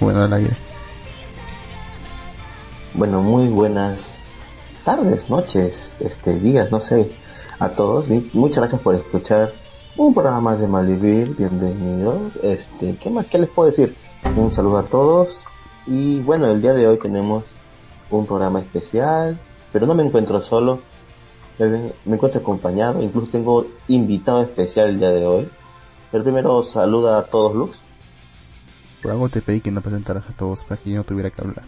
Bueno, al aire. Bueno, muy buenas tardes, noches, este, días, no sé, a todos. Muchas gracias por escuchar un programa más de Malvivir. Bienvenidos. Este, ¿qué más? ¿Qué les puedo decir? Un saludo a todos. Y bueno, el día de hoy tenemos un programa especial, pero no me encuentro solo. Me encuentro acompañado, incluso tengo invitado especial el día de hoy. Pero primero saluda a todos, Luz. Por algo te pedí que no presentaras a todos para que yo no tuviera que hablar.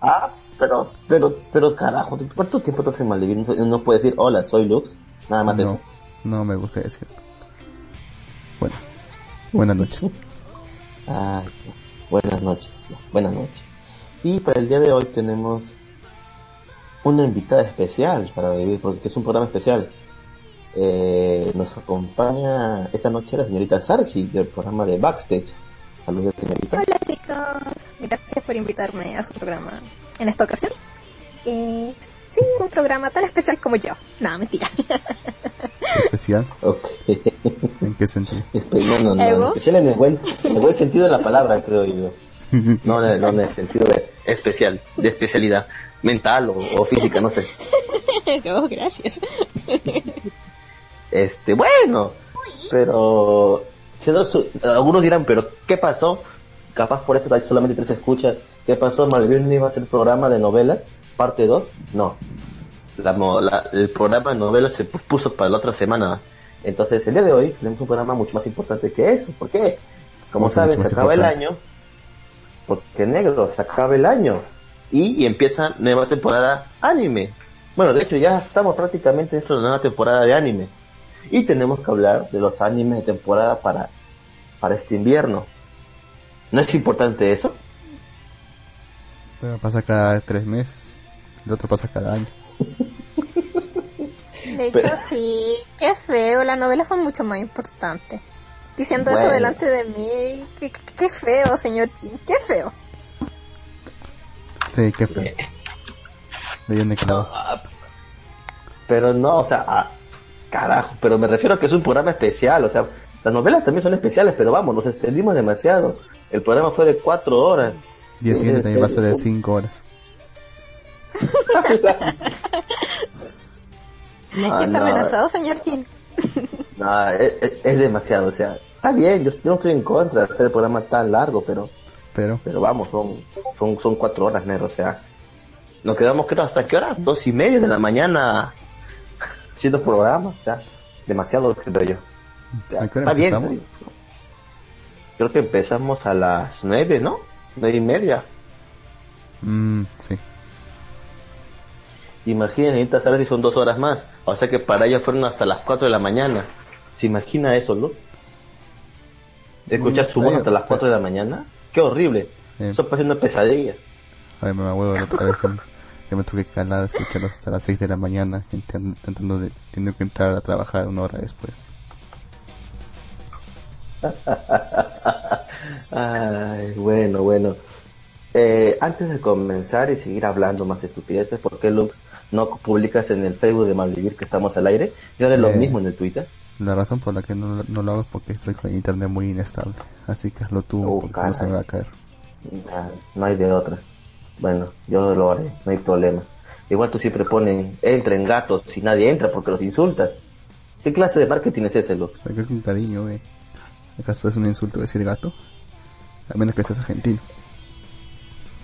Ah, pero, pero, pero carajo, ¿cuánto tiempo te hace Malvivir? No, no puedes decir, hola, soy Lux. Nada más no, eso. No me gusta decir. Bueno, buenas noches. Ay, buenas noches, buenas noches. Y para el día de hoy tenemos una invitada especial para vivir, porque es un programa especial. Eh, nos acompaña esta noche la señorita Sarsi del programa de Backstage. Saludos, señorita. Hola chicos, gracias por invitarme a su programa en esta ocasión. Eh, sí, un programa tan especial como yo. No, mentira. ¿Especial? Okay. ¿En qué sentido? no, no, no, especial en el buen, en el buen sentido de la palabra, creo yo. No, no, no en el sentido de especial, de especialidad mental o, o física, no sé. no, gracias. Este, bueno, pero algunos dirán, pero ¿qué pasó? Capaz por eso hay solamente tres escuchas. ¿Qué pasó? Malvivir no iba a hacer programa de novelas, parte 2. No. La, el programa de novelas se puso para la otra semana. Entonces, el día de hoy tenemos un programa mucho más importante que eso. ¿Por qué? Como saben, se acaba el año. Porque negro, se acaba el año. Y, y, empieza nueva temporada anime. Bueno, de hecho, ya estamos prácticamente dentro de la nueva temporada de anime. Y tenemos que hablar de los animes de temporada para, para este invierno. ¿No es importante eso? Pero pasa cada tres meses. El otro pasa cada año. De hecho, Pero... sí, qué feo. Las novelas son mucho más importantes. Diciendo bueno. eso delante de mí, qué, qué feo, señor Chin, qué feo. Sí, qué feo. De John no, pero no, o sea, a, carajo, pero me refiero a que es un programa especial, o sea, las novelas también son especiales, pero vamos, nos extendimos demasiado. El programa fue de cuatro horas. Y el siguiente también va a ser de cinco horas. no, ¿Está no. amenazado, señor Kim? no, es, es, demasiado, o sea, está bien, yo no estoy en contra de hacer el programa tan largo, pero... Pero, pero vamos, son, son, son cuatro horas, negro, o sea, nos quedamos, creo, hasta qué hora, dos y media de la mañana haciendo programa, o sea, demasiado, creo yo. O sea, está empezamos? bien. Creo que empezamos a las nueve, ¿no? Nueve y media. Mm, sí. Imaginen, ahorita sabes si son dos horas más. O sea que para ella fueron hasta las cuatro de la mañana. ¿Se imagina eso, no? Escuchar su voz hasta las cuatro de la mañana. Qué horrible. Eh. Eso parece una pesadilla. A ver, me huevo la otra vez que me tuve que calar, escucharlos hasta las 6 de la mañana, intentando de, teniendo que entrar a trabajar una hora después. Ay, bueno, bueno. Eh, antes de comenzar y seguir hablando más estupideces, ¿por qué Lux no publicas en el Facebook de Malvivir que estamos al aire? Yo haré eh, lo mismo en el Twitter. La razón por la que no, no, lo hago es porque estoy con internet muy inestable. Así que hazlo tú, Oh, no se me va a caer. No hay de otra. Bueno, yo lo haré, no hay problema. Igual tú siempre pones, entren gatos, si nadie entra porque los insultas. ¿Qué clase de marketing es ese? Me creo con cariño, güey. ¿Acaso es un insulto decir gato? A menos que seas argentino.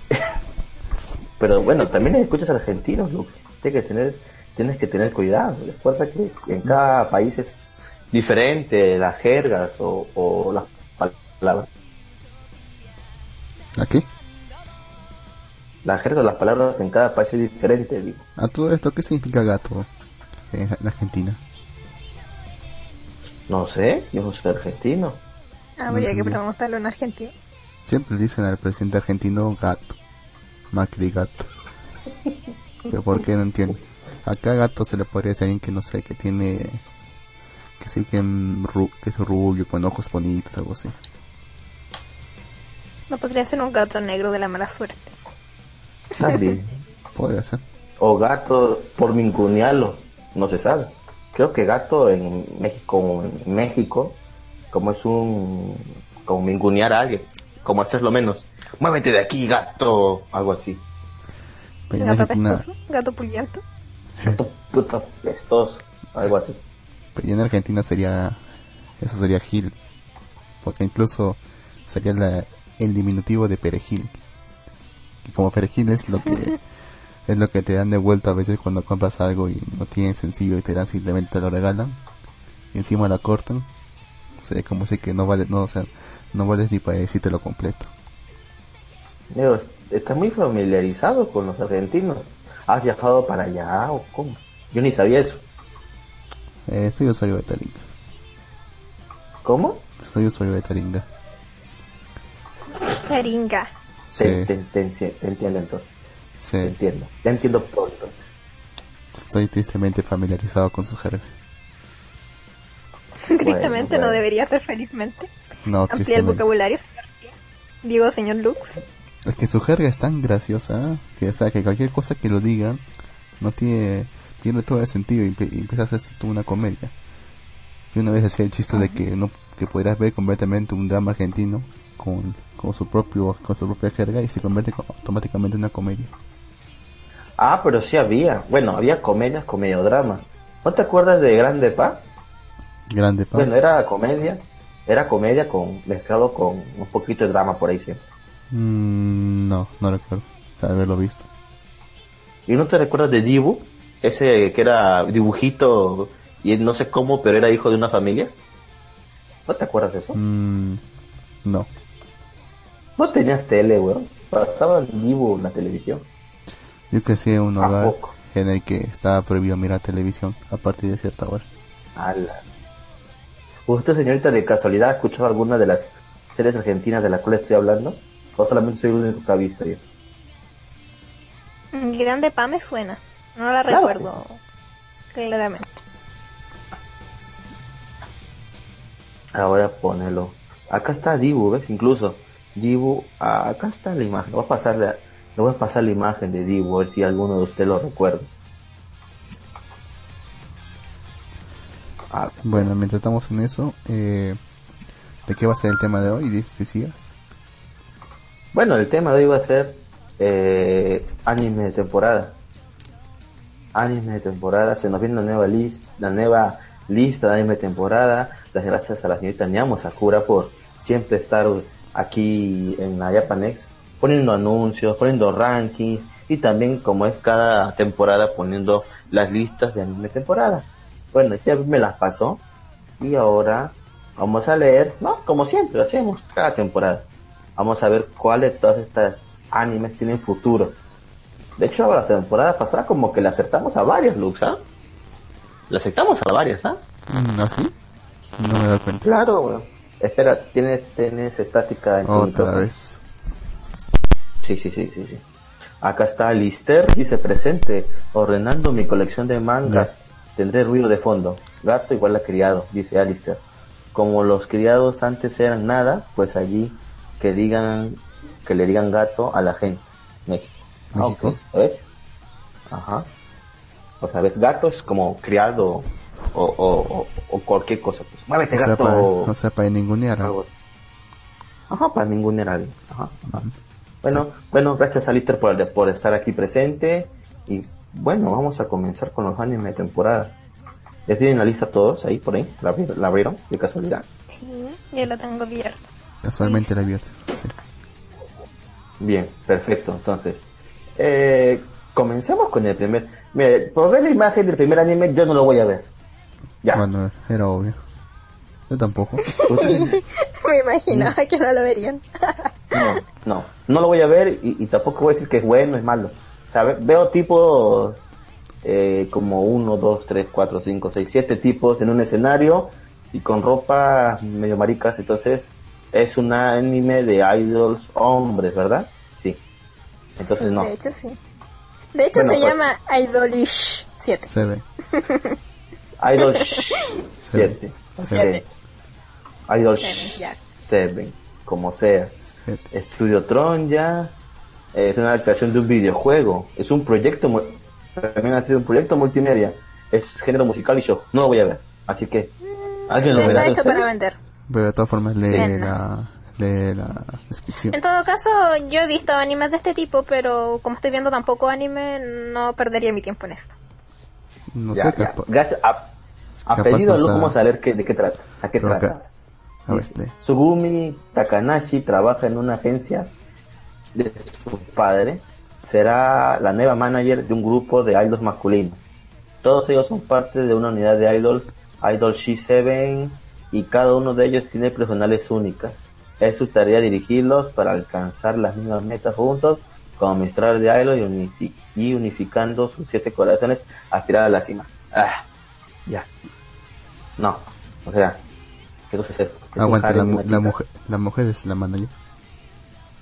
Pero bueno, también escuchas argentinos, Lux. Tienes que tener, tienes que tener cuidado. Recuerda que en cada país es diferente las jergas o, o las palabras. ¿Aquí? La jerga o las palabras en cada país es diferente, digo. ¿A todo esto qué significa gato en Argentina? No sé, yo no soy argentino. Habría que preguntarlo en argentino. Siempre dicen al presidente argentino gato. Macri gato. Pero ¿por qué no entiendo? Acá gato se le podría decir a alguien que no sé, que tiene... Que sí que, que es rubio, con ojos bonitos, algo así. No podría ser un gato negro de la mala suerte. También. Podría ser. O gato por mincunearlo, no se sabe. Creo que gato en México, en México como es un, como mingunear a alguien, como hacerlo menos. Muévete de aquí, gato, algo así. Gato Argentina, pestoso, gato puliento. Gato puto pestoso, algo así. pero en Argentina sería, eso sería Gil, porque incluso sería la- el diminutivo de perejil. Como perejil es lo que es lo que te dan de vuelta a veces cuando compras algo y no tienen sencillo y te dan simplemente te lo regalan y encima la cortan. O sea, como si que no vale, no, o sea, no vales ni para decirte lo completo. Digo, ¿estás muy familiarizado con los argentinos? ¿Has viajado para allá o cómo? Yo ni sabía eso. Eh, soy usuario de Taringa. ¿Cómo? Soy usuario de Taringa. Jeringa. Sí, Te, te- te te entiendo entonces. Te sí. entiendo. Ya entiendo todo entonces. Estoy tristemente familiarizado con su jerga. Tristemente bueno. no debería ser felizmente. No, Amplía el vocabulario. señor. Digo, señor Lux. Es que su jerga es tan graciosa que, o sea, que cualquier cosa que lo digan no tiene, pierde todo el sentido y, empieza a hacerse toda una comedia. Yo una vez hacía el chiste de que no, que podrías ver completamente un drama argentino con, con su propio, con su propia jerga y se convierte co- automáticamente en una comedia. Ah, pero sí había. Bueno, había comedias, comediodramas. ¿No te acuerdas de Grande Paz? Grande pa. Bueno, era comedia. Era comedia con mezclado con un poquito de drama por ahí sí. Mm, no, no recuerdo. O sea, haberlo visto. ¿Y no te recuerdas de Dibu? Ese que era dibujito y no sé cómo, pero era hijo de una familia. ¿No te acuerdas de eso? Mm, no. No tenías tele, weón. Pasaban Dibu en la televisión. Yo crecí en un ¿A hogar en el que estaba prohibido mirar televisión a partir de cierta hora. Ala. ¿Usted, señorita, de casualidad ha escuchado alguna de las series argentinas de las cuales estoy hablando? ¿O solamente soy el único que ha visto yo? Grande Pa me suena. No la Claro. recuerdo claramente. Ahora ponelo. Acá está Dibu, ¿ves? Incluso Dibu, ah, acá está la imagen. Voy a pasarle, a- le voy a pasar la imagen de Dibu, a ver si alguno de ustedes lo recuerda. Ah, Bueno, mientras estamos en eso, eh, ¿de qué va a ser el tema de hoy? Decías. Bueno, el tema de hoy va a ser eh, anime de temporada. Anime de temporada, se nos viene la nueva lista, la nueva lista de anime de temporada. Las gracias a la señorita Ñamo Sakura por siempre estar aquí en la Japanex, poniendo anuncios, poniendo rankings y también como es cada temporada poniendo las listas de anime temporada. Bueno, ya me las pasó y ahora vamos a leer, ¿no? Como siempre lo hacemos cada temporada. Vamos a ver cuáles de todas estas animes tienen futuro. De hecho, la temporada pasada como que le acertamos a varios looks, ¿ah? Le aceptamos a varias, ¿ah? Mm, ¿Así? No me doy cuenta. Claro, weón. Espera, ¿tienes, tienes estática en Otra vez. Sí, sí, sí, sí, sí. Acá está Lister, dice presente, ordenando mi colección de manga. Tendré ruido de fondo. Gato igual a criado, dice Alister. Como los criados antes eran nada, pues allí que digan, que le digan gato a la gente. México. Ah, México. ok. ¿Ves? Ajá. O sea, ves, gato es como criado o, o, o, o cualquier cosa. Pues, muévete, O sea, gato. para, o sea, para ningunear. Algo. Ajá, para ningún era alguien. Ajá, ajá. Bueno, bueno, gracias a Lister por, por estar aquí presente. Y bueno, vamos a comenzar con los animes de temporada. ¿Ya tienen la lista todos ahí por ahí? ¿La, la abrieron de casualidad? Sí, yo la tengo abierta. Casualmente la abierta. Sí. Bien, perfecto. Entonces, eh, comencemos con el primer. Mire, por ver la imagen del primer anime, yo no lo voy a ver. Ya. Bueno, era obvio. Yo tampoco. Me imaginaba que no lo verían. No, no, no lo voy a ver y, y tampoco voy a decir que es bueno, es malo. O sea, ve- veo tipos eh, como uno, dos, tres, cuatro, cinco, seis, siete tipos en un escenario y con ropa medio maricas, entonces es un anime de idols hombres, ¿verdad? Sí. Entonces sí, no. de hecho sí. De hecho Bueno, se pues- llama Idolish 7. Se ve. Idol 7. Seven. Idol Seven, ya. 7, como sea. Siete. Estudio Tron ya es una adaptación de un videojuego. Es un proyecto, también ha sido un proyecto multimedia. Es género musical y show. No lo voy a ver. Así que, ¿alguien lo verá? Está de hecho para vender. Pero de todas formas lee Sí, la, lee la descripción. En todo caso, yo he visto animes de este tipo, pero como estoy viendo tan poco anime, no perdería mi tiempo en esto. No Ya, sé, ya. capaz. Gracias. A, pedido vamos a ver qué, de qué trata. ¿A qué trata? A ver. Sugumi Takanashi trabaja en una agencia de su padre. Será la nueva manager de un grupo de idols masculinos. Todos ellos son parte de una unidad de idols, Idol She7, y cada uno de ellos tiene personales únicas. Es su tarea dirigirlos para alcanzar las mismas metas juntos, como mostrar de idol y, unifi- y unificando sus siete corazones, aspirar a la cima. Ah, ya. No, o sea, ¿qué cosa es esto? Aguanta, la, mu- mujer, la mujer es la manager.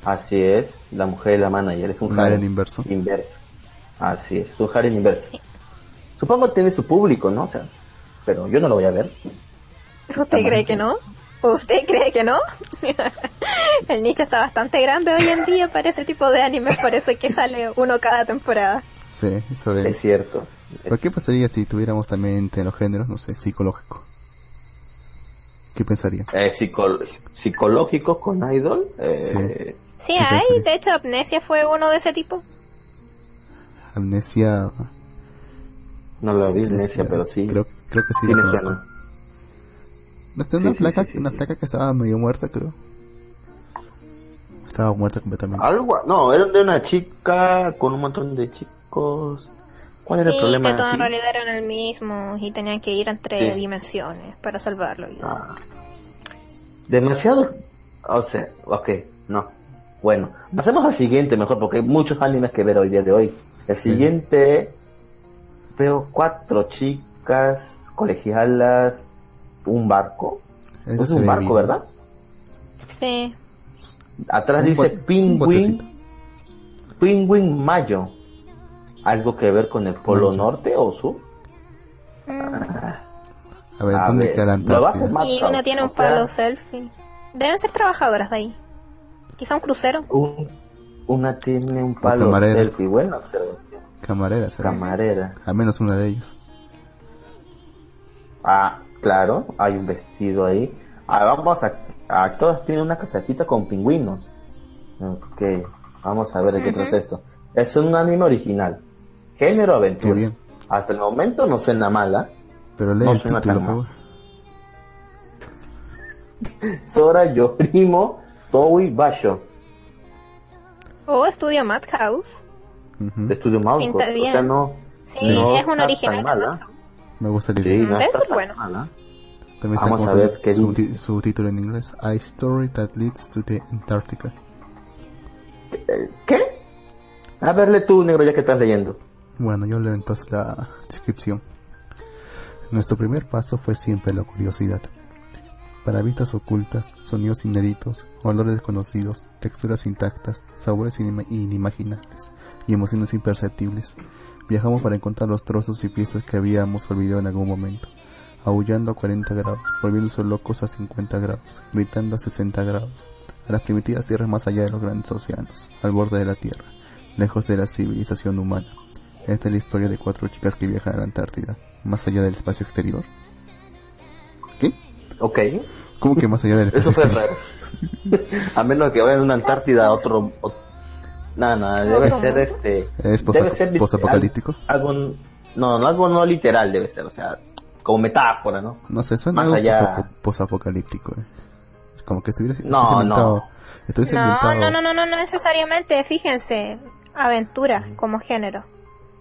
Así es, la mujer es la manager, es un Un harem inverso. Inverso. Así es, es un harem inverso. Supongo que tiene su público, ¿no? O sea, pero yo no lo voy a ver. ¿Usted cree que no? ¿Usted cree que no? El nicho está bastante grande hoy en día para ese tipo de animes, por eso es que sale uno cada temporada. Sí, sobre Es cierto. ¿Pero qué pasaría si tuviéramos también en los géneros, no sé, psicológico? ¿Qué pensaría? Eh, psico- psicológicos con idol. Eh, Sí, ¿Qué hay, pensaría? de hecho Amnesia fue uno de ese tipo. Amnesia. No lo vi, amnesia, pero sí. Creo, creo que sí, sí ¿No está una Sí, flaca, sí, sí, una sí. flaca que estaba medio muerta, creo? Estaba muerta completamente. Algo, no, era de una chica con un montón de chicos. ¿Cuál era Sí, el problema? que todos en realidad eran el mismo y tenían que ir entre Sí. dimensiones para salvarlo. y- Ah. Demasiado. O sea, ok, no. Bueno, pasemos al siguiente mejor, porque hay muchos animes que ver hoy día de hoy. El siguiente. Veo cuatro chicas colegialas, un barco. Ese Es un barco, bien. ¿verdad? Sí. Atrás Un dice Penguin. Penguin Mayo. ¿Algo que ver con el Polo Mayo. Norte o sur? Mm. A ver, ¿dónde queda la Y una tiene un sea, palo selfie. Deben ser trabajadoras de ahí. Quizá un crucero. un- una tiene un palo camareras. selfie. Buena observación. Camarera, será. Camarera. Al menos una de ellas. Ah, claro, hay un vestido ahí. Ah, vamos a, a todas tienen una casajita con pingüinos. Ok, vamos a ver de qué Ujú. trata esto. Es un anime original. Género aventura. Qué bien. Hasta el momento no suena mala. Pero lee No el suena título, por. Sora Yorimo Toui Basho. O Estudio Madhouse. Estudio Mouse. Pinta O sea, no. Sí, no es un original. tan mala. Me gusta la Sí, no Debe está ser tan bueno. mala. También está Vamos como a su, ver qué su, dice. su título en inglés. A Story That Leads to the Antarctica. ¿Qué? A verle tú, negro, ya que estás leyendo. Bueno, yo leo entonces la descripción. Nuestro primer paso fue siempre la curiosidad. Para vistas ocultas, sonidos inéditos, olores desconocidos, texturas intactas, sabores inima- inimaginables y emociones imperceptibles. Viajamos para encontrar los trozos y piezas que habíamos olvidado en algún momento. Aullando a 40 grados, volviéndose locos a 50 grados, gritando a 60 grados, a las primitivas tierras más allá de los grandes océanos, al borde de la Tierra, lejos de la civilización humana. Esta es la historia de cuatro chicas que viajan a la Antártida, más allá del espacio exterior. ¿Qué? Ok. ¿Cómo que más allá del Eso espacio fue exterior? raro. a menos que vayan a una Antártida a otro. Nada, nada, debe Otro ser mundo. este. ¿Es posa- debe ser posapocalíptico? Algo, no, no, algo no literal debe ser, o sea, como metáfora, ¿no? No sé, suena Más algo allá. posapo- posapocalíptico. eh. Como que estuviera No, inventado. no. estuviese No, inventado- no, no, no, no, no necesariamente. Fíjense, aventura como género.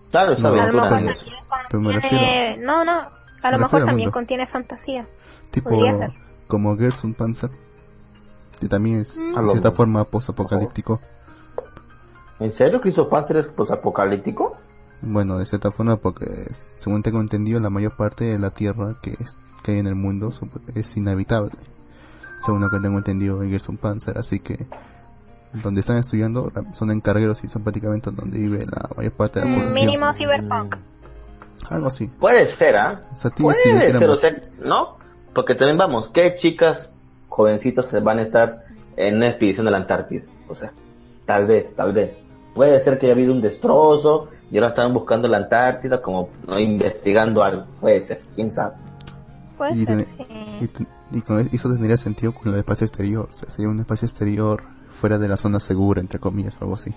Claro, es No, A lo aventura. mejor pero- también pero me contiene... No, no. A lo mejor también contiene fantasía. Tipo podría ser. como Gerson Panzer. Que también es de lo cierta forma posapocalíptico. ¿En serio hizo Panzer es posapocalíptico? Bueno, de cierta forma porque según tengo entendido la mayor parte de la tierra que, es, que hay en el mundo es inhabitable. Según lo que tengo entendido en Gerson Panzer. Así que donde están estudiando son en cargueros y son prácticamente donde vive la mayor parte de la Mm, población. Mínimo cyberpunk. Algo así. Puede ser, ¿ah? O sea, Puede ser, o sea, ¿no? Porque también vamos, ¿qué chicas jovencitas se van a estar en una expedición de la Antártida? O sea, tal vez, tal vez. Puede ser que haya habido un destrozo y ahora están buscando la Antártida como ¿no? investigando algo. Puede ser, quién sabe. Puede y, ser, ten- sí. y ten- Y con e- eso tendría sentido con el espacio exterior. O sea, sería un espacio exterior fuera de la zona segura, entre comillas, o algo así.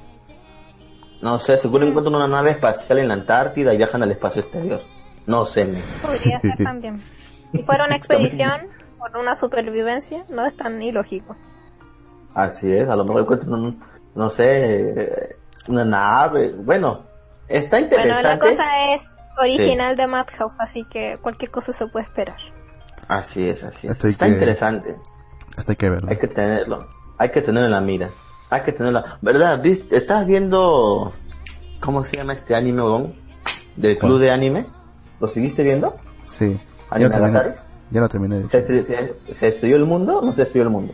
No sé, seguro encuentran una nave espacial en la Antártida y viajan al espacio exterior. No sé. Podría ser también. Si fuera una expedición por una supervivencia, no es tan ilógico. Así es, a lo mejor encuentran un, no sé, una nave. Bueno, está Bueno, interesante. la cosa es original de Madhouse, así que cualquier cosa se puede esperar. Así es, así es. Está que- interesante. Hasta hay que verlo. Hay que tenerlo. Hay que tenerlo en la mira. Hay que tenerlo. ¿Verdad? ¿Vis- ¿Estás viendo cómo se llama este anime, weón? Del club ¿Cuál? de anime. ¿Lo seguiste viendo? Sí. Ya ¿Anime lo terminé. Ya lo terminé de ¿Se, se, se destruyó el mundo o no se destruyó el mundo?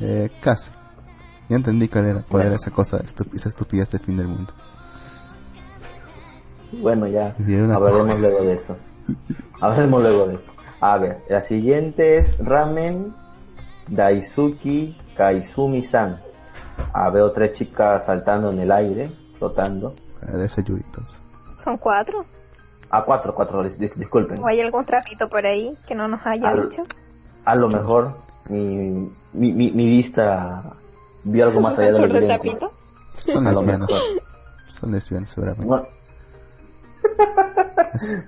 Eh, casi. Ya entendí cuál era, cuál Bueno. era esa cosa, estup- esa estupidez del fin del mundo. Bueno, ya hablaremos cosa. luego de eso. Hablaremos luego de eso. A ver, la siguiente es Ramen Daisuki Kaizumi-san. Ah, veo tres chicas saltando en el aire, flotando. Eh, de ese Yuri, entonces. ¿Son cuatro? Ah, cuatro, cuatro, dis- dis- disculpen. ¿O hay algún trapito por ahí que no nos haya dicho? A lo mejor mi, mi, mi, mi vista vio algo más allá de lo ¿Censura de evidente. trapito? Son lesbianas. Son lesbianas, seguramente. No.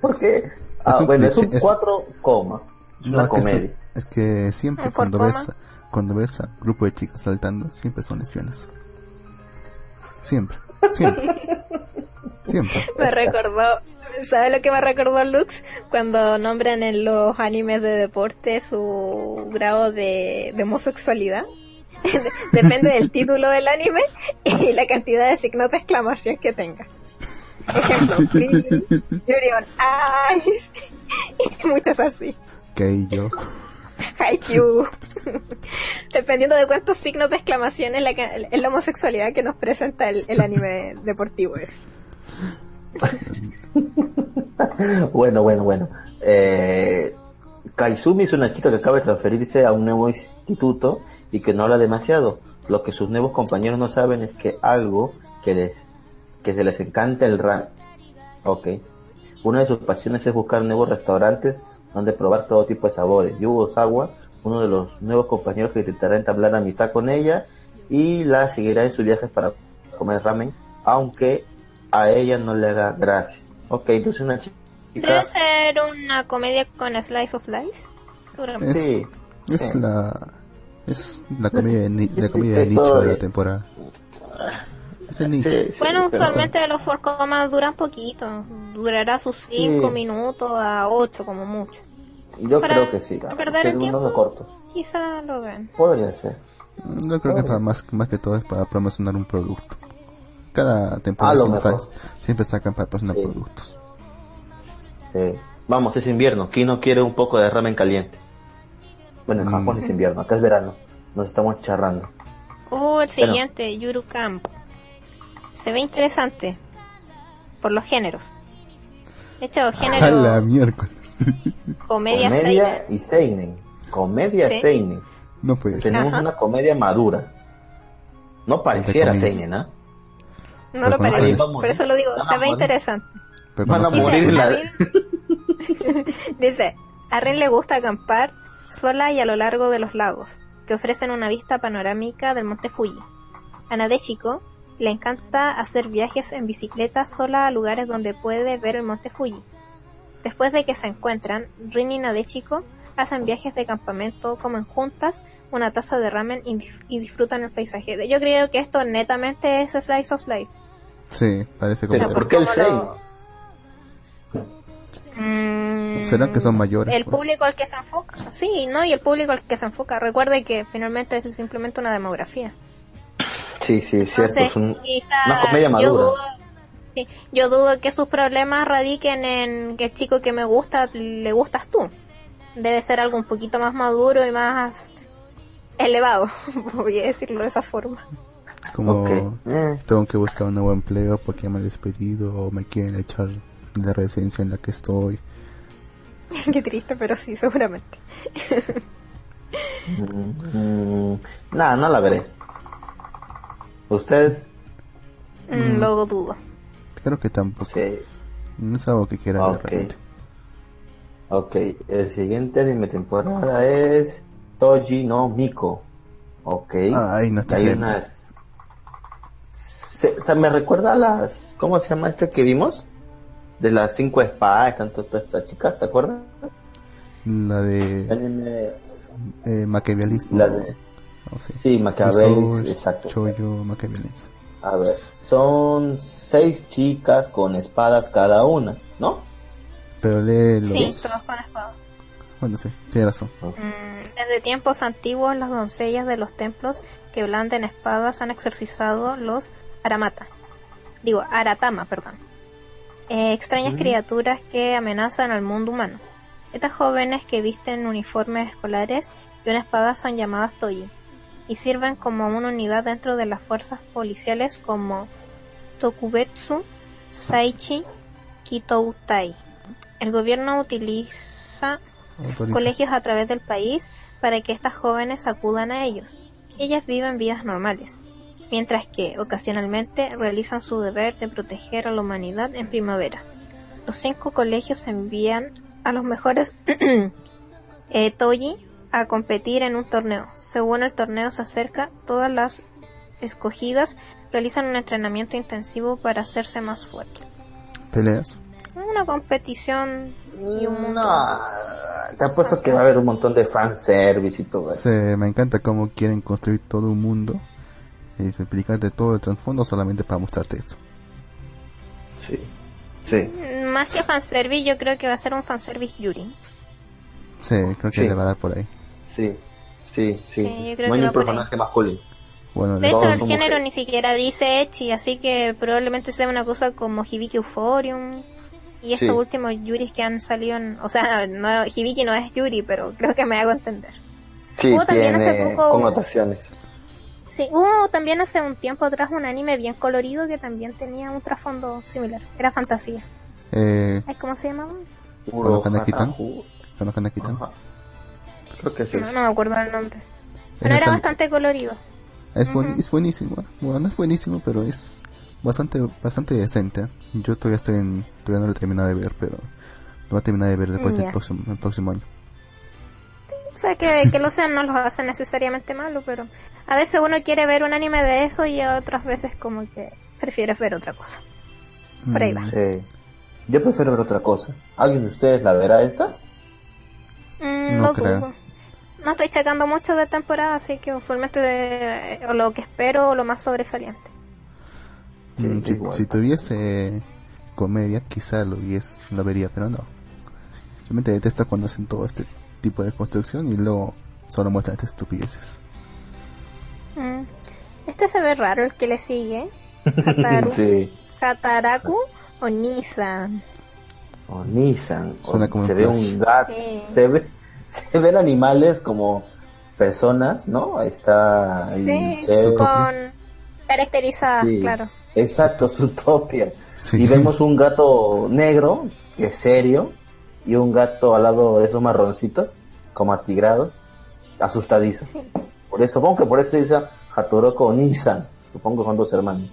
¿Por qué? Ah, un bueno, es un cliché, es- 4 coma. Es una No, que comedia. es que siempre ¿Un cuando ves, cuando ves a grupo de chicas saltando, siempre son lesbianas. Siempre, siempre. siempre. Me recordó, ¿sabe lo que me recordó Lux? Cuando nombran en los animes de deporte su grado de, de homosexualidad. Depende del título del anime y la cantidad de signos de exclamación que tenga. Ejemplo, Free, Yuri on Ice y muchas así. Que yo. Haikyuu. Dependiendo de cuántos signos de exclamación es la, ca- es la homosexualidad que nos presenta el, el anime deportivo es. Bueno, bueno, bueno. Eh, Kaizumi es una chica que acaba de transferirse a un nuevo instituto y que no habla demasiado. Lo que sus nuevos compañeros no saben es que algo que les que se les encanta el ran. Ok. Una de sus pasiones es buscar nuevos restaurantes donde probar todo tipo de sabores. Yugo Sawa, uno de los nuevos compañeros que intentará entablar amistad con ella y la seguirá en sus viajes para comer ramen, aunque a ella no le haga gracia. Ok, entonces una chica... Debe ser una comedia con Slice of Life. Es, Sí, es sí. la es la comedia de, ni- la comedia de nicho de la temporada. Es el nicho. Sí, sí, Bueno, pero- usualmente los forcomas duran poquito. Durará sus 5 Sí. minutos a 8 como mucho. Yo para creo que sí. no perder el tiempo. cortos. Quizá lo vean. Podría ser. Yo creo que para más, más que todo es para promocionar un producto. Cada temporada siempre, mejor. sa- siempre sacan para promocionar Sí. productos. Sí. Vamos, es invierno. ¿Quién no quiere un poco de ramen caliente? Bueno, en Mm. Japón es invierno. Acá es verano. Nos estamos charrando. Oh, el Bueno. siguiente, Yuru Camp. Se ve interesante. Por los géneros. De hecho, A la género miércoles. comedia, Comedia seinen. y seinen. Comedia Sí. seinen. no puede ser. Tenemos Ajá. una comedia madura. No pareciera seinen, ¿ah? No lo parece. Por eso lo digo, se ve interesante. Pero Van a morir Dice, a Ren le gusta acampar sola y a lo largo de los lagos, que ofrecen una vista panorámica del monte Fuji. A Nadeshiko le encanta hacer viajes en bicicleta sola a lugares donde puede ver el monte Fuji. Después de que se encuentran, Rin y Nadeshiko hacen viajes de campamento, comen juntas una taza de ramen y, dif- y disfrutan el paisaje. Yo creo que esto netamente es Slice of Life. Sí, parece como Pero ¿por qué el Como seinen? lo- Mm, ¿Será que son mayores? El público al que se enfoca. Sí, no, y el público al que se enfoca. Recuerde que finalmente eso es simplemente una demografía. Sí, sí, es cierto. Entonces, es un- quizá una comedia Yo madura. dudo, sí, yo dudo que sus problemas radiquen en que el chico que me gusta le gustas tú. Debe ser algo un poquito más maduro y más elevado, voy a decirlo de esa forma. Como Ok. Eh, tengo que buscar un nuevo empleo porque me han despedido o me quieren echar de la residencia en la que estoy. Qué triste, pero sí, seguramente. mm, nada, no la veré. ¿Ustedes? Mm, Luego dudo. Creo que tampoco. Sí. No es algo que quiera ver Ok. realmente. Ok, el siguiente anime temporada es Toji no Miko. Ok. Ay, no está Hay unas... Se, o sea, me recuerda a las... ¿Cómo se llama este que vimos? De las cinco espadas, tanto todas estas chicas, ¿te acuerdas? La de Anime... eh, maquiavelismo. La de... No sé. Sí, Machiavelli, Usopp, exacto. Choyo, maquiavelismo. A ver, son seis chicas con espadas cada una, ¿no? Pero lee los... Sí, todos con espada. Bueno, sí, tiene razón. Mm, Desde tiempos antiguos, las doncellas de los templos que blanden espadas han exorcizado los Aramata. Digo, Aratama, perdón. Eh, extrañas criaturas que amenazan al mundo humano. Estas jóvenes que visten uniformes escolares y una espada son llamadas Toji y sirven como una unidad dentro de las fuerzas policiales como Tokubetsu Saichi Kitoutai. El gobierno utiliza Autoriza. colegios a través del país para que estas jóvenes acudan a ellos. Ellas viven vidas normales, mientras que ocasionalmente realizan su deber de proteger a la humanidad en primavera. Los cinco colegios envían a los mejores eh, Toji a competir en un torneo. Según el torneo se acerca, todas las escogidas realizan un entrenamiento intensivo para hacerse más fuertes. Peleas. Una competición y un. No, te apuesto que va a haber un montón de fanservice y todo eso. Se, me encanta cómo quieren construir todo un mundo y explicarte todo el trasfondo solamente para mostrarte eso. Sí. Sí. Más que fanservice, yo creo que va a ser un fanservice Yuri. Sí, creo que Sí. le va a dar por ahí. Sí. Sí, sí. No hay un personaje masculino. Bueno, De hecho, el género mujeres. ni siquiera dice Echi, así que probablemente sea una cosa como Hibiki Euphorium y estos Sí. últimos Yuris que han salido en... O sea, no, Hibiki no es Yuri, pero creo que me hago entender. Sí, Hubo también hace tiene poco- connotaciones. Sí, hubo también hace un tiempo atrás un anime bien colorido que también tenía un trasfondo similar. Era fantasía. eh, ¿Cómo se llamaba? Uro Hanakitan? Hatahu. ¿Conozcan a Kitan? Ajá. Creo que sí. No, no me acuerdo el nombre. Pero era bastante- colorido. Es, buen- es buenísimo. Bueno, no es buenísimo, pero es bastante bastante decente. Yo todavía estoy en, todavía no lo he terminado de ver, pero lo voy a terminar de ver después del próximo, el próximo año. O sea, que, que lo sean no los hace necesariamente malo, pero a veces uno quiere ver un anime de eso y otras veces como que prefieres ver otra cosa. Por ahí va. Mm, Sí. Yo prefiero ver otra cosa. ¿Alguien de ustedes la verá esta? Mm, No lo creo. dudo. No estoy checando mucho de temporada, así que usualmente de- o lo que espero o lo más sobresaliente. Sí, mm, si, si tuviese comedia, quizá lo, vies, lo vería, pero no. Simplemente detesto cuando hacen todo este tipo de construcción y luego solo muestran estas estupideces. Mm. Este se ve raro, el que le sigue. Hataru, Sí. Hataraku o Nissan. O Nissan. o Suena como se un ve un gato. Sí. Se, ve, se ven animales como personas, ¿no? Está Sí, con caracterizadas, Sí. claro. Exacto, Zootopia. Sí. Y vemos un gato negro, que es serio, y un gato al lado de esos marroncitos, como atigrados, asustadizos. Sí. Por eso, supongo que por eso dice Hatoroko o Nissan. Supongo que son dos hermanos.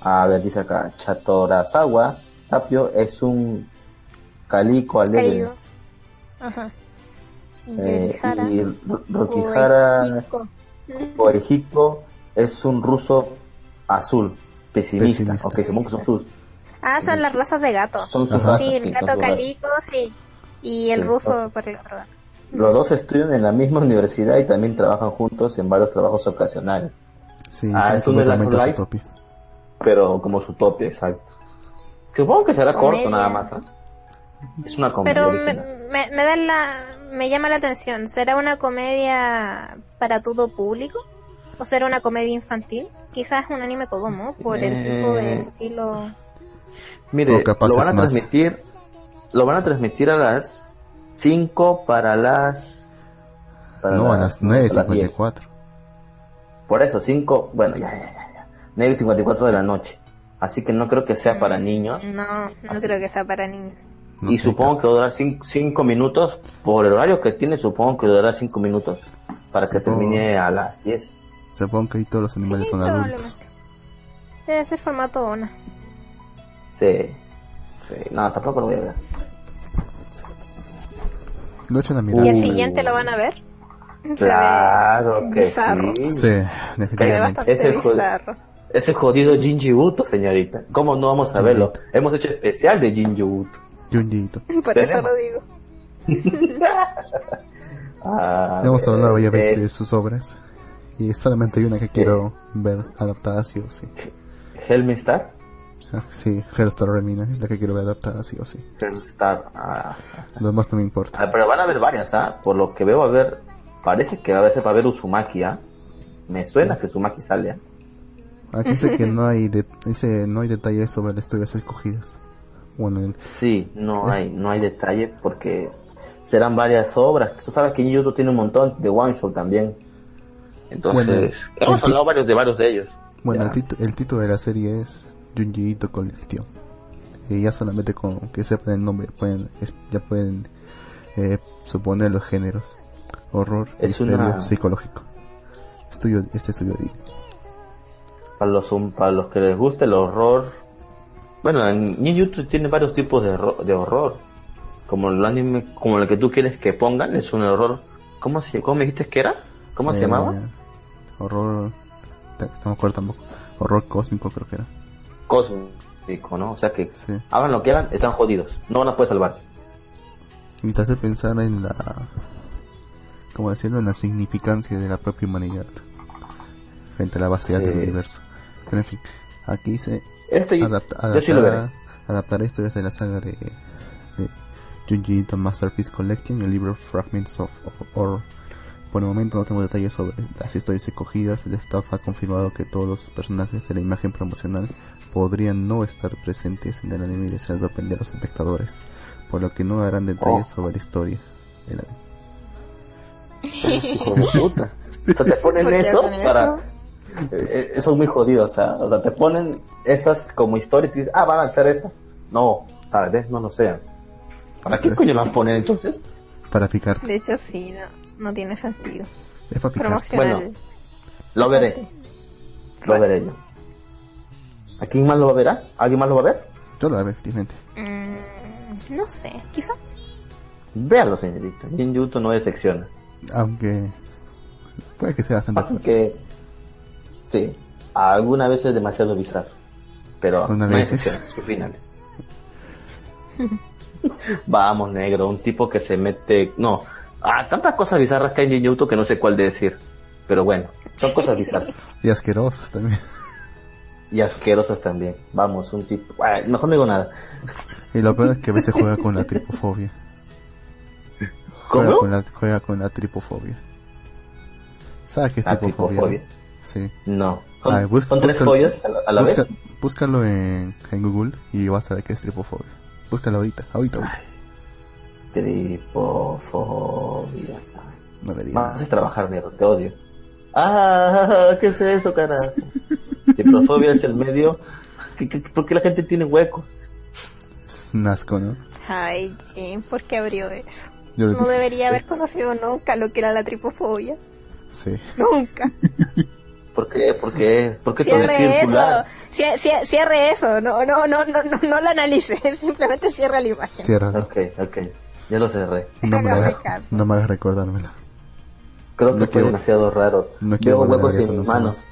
A ver, dice acá, Chatorazawa Tapio es un calico alegre. Caído. Ajá. Eh, y Ro- Rokihara Uehiko. o Egipto es un ruso azul, pesimista. Pesimista. Ok, supongo que son sus, Ah, son las razas de gato. son sus razas, Sí, el gato calico, sí. Y el Sí, ruso son- por el otro gato. Los dos estudian en la misma universidad y también trabajan juntos en varios trabajos ocasionales. Sí, Ah, es Life completamente Life. Zootopia. Pero como su tope, exacto. Supongo que será Comedia. corto nada más, ¿eh? Es una comedia. Pero me, me, me da la, me llama la atención. ¿Será una comedia para todo público? ¿O será una comedia infantil? Quizás un anime Kodomo, por el Eh, tipo de estilo. Mire, O capaz lo van a más. transmitir, lo van a transmitir a las 5 para las... para No, a las 9.54. 10. Por eso, 5, bueno, ya, ya, ya, ya. 9.54 de la noche. Así que no creo que sea para niños. No, no creo que sea para niños. No y sé, supongo que va a durar 5 minutos. Por el horario que tiene, supongo que durará 5 minutos. Para que Supongo. termine a las 10. Supongo que ahí todos los animales Sí, son adultos. Debe ser formato ONA. Sí. Sí. No, tampoco lo voy a ver. Lo echan a ¿Y mirar. el siguiente lo van a ver? Claro que bizarro. sí. Sí, definitivamente. jue- bizarro. Ese jodido Jinji Uto, señorita. ¿Cómo no vamos a Jinji verlo? Uto. Hemos hecho especial de Jinji Uto. Junjiito. Por eso lo digo. Ah, Hemos hablado varias veces de sus obras. Y solamente hay una que quiero ver adaptada sí o sí. Hellstar. Ah, Sí, Hellstar Remina es la que quiero ver adaptada sí o sí. Hellstar. Ah. Lo demás no me importa. Ah, pero van a haber varias, ¿ah? Por lo que veo, a ver. Parece que va a ser para ver Uzumaki, ¿ah? Me suena que Uzumaki sale, ¿ah? Aquí dice que no hay, de- dice, no hay detalles sobre las historias escogidas. Bueno, el- Sí, no hay, no hay detalle porque serán varias obras. Tú sabes que YouTube tiene un montón de one shot también. Entonces, Bueno, hemos hablado varios de varios de ellos. bueno el, el título de la serie es Junji Ito Collection. Y ya solamente con que sepan el nombre pueden, ya pueden eh, suponer los géneros. Horror, Es misterio, una- psicológico. Estudio, este estudio de Para los, para los que les guste el horror. Bueno, en YouTube tiene varios tipos de, horror- de horror. Como el anime, como el que tú quieres que pongan, es un horror. ¿Cómo, se, cómo me dijiste que era? ¿Cómo se Eh, llamaba? Horror, te- no me acuerdo tampoco. Horror cósmico creo que era. Cósmico, ¿no? O sea que Sí. hagan lo que hagan, están jodidos. No van a poder salvarse. Y te hace pensar en la, ¿cómo decirlo? En la significancia de la propia humanidad frente a la vastedad Sí. del universo. Pero en fin, aquí se Este adapta, yo sí adaptará, adaptará historias de la saga de, de Junji Ito Masterpiece Collection y el libro Fragments of Horror. Por el momento no tengo detalles sobre las historias escogidas. El staff ha confirmado que todos los personajes de la imagen promocional podrían no estar presentes en el anime y desean sorprender a los espectadores, por lo que no darán detalles Oh. sobre la historia del anime. Hijo de puta. O sea, te ponen ¿Por qué eso para. eso? Eh, Eso es muy jodido, o sea, o sea, te ponen esas como historias y dices, ah, van a estar esta. No, tal vez no lo sean. ¿Para qué coño las ponen entonces? Para picarte. De hecho, sí, no, no tiene sentido. Es para picarte. Bueno. Lo veré. Lo veré yo. ¿A quién más lo va a ver? ah? ¿Alguien más lo va a ver? Yo lo veo, efectivamente. Mm, no sé, quizá. Véalo, señorita. Ninjuto no decepciona. Aunque puede que sea bastante fuerte. Aunque, sí, alguna vez es demasiado bizarro. Pero Una no vez decepciona su final. Vamos, negro, un tipo que se mete. No, ah, tantas cosas bizarras que hay en Ninjuto que no sé cuál de decir. Pero bueno, son cosas bizarras. Y asquerosos también. Y asquerosas también. Vamos, un tipo. ah, mejor no digo nada. Y lo peor es que a veces juega con la tripofobia. Juega con la, juega con la tripofobia. ¿Sabes qué es ¿La tripofobia? Sí. No. ¿Son, A ver, busca- son tres búscalo- a la, a la Busca- vez? búscalo en, en Google y vas a ver qué es tripofobia. Búscalo ahorita, ahorita, ahorita. Tripofobia. No le digas Vas a trabajar, negro, te odio. Ah, ¿qué es eso, carajo? Tripofobia es el medio. ¿Qué- qué- ¿Por qué la gente tiene huecos? Es un asco, ¿no? Ay, Jim, ¿por qué abrió eso? Yo No dije, debería haber conocido nunca lo que era la tripofobia. sí. Nunca. ¿Por qué? ¿Por qué? ¿Por qué todo es Cierre eso. circular? Cie- cie- Cierre eso. No, no, no, no, no, no la analice. Simplemente cierra la imagen. Ciérralo. Ok, ok. Ya lo cerré. No me, hagas, no me hagas recordármelo. Creo que No fue quiero- demasiado raro. no quiero Veo huecos en mis manos. más.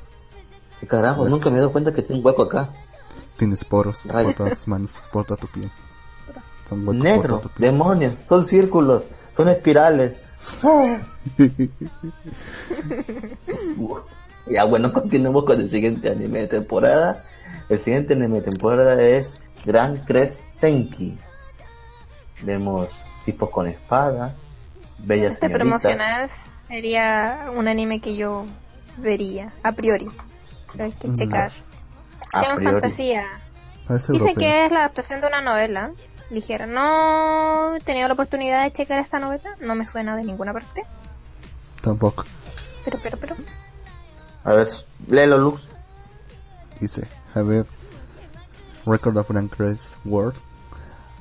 ¿Qué carajo? Nunca me he dado cuenta que tiene un hueco acá. Tienes poros Ay. por todas tus manos, por toda tu piel. Son huecos por Negro, toda tu piel. demonios, son círculos, son espirales. Ya bueno, continuemos con el siguiente anime de temporada. El siguiente anime de temporada es Gran Senki. Vemos tipos con espada, bellas Este señoritas. promocional sería un anime que yo vería, a priori. Pero hay que Mm. checar. A Acción fantasía. Dice que es la adaptación de una novela ligera. No he tenido la oportunidad de checar esta novela. No me suena de ninguna parte. Tampoco. Pero, pero, pero. A ver, léelo, Lux. Dice, a ver, Record of Crest World,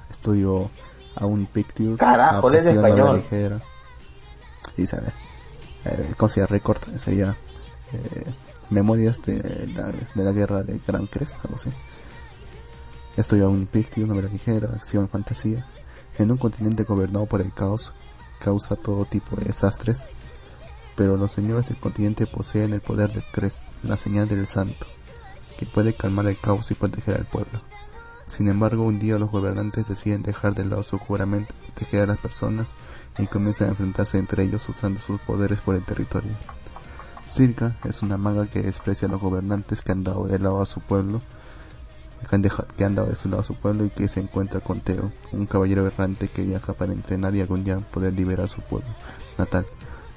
estudio a un Pictures, Carajo, la español. ligera. Dice, a ver, eh, ¿cómo se llama? Record? Sería eh, Memorias de la, de la Guerra de Gran Crest, algo así. Estudio a un Picture, novela ligera, acción, fantasía, en un continente gobernado por el caos, causa todo tipo de desastres, pero los señores del continente poseen el poder de Cres, la señal del santo, que puede calmar el caos y proteger al pueblo. Sin embargo, un día los gobernantes deciden dejar de lado su juramento, proteger a las personas y comienzan a enfrentarse entre ellos usando sus poderes por el territorio. Circa es una maga que desprecia a los gobernantes que han dado de lado a su pueblo, que han, dejado, que han dado de su lado a su pueblo y que se encuentra con Teo, un caballero errante que viaja para entrenar y algún día poder liberar su pueblo natal,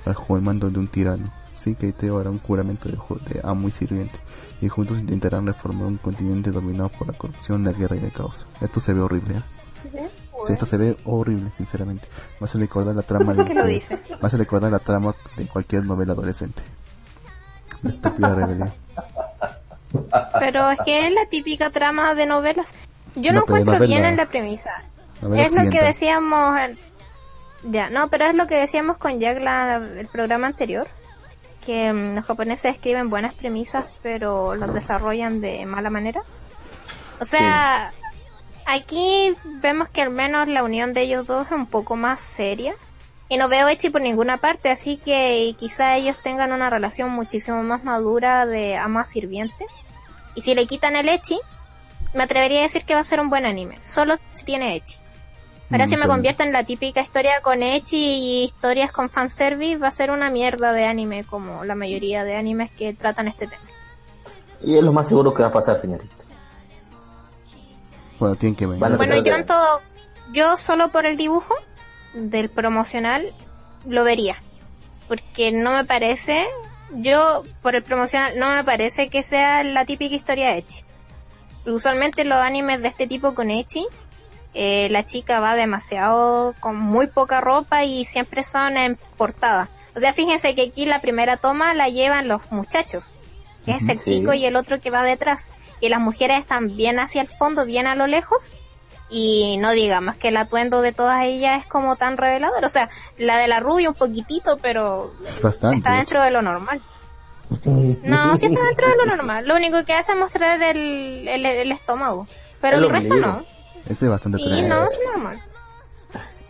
bajo el mando de un tirano. Circa y Teo harán un juramento de, de amo y sirviente, y juntos intentarán reformar un continente dominado por la corrupción, la guerra y el caos. Esto se ve horrible, ¿eh? ¿Se ve? Sí, esto se ve horrible, sinceramente. Vas a recordar la trama ¿Por qué lo de, dice? vas a recordar la trama de cualquier novela adolescente. Estúpida rebelión. Pero es que es la típica trama de novelas. Yo no, encuentro novela- bien en la premisa. es lo que decíamos. Ya, no, pero es lo que decíamos con Jack la, el programa anterior. Que mm, los japoneses escriben buenas premisas, pero las desarrollan de mala manera. O sea, aquí vemos que al menos la unión de ellos dos es un poco más seria. Y no veo Echi por ninguna parte, así que quizá ellos tengan una relación muchísimo más madura de ama sirviente. Y si le quitan el Echi, me atrevería a decir que va a ser un buen anime. Solo si tiene Echi. Ahora si me convierto en la típica historia con Echi y historias con fanservice, va a ser una mierda de anime como la mayoría de animes que tratan este tema. Y es lo más seguro que va a pasar, señorita. Bueno, tienen que venir. Bueno, yo en todo, yo solo por el dibujo del promocional lo vería. Porque no me parece, yo por el promocional no me parece que sea la típica historia de Echi. Usualmente los animes de este tipo con Echi, eh, la chica va demasiado con muy poca ropa y siempre son en portada. O sea, fíjense que aquí la primera toma la llevan los muchachos, que es el Sí. chico y el otro que va detrás. Y las mujeres están bien hacia el fondo, bien a lo lejos. Y no digamos que el atuendo de todas ellas es como tan revelador. O sea, la de la rubia un poquitito, pero Bastante. está dentro de lo normal. No, sí está dentro de lo normal. Lo único que hace es mostrar el, el, el estómago. Pero El el resto no. Ese es bastante Sí, no, es normal.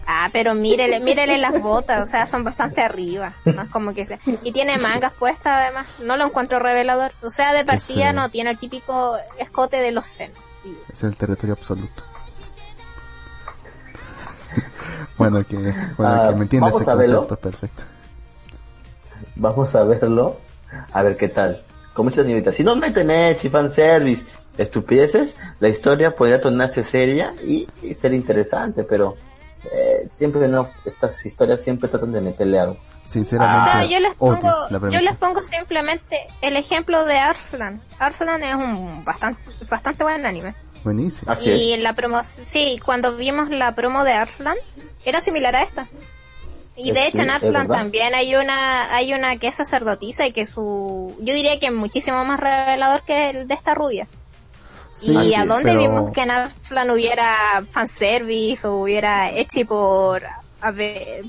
Ah, pero mírele, mírele las botas, o sea, son bastante arriba. No es como que sea. Y tiene mangas puestas además. No lo encuentro revelador. O sea, de partida Ese- no tiene el típico escote de los senos. Y- Es el territorio absoluto. bueno, que, bueno, Ah, que me entiende vamos ese a verlo. concepto, perfecto. Vamos a verlo. A ver qué tal. Como dice la señorita, si no meten Echi, fanservice, estupideces, la historia podría tornarse seria y, y ser interesante, pero eh, siempre no, estas historias siempre tratan de meterle algo. Sinceramente, sea, yo les pongo, la yo les pongo simplemente el ejemplo de Arslan. Arslan es un bastante, bastante buen anime. Buenísimo. Así y es. la promo, sí, cuando vimos la promo de Arslan, era similar a esta. Y de Eh, hecho sí, en Arslan también hay una, hay una que es sacerdotisa y que su, yo diría que es muchísimo más revelador que el de esta rubia. Sí, y a dónde pero- vimos que en Arslan hubiera fanservice o hubiera Echi por, a ver,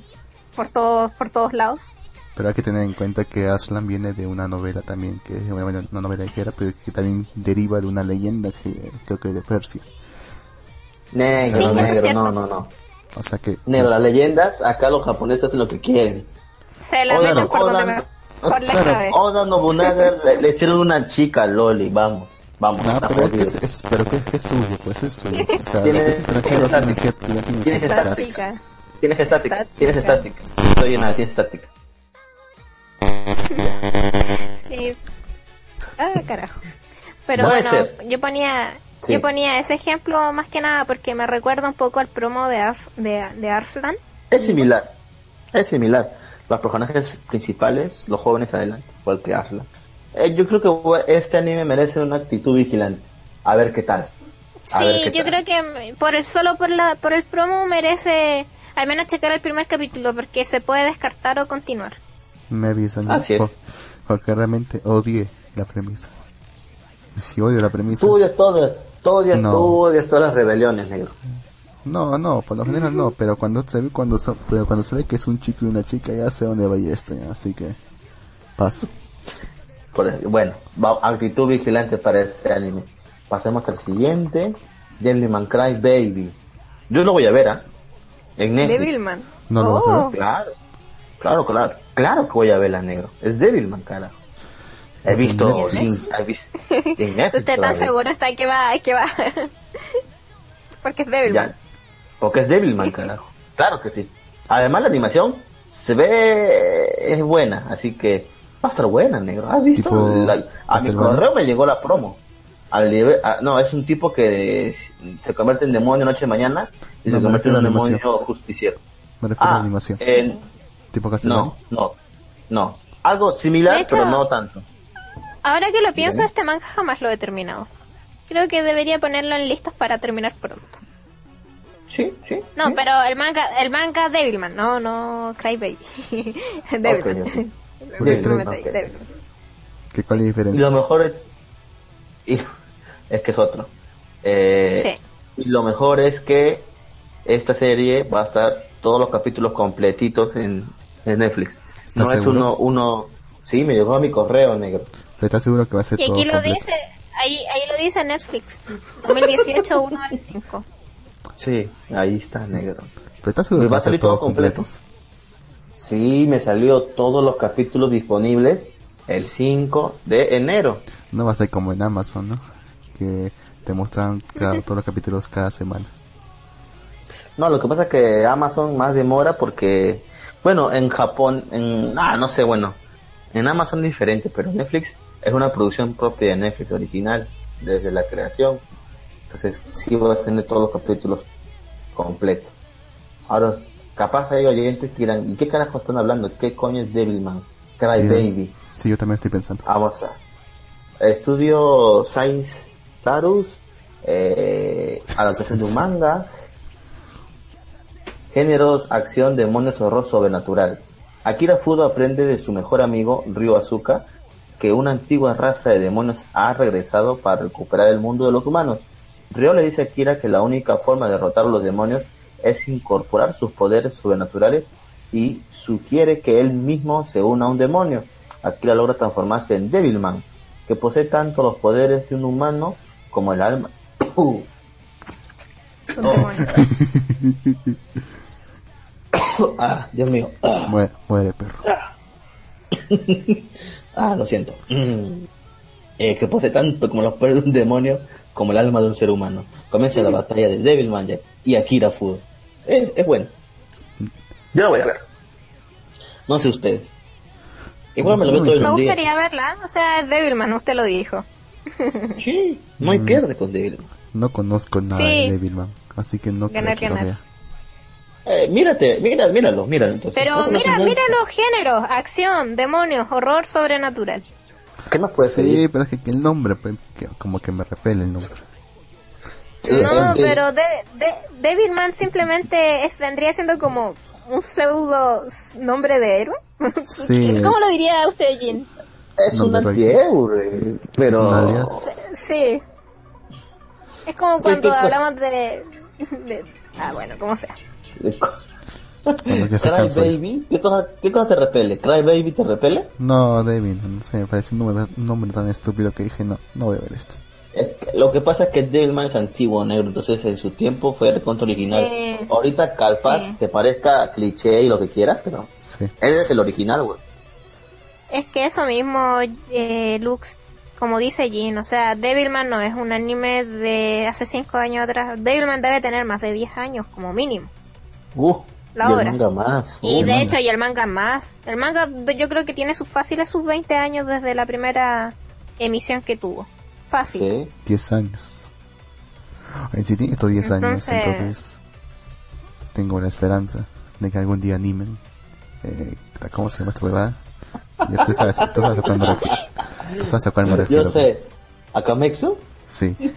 por todos, por todos lados. Pero hay que tener en cuenta que Aslan viene de una novela también, que es una, una novela ligera, pero que también deriva de una leyenda, que creo que de Persia. Negro, Sí, es negro, no, no, no. O sea que... Negro, las leyendas, acá los japoneses hacen lo que quieren. Se la Oda, meten por Oda, donde me- por la claro. Oda Nobunaga le, le hicieron una chica Loli, vamos, vamos. No, pero es, que es, es- pero que es, es suyo, pues es suyo. O sea, Tiene- los que es extranjero tiene tienen cierto, tienen tiene cierto que carácter. Estática. Tienes estática, Estática. tienes estática. Estoy en la tienes estática. Ah, carajo. Pero Puede bueno, ser. yo ponía Sí. yo ponía ese ejemplo más que nada porque me recuerda un poco al promo de, Ars- de, de Arslan. Es similar, es similar. Los personajes principales, los jóvenes adelante, igual que Aslan. Eh, yo creo que este anime merece una actitud vigilante. A ver qué tal. A Sí, qué yo tal. creo que por el solo por la por el promo merece al menos checar el primer capítulo porque se puede descartar o continuar. Me avisan, Así es. por- porque realmente odié la premisa. Si odio la premisa... Tú odias todo, tú odias, No. tú odias todas las rebeliones, negro. No, no, por lo general no, pero cuando se ve cuando so- pero cuando se ve que es un chico y una chica ya sé dónde va a ir esto ya, así que paso. Por bueno, va- actitud vigilante para este anime. Pasemos al siguiente, Devilman Cry Baby. Yo lo voy a ver, ¿ah? En Netflix. Devilman. ¿No lo vas a Oh. ver? Claro, claro, claro, claro que voy a verla negro. Es Devilman, carajo. He ¿En visto, sin, he visto, ¿Usted tan seguro está que va, que va? Porque es débil. Ya, porque es Devilman, carajo. Claro que sí. Además la animación se ve es buena, así que va a estar buena, negro. ¿Has visto? La- a mi correo me llegó la promo. Al nivel- ah, no, es un tipo que se convierte en demonio noche y mañana y No, se convierte en un a animación. demonio justiciero. Me refiero a Ah, la animación. en- tipo Castlevania. no, no, no. Algo similar, hecho- pero no tanto. Ahora que lo pienso, este manga jamás lo he terminado. Creo que debería ponerlo en listas para terminar pronto. Sí, sí. No, sí. pero el manga, el manga Devilman, no, no Cry Baby. Devilman. Ok, ok. Devilman. ¿Qué, ¿Cuál es la Y diferencia? lo mejor es. y- es que es otro. Eh, Y lo mejor es que esta serie va a estar todos los capítulos completitos en, en Netflix. ¿Estás No es uno, uno. Sí, me llegó a mi correo, negro. Pero estás seguro que va a ser Y todo aquí lo completo? dice, ahí, ahí lo dice Netflix. 2018 1 al 5. Sí, ahí está, negro. Pero estás seguro ¿Me que va a ser salir todo completo? completos. Sí, me salió todos los capítulos disponibles el 5 de enero. No va a ser como en Amazon, ¿no? Que te muestran cada- todos los capítulos cada semana. No, lo que pasa es que Amazon más demora porque, bueno, en Japón, en, ah, no sé, bueno, en Amazon es diferente, pero Netflix es una producción propia de Netflix original, desde la creación. Entonces, sí va a tener todos los capítulos completos. Ahora, capaz hay oyentes que dirán, ¿y qué carajo están hablando? ¿Qué coño es Devilman? Cry Sí, Baby. Sí, yo también estoy pensando. Vamos a. Estudio Science Tarus, eh, adaptación de un manga, géneros, acción, demonios, horror sobrenatural. Akira Fudo aprende de su mejor amigo Ryo Azuka que una antigua raza de demonios ha regresado para recuperar el mundo de los humanos. Ryo le dice a Akira que la única forma de derrotar a los demonios es incorporar sus poderes sobrenaturales y sugiere que él mismo se una a un demonio. Akira logra transformarse en Devilman, que posee tanto los poderes de un humano como el alma. Uh. ah, Dios mío. Ah, Muere, muere perro. ah, lo siento. Mm. Eh, que posee tanto como los poderes de un demonio como el alma de un ser humano. Comienza la batalla de Devilman y Akira Fudo. Es, es bueno. Yo lo voy a ver. No sé ustedes. Igual me lo veo todo el Me día. gustaría verla, o sea, es Devilman, usted lo dijo. Sí, no hay pierde con Devilman. No conozco nada Sí. de Devilman, así que no Ganar, creo que lo ganar. Eh, mírate, mira, míralo, míralo entonces. Pero ¿No conoces mira, mira los géneros, acción, demonios, horror sobrenatural. ¿Qué más puedes Sí, pedir? pero es que el nombre, pues, que- como que me repele el nombre. No, pero de, de, Devilman simplemente es, vendría siendo como un pseudo nombre de héroe. Sí, ¿Cómo lo diría usted, Jin? Es un antihéroe, pero... Sí. Es como ¿Qué- cuando hablamos de, de- Ah, bueno, como sea. Cry. Baby, ¿qué cosa, ¿qué cosa te repele? ¿Cry Baby te repele? No, sé, me parece un nombre, un nombre tan estúpido que dije, no, no voy a ver esto. Eh, Lo que pasa es que Devilman es antiguo, negro, entonces en su tiempo fue recontra original. Sí. Ahorita calpas, Sí. te parezca cliché y lo que quieras, pero Sí. él es el original, güey. Es que eso mismo, eh, Lux, como dice Jin, o sea, Devilman no es un anime de hace 5 años atrás. Devilman debe tener más de 10 años, como mínimo. Uh, La y el obra. manga más. Y uh, de manga. hecho, y el manga más. El manga yo creo que tiene sus fáciles sus 20 años desde la primera emisión que tuvo. Fácil. Sí. 10 años. En sí tiene estos 10 años, Entonces- tengo la esperanza de que algún día animen. Eh, ¿Cómo se llama esta huevada? Ya tú sabes, tú sabes a cuál me refiero. Tú sabes a cuál me refiero. Yo sé, ¿Akametsu? Sí.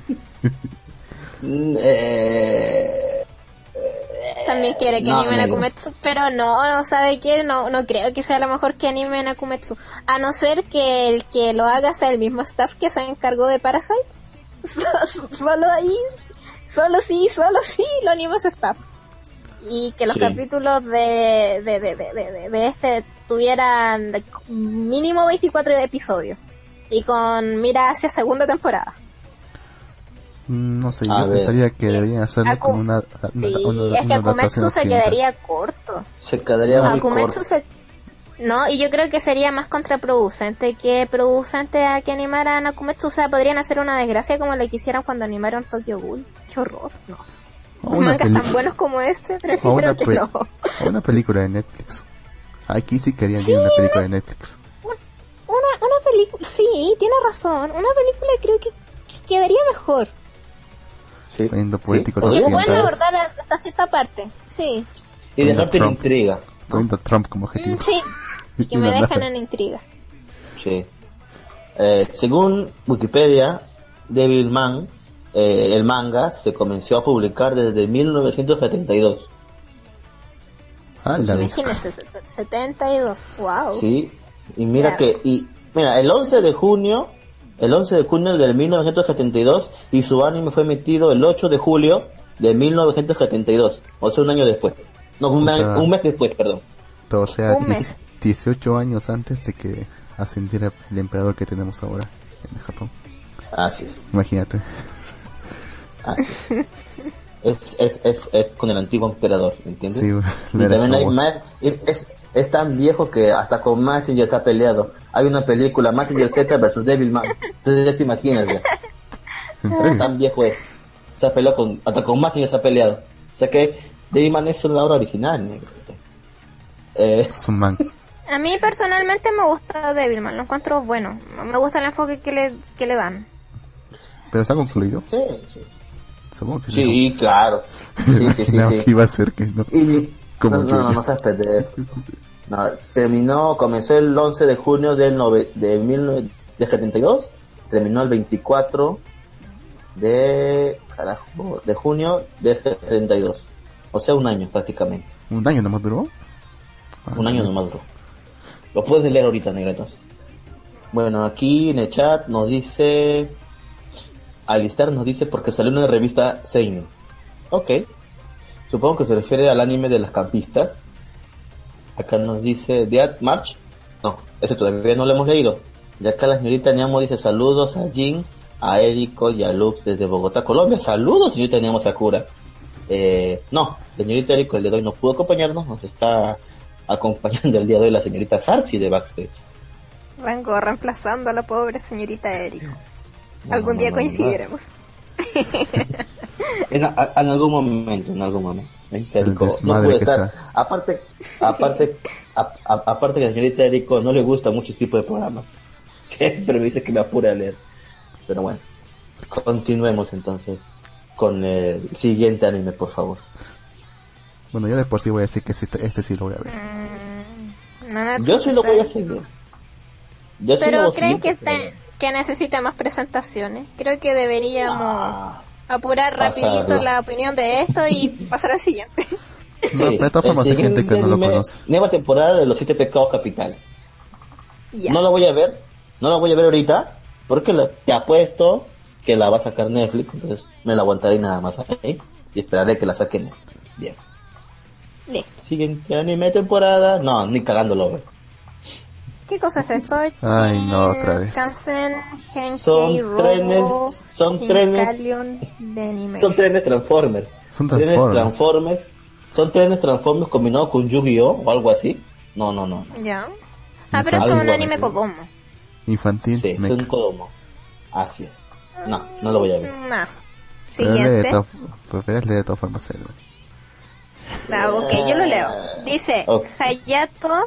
Mm, eh, También quiere que No, animen pero no, no sabe qué, no, no creo que sea lo mejor que animen Akumetsu. A no ser que el que lo haga sea el mismo staff que se encargó de Parasite. solo ahí, solo sí, solo sí, lo anima ese staff. Y que los Sí. capítulos de, de, de, de, de- de este tuvieran mínimo 24 episodios. Y con mira hacia segunda temporada. Mm, No sé, A yo ver. pensaría que deberían hacerlo Aku- con una, una, Sí, una- es que una Akumetsu adaptación se occidental. quedaría corto. Se quedaría muy Akumetsu corto. se... No, y yo creo que sería más contraproducente que producente a que animaran Akumetsu. O sea, podrían hacer una desgracia como la que hicieron cuando animaron Tokyo Ghoul. Qué horror, no. O Los una, mangas peli- tan buenos como este, o prefiero una, que pe- no. o una película de Netflix. Aquí sí querían ir a una película de Netflix. Una, una película, sí, tiene razón. Una película creo que, que quedaría mejor. Sí. Poniendo Sí, políticos occidentales. bueno abordar hasta cierta parte, sí. Y dejarte en intriga. Poniendo a Trump como Mm, objetivo. Sí, y que Y me dejan nada. en intriga. Sí. Eh, según Wikipedia, Devilman, eh, el manga, se comenzó a publicar desde 1972. Ah. Imagínense, 72, wow. Sí. Y mira Claro. que, y mira, el 11 de junio, el 11 de junio del 1972, y su anime fue emitido el 8 de julio de 1972. O sea, un año después. No, un, O sea- año- un mes después, perdón. O sea, Un 10 mes. 18 años antes de que ascendiera el emperador que tenemos ahora en Japón. Así es. Imagínate. así es. Es, es, es, con el antiguo emperador, ¿entiendes? Sí, Y también hay más, es, es tan viejo que hasta con Massinger se ha peleado. Hay una película, Massinger Z versus Devilman. Entonces ya te imaginas, ya. Tan viejo es. Se ha peleado con, hasta con Massinger se ha peleado. O sea que Devilman es una obra original, negro. Eh, Es un man. A mí personalmente me gusta Devilman, lo encuentro bueno. Me gusta el enfoque que le, que le dan. Pero se ha concluido. sí, sí. Supongo que Sí, claro. Sí, sí, sí, Imaginaba sí. que iba a ser que no. Y Como no, no, no, no seas pendejo. No, terminó, comenzó el 11 de junio del nove, de 1972, terminó el 24 de carajo, de junio de 72. O sea, un año prácticamente. ¿Un año nomás duró? Ah, Un año nomás duró. Lo puedes leer ahorita, negro, entonces. Bueno, aquí en el chat nos dice... Alistar nos dice porque salió en una revista Seinen. Ok. Supongo que se refiere al anime de las campistas. Acá nos dice Death March. No, ese todavía no lo hemos leído. Y acá la señorita Niamo dice saludos a Jin, a Erico y a Lux desde Bogotá, Colombia. Saludos, señorita Niamo Sakura. Eh, no, la señorita Erico el día de hoy no pudo acompañarnos. Nos está acompañando el día de hoy la señorita Sarsi de Backstage. Vengo reemplazando a la pobre señorita. No, Algún no, día no, coincidiremos. En, a- en algún momento, en algún momento. No desmadre puede que estar. sea. Aparte, aparte, a- a- aparte que a la señorita Erico no le gusta mucho este tipo de programas. Siempre me dice que me apure a leer. Pero bueno, continuemos entonces con el siguiente anime, por favor. Bueno, yo de por sí voy a decir que sí, este, este sí lo voy a ver. Mm, Yo sí lo voy a seguir. Yo sí Pero a creen que, este- que necesita más presentaciones. Creo que deberíamos Ah, apurar rapidito la opinión de esto y pasar al siguiente. No, pero de todas formas el hay gente que no lo conoce. Nueva temporada de los siete pecados capitales. ya. No la voy a ver, no la voy a ver ahorita, porque la- te apuesto que la va a sacar Netflix, entonces me la aguantaré nada más ahí y esperaré que la saque Netflix. Bien. Listo. Siguiente anime temporada, no, ni cagándolo. güey. ¿Qué cosa es esto? Ay, no, otra vez. Kansen, Henkei, Son Robo, trenes- son trenes- Hinkalion de anime. Son trenes Transformers. Son Trenes Transformers. Transformers. Son trenes Transformers combinados con Yu-Gi-Oh o algo así. No, no, no. no. Ya. Ah, pero esto es un anime. Kodomo. Infantil, Sí, es un Kodomo. Así es. No, no lo voy a ver. No. Es de Siguiente. todas- pero es de todas formas güey. Ah, ok, yo lo leo. Dice, Ok. Hayato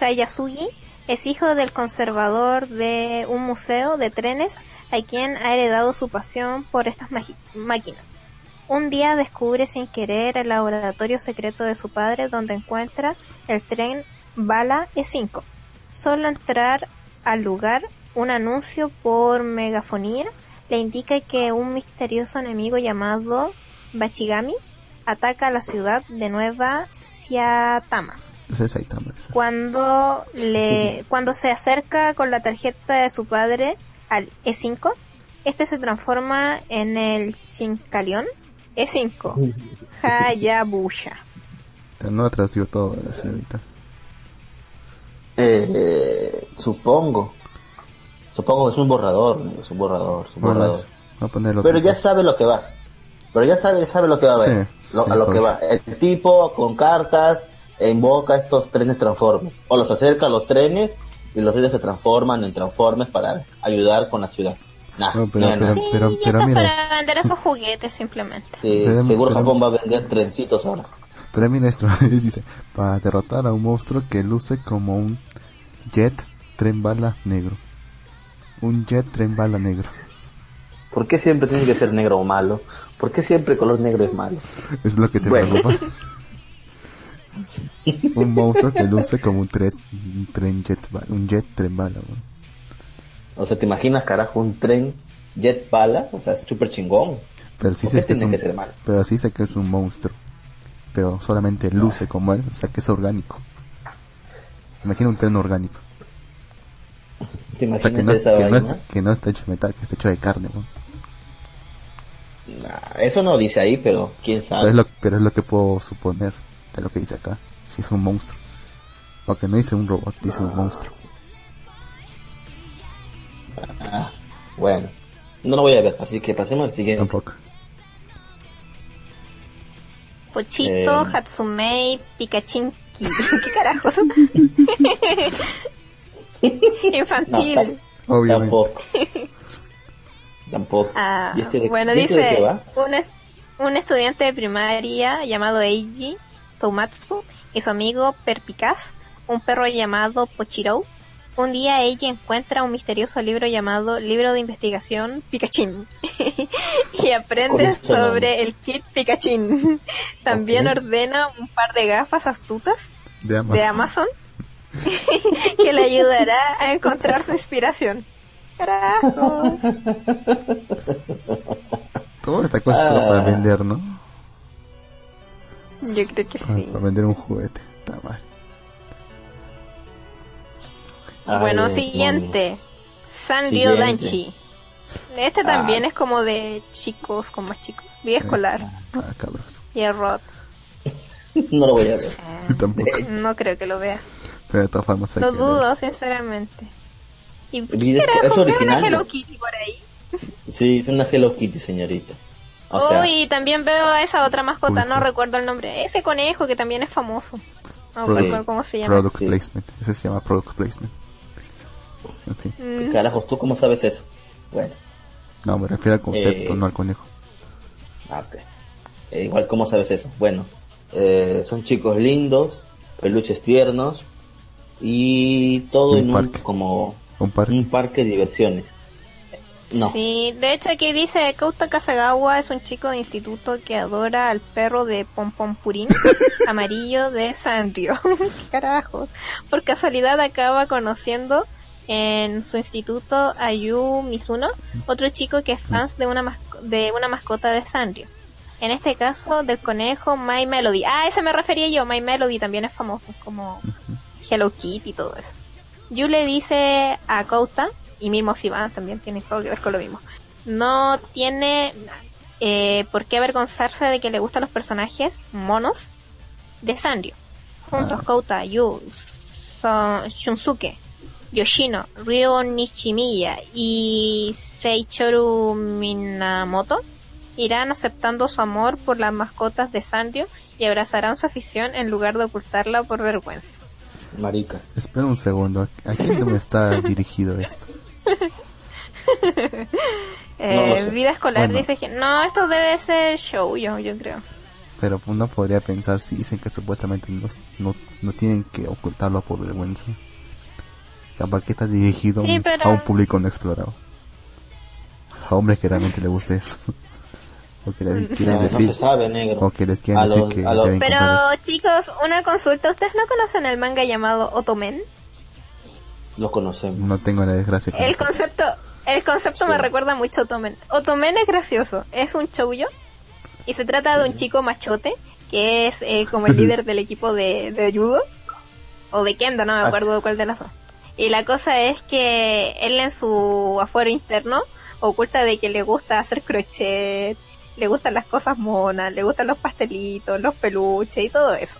Hayasugi es hijo del conservador de un museo de trenes a quien ha heredado su pasión por estas máquinas. Un día descubre sin querer el laboratorio secreto de su padre donde encuentra el tren Bala E5. Solo entrar al lugar, un anuncio por megafonía le indica que un misterioso enemigo llamado Bachigami ataca la ciudad de Nueva Siatama. Saitama. Cuando le cuando se acerca con la tarjeta de su padre al E5, este se transforma en el Chincalión E5 Hayabusa. No ha traducido todo la señorita. Eh, supongo. Supongo que es un borrador, amigo, es un borrador, es un borrador. a ponerlo Pero ya sabe lo que va. Pero ya sabe, sabe lo que va a ver. Sí, lo- sí, a lo soy. que va. El tipo con cartas invoca estos trenes transformes. O los acerca a los trenes y los trenes se transforman en transformes para ayudar con la ciudad. Nah, No, pero- nah. pero- Sí, pero- ya pero mira para vender esos juguetes simplemente. Sí, Pero- seguro pero- Japón va a vender trencitos ahora. Pero mira esto, dice, para derrotar a un monstruo que luce como un jet tren bala negro. Un jet tren bala negro. ¿Por qué siempre tiene que ser negro o malo? ¿Por qué siempre el color negro es malo? Es lo que te Bueno. preocupa. un monstruo que luce como un tren, un tren jet, un jet tren bala. O sea, ¿te imaginas, carajo, un tren jet bala? O sea, es súper chingón. Pero sí ¿Por sé que es un, que ser malo? pero sí sé que es un monstruo. Pero solamente luce como él, o sea que es orgánico. Imagina un tren orgánico. ¿Te O sea que no, es- esa que no, vaina? está, que no está hecho de metal, que está hecho de carne. Nah, eso no dice ahí, pero quién Pero sabe. es, lo, pero es lo que puedo suponer de lo que dice acá. Si es un monstruo. Porque no dice un robot, dice un monstruo. Ah, bueno, no lo voy a ver, así que pasemos al siguiente. Tampoco. Pochito, Eh. Hatsumei, Pikachinki. ¿Qué carajos? Infantil. No, Obviamente. Tampoco. Tampoco. Ah, ¿Y este de- bueno, y este de qué dice va? un, es- un estudiante de primaria llamado Eiji Tomatsu y su amigo Perpicaz, un perro llamado Pochirou. Un día Eiji encuentra un misterioso libro llamado Libro de Investigación Pikachin y aprende este sobre nombre. el kit Pikachin. También ordena un par de gafas astutas De Amazon. de Amazon que le ayudará a encontrar su inspiración. Carajos. Toda esta cosa solo para Ah. vender, ¿no? Yo creo que Para, sí. para vender un juguete. Está mal. Ay, Bueno, siguiente. Sanrio. Danchi. Este Ah. también es como de chicos con más chicos. Vida escolar. Ah, cabros. Y el Rod. No lo voy a ver. Tampoco. No creo que lo vea. Pero de todas formas Lo dudo, sinceramente. ¿Y carajo? es ¿Ve una original, Hello. Kitty por ahí? Sí, una Hello Kitty, señorita. O sea, Uy, y también veo a esa otra mascota, no recuerdo el nombre. Ese conejo que también es famoso. No recuerdo cómo se llama. Product Sí. placement. Eso se llama product placement. En fin. Mm, carajos, ¿tú cómo sabes eso? Bueno, No, me refiero al concepto, Eh. no al conejo. ah, ok. Eh, igual, ¿cómo sabes eso? Bueno, eh, son chicos lindos, peluches tiernos y todo Un en un como Un parque. un parque de diversiones. No, Sí, de hecho aquí dice Kouta Kasagawa es un chico de instituto que adora al perro de Pom Pom Purín amarillo de Sanrio. ¿Qué Carajos. Por casualidad acaba conociendo en su instituto a Yu Mizuno, otro chico que es fan de una, de una mascota de Sanrio. En este caso del conejo My Melody. Ah, ese me refería yo. My Melody también es famoso, como Hello Kitty y todo eso. Yu le dice a Kouta, y mismo Sivan también tiene todo que ver con lo mismo. No tiene eh, por qué avergonzarse de que le gustan los personajes monos de Sanrio. Juntos Ah. Kouta, Yu, Son- Shunsuke, Yoshino, Ryo Nishimiya y Seichoru Minamoto irán aceptando su amor por las mascotas de Sanrio y abrazarán su afición en lugar de ocultarla por vergüenza. marica. Espera un segundo. ¿A quién me está dirigido esto? Eh, sé. vida escolar Bueno. dice que no, esto debe ser show, yo, yo creo. Pero uno podría pensar si dicen que supuestamente no, no, no tienen que ocultarlo por vergüenza. Capaz que está dirigido a Sí, un- pero- a un público no explorado. A hombres que realmente les guste eso. o que les quieren No, no decir, se sabe, negro. o que les quieren A decir los- que los- Pero chicos, una consulta, ¿ustedes no conocen el manga llamado Otomen? Lo conocemos. No tengo la desgracia de El concepto, el concepto Sí. me recuerda mucho a Otomen. Otomen es gracioso, es un choullo y se trata de un chico machote que es eh, como el líder del equipo de, de judo o de kendo, no me Ah, acuerdo de cuál de las dos. Y la cosa es que él en su afuero interno oculta de que le gusta hacer crochet, le gustan las cosas monas, le gustan los pastelitos, los peluches y todo eso.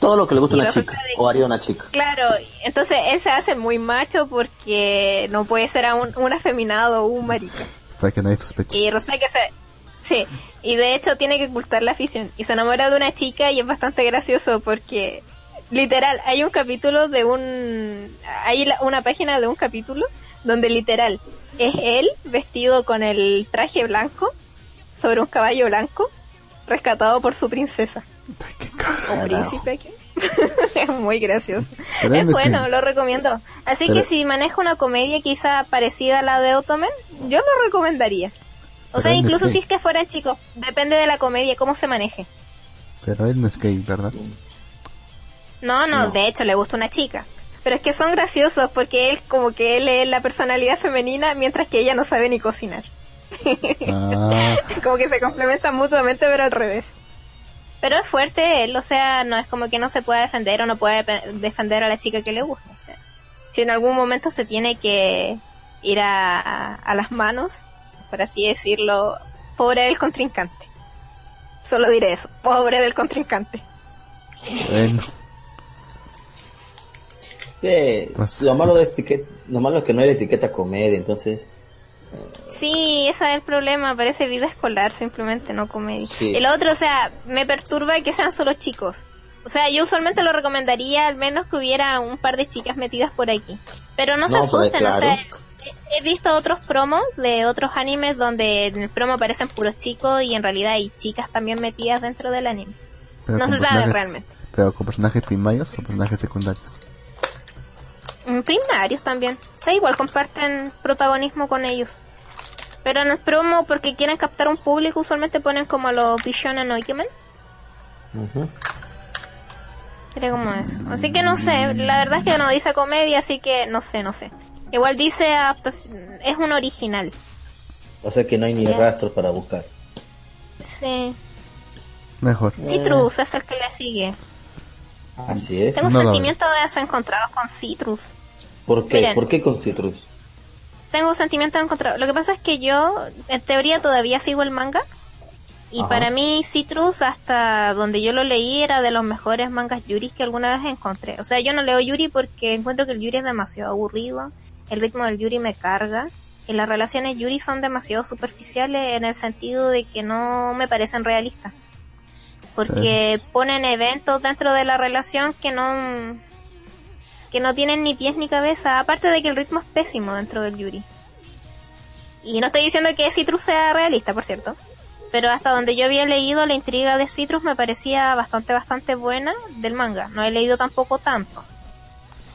Todo lo que le gusta a una chica, de- o haría una chica. Claro, entonces él se hace muy macho porque no puede ser a un, un afeminado o un marica. Para que nadie sospeche. Y resulta que se... Sí, y de hecho tiene que ocultar la afición. Y se enamora de una chica y es bastante gracioso porque, literal, hay un capítulo de un... Hay la- una página de un capítulo donde literal es él vestido con el traje blanco sobre un caballo blanco rescatado por su princesa qué caro. o príncipe. es muy gracioso. Pero es bueno, que- lo recomiendo. Así Pero- que si maneja una comedia quizá parecida a la de Ottoman, yo lo recomendaría. O Pero sea, incluso si es que fuera chico, depende de la comedia, cómo se maneje. Pero él no es gay, ¿verdad? No, no, No. de hecho le gusta una chica. Pero es que son graciosos porque él como que él es la personalidad femenina mientras que ella no sabe ni cocinar. Ah, como que se complementan mutuamente pero al revés. Pero es fuerte él, o sea, no es como que no se pueda defender o no puede defender a la chica que le gusta. O sea, si en algún momento se tiene que ir a, a las manos, por así decirlo, pobre del contrincante. Solo diré eso, pobre del contrincante. bueno. Que Pues- lo malo de etiqueta, lo malo es que no hay etiqueta comedia, entonces Sí, ese es el problema, parece vida escolar simplemente, no comedia. Sí. El otro, o sea, me perturba que sean solo chicos. O sea, yo usualmente lo recomendaría al menos que hubiera un par de chicas metidas por aquí. Pero no se No, pues, asusten, o sea, he- he visto otros promos de otros animes donde en el promo aparecen puros chicos y en realidad hay chicas también metidas dentro del anime. Pero No se sabe realmente. Pero con personajes primarios o personajes secundarios. Mm, Primarios también. O sea, igual comparten protagonismo con ellos. Pero en el promo, porque quieren captar un público, usualmente ponen como a los Bishonen no Ikemen. ujú. Sería como eso. Así que no sé, la verdad es que no dice comedia, así que no sé, no sé. Igual dice adaptación, es un original. o sea que no hay ni Ya. rastros para buscar. Sí. Mejor. Citrus es el que le sigue. Así es. Tengo No lo sentimientos de desencontrados con Citrus. ¿Por qué? miren. ¿Por qué con Citrus? Tengo sentimientos encontrados. Lo que pasa es que yo, en teoría, todavía sigo el manga. Y Ajá. para mí, Citrus, hasta donde yo lo leí, era de los mejores mangas Yuri que alguna vez encontré. O sea, yo no leo Yuri porque encuentro que el Yuri es demasiado aburrido. El ritmo del Yuri me carga. Y las relaciones Yuri son demasiado superficiales en el sentido de que no me parecen realistas. Porque ponen eventos dentro de la relación que no que no tienen ni pies ni cabeza, aparte de que el ritmo es pésimo dentro del Yuri. Y no estoy diciendo que Citrus sea realista, por cierto, pero hasta donde yo había leído la intriga de Citrus me parecía bastante, bastante buena del manga. No he leído tampoco tanto.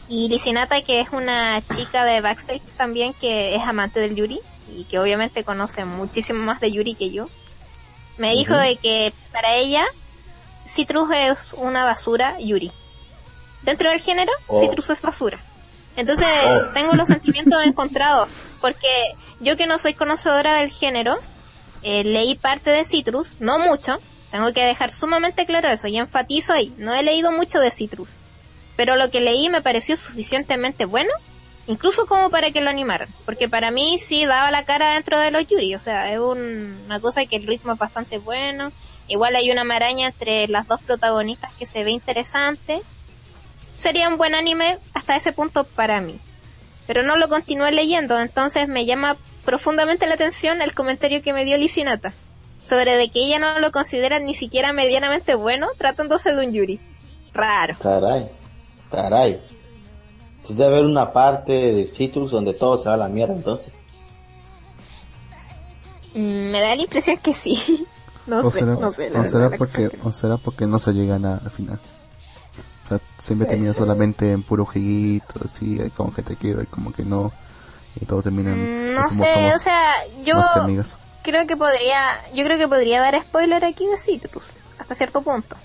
Y Licinata, que es una chica de backstage también que es amante del Yuri y que obviamente conoce muchísimo más de Yuri que yo, me dijo de que para ella Citrus es una basura Yuri. Dentro del género, Oh. Citrus es basura. Entonces, Oh. tengo los sentimientos encontrados, porque yo que no soy conocedora del género, eh, leí parte de Citrus, no mucho, tengo que dejar sumamente claro eso, y enfatizo ahí, no he leído mucho de Citrus, pero lo que leí me pareció suficientemente bueno, incluso como para que lo animaran, porque para mí sí daba la cara dentro de los Yuri, o sea, es un- una cosa que el ritmo es bastante bueno, igual hay una maraña entre las dos protagonistas que se ve interesante, sería un buen anime hasta ese punto para mí. Pero no lo continué leyendo, entonces me llama profundamente la atención el comentario que me dio Licinata sobre de que ella no lo considera ni siquiera medianamente bueno tratándose de un Yuri. Raro. Caray, caray. Entonces debe haber una parte de Citrus donde todo se va a la mierda entonces. Mm, me da la impresión que sí. No o sé, será, no sé. o será porque, o será porque no se llegan a- al final. O sea, siempre termina solamente en puro jueguito, así, hay como que te quiero y como que no. Y todo termina en Mm, no somos- sé, somos o sea, yo más que amigas. creo que podría, yo creo que podría dar spoiler aquí de Citrus, hasta cierto punto.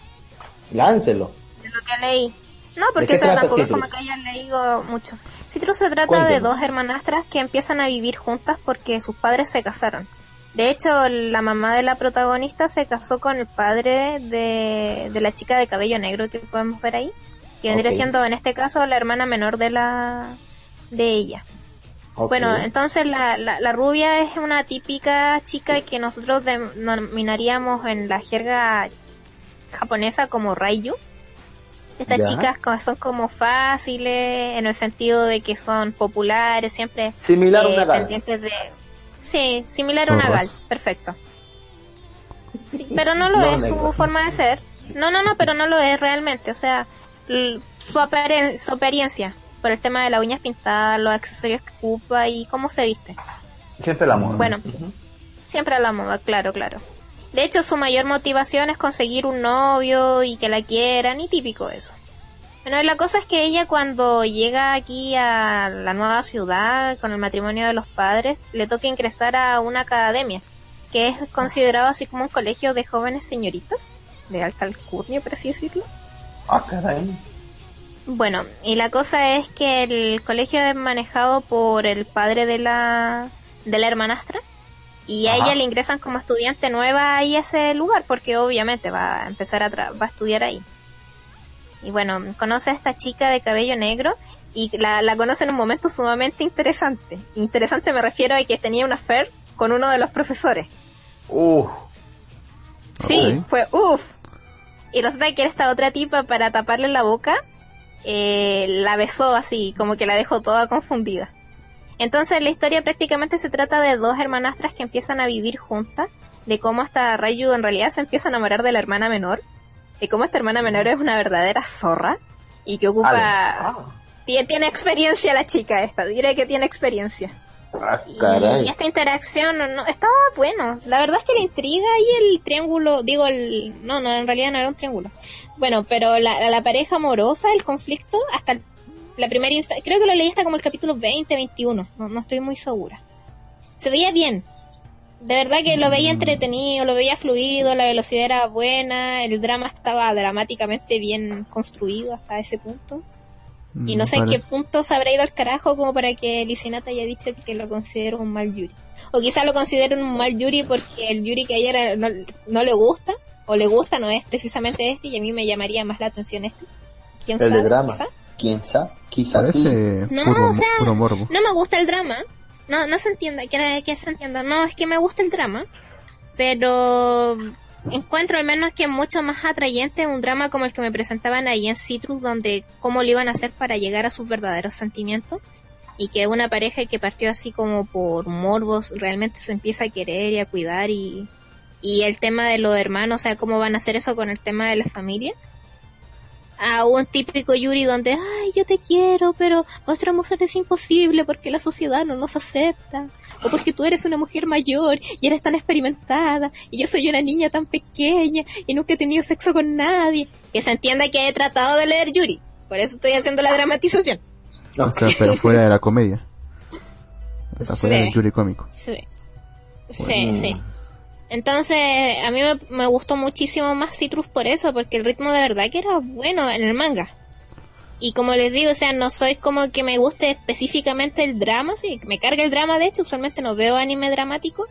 Láncelo. de lo que leí. No, porque qué o sea, trata tampoco es como que hayan leído mucho. Citrus se trata de dos hermanastras que empiezan a vivir juntas porque sus padres se casaron. De hecho, la mamá de la protagonista se casó con el padre de, de la chica de cabello negro que podemos ver ahí, que vendría siendo en este caso la hermana menor de la de ella. Bueno, entonces la, la, la rubia es una típica chica que nosotros denominaríamos en la jerga japonesa como Raiju. Estas Ya. chicas son como fáciles en el sentido de que son populares, siempre Similar a eh, una pendientes de... Sí, similar a una gal, perfecto. Sí, pero no lo No, es su forma de ser. No, no, no, pero no lo es realmente. O sea, su, aparen- su apariencia, por el tema de las uñas pintadas, los accesorios que ocupa y cómo se viste. Siempre la moda. Bueno, siempre a la moda, claro, claro. De hecho, su mayor motivación es conseguir un novio y que la quieran y típico eso. Bueno, y la cosa es que ella cuando llega aquí a la nueva ciudad con el matrimonio de los padres, le toca ingresar a una academia, que es considerado así como un colegio de jóvenes señoritas, de alta alcurnia, por así decirlo. Ah, caray. Bueno, y la cosa es que el colegio es manejado por el padre de la, de la hermanastra y a Ajá. ella le ingresan como estudiante nueva ahí a ese lugar porque obviamente va a empezar a, tra- va a estudiar ahí. Y bueno, conoce a esta chica de cabello negro y la, la conoce en un momento sumamente interesante. Interesante me refiero a que tenía una affair con uno de los profesores. Uf. Sí, Ok. fue uff. Y resulta que esta otra tipa, para taparle la boca, eh, la besó así, como que la dejó toda confundida. Entonces la historia prácticamente se trata de dos hermanastras que empiezan a vivir juntas, de cómo hasta Rayu en realidad se empieza a enamorar de la hermana menor, de cómo esta hermana menor es una verdadera zorra y que ocupa... Ah, Tiene, tiene experiencia la chica esta, diré que tiene experiencia. ah, Y esta interacción no, estaba bueno. La verdad es que la intriga y el triángulo, digo, el, no, no, en realidad no era un triángulo. Bueno, pero la, la pareja amorosa, el conflicto, hasta el- la primera instancia, creo que lo leí hasta como el capítulo 20, 21, no, no estoy muy segura. Se veía bien. De verdad que lo veía entretenido, lo veía fluido, la velocidad era buena, el drama estaba dramáticamente bien construido hasta ese punto. Y no sé en qué punto se habrá ido al carajo como para que Licinata haya dicho que lo considero un mal Yuri. O quizá lo considero un mal Yuri porque el Yuri que ayer no, no le gusta, o le gusta, no es precisamente este, y a mí me llamaría más la atención este. ¿Quién El sabe? drama. quizá? ¿Quién sabe? Quizás Parece No, puro, o sea, puro morbo. No me gusta el drama. No, no se entienda, que, se entienda. No, es que me gusta el drama. Pero encuentro al menos que mucho más atrayente un drama como el que me presentaban ahí en Citrus, donde cómo lo iban a hacer para llegar a sus verdaderos sentimientos. Y que una pareja que partió así como por morbos realmente se empieza a querer y a cuidar y, y el tema de los hermanos, o sea, cómo van a hacer eso con el tema de la familia a un típico Yuri donde, ay, yo te quiero, pero nuestro amor es imposible porque la sociedad no nos acepta. O porque tú eres una mujer mayor y eres tan experimentada y yo soy una niña tan pequeña y nunca he tenido sexo con nadie. Que se entienda que he tratado de leer Yuri. Por eso estoy haciendo la dramatización. O sea, pero fuera de la comedia. O sea, fuera Sí. del Yuri cómico. Sí, sí, sí. Entonces, a mí me, gustó muchísimo más Citrus por eso, porque el ritmo de verdad que era bueno en el manga. Y como les digo, o sea, no soy como que me guste específicamente el drama, sí, me carga el drama, de hecho, usualmente no veo anime dramático,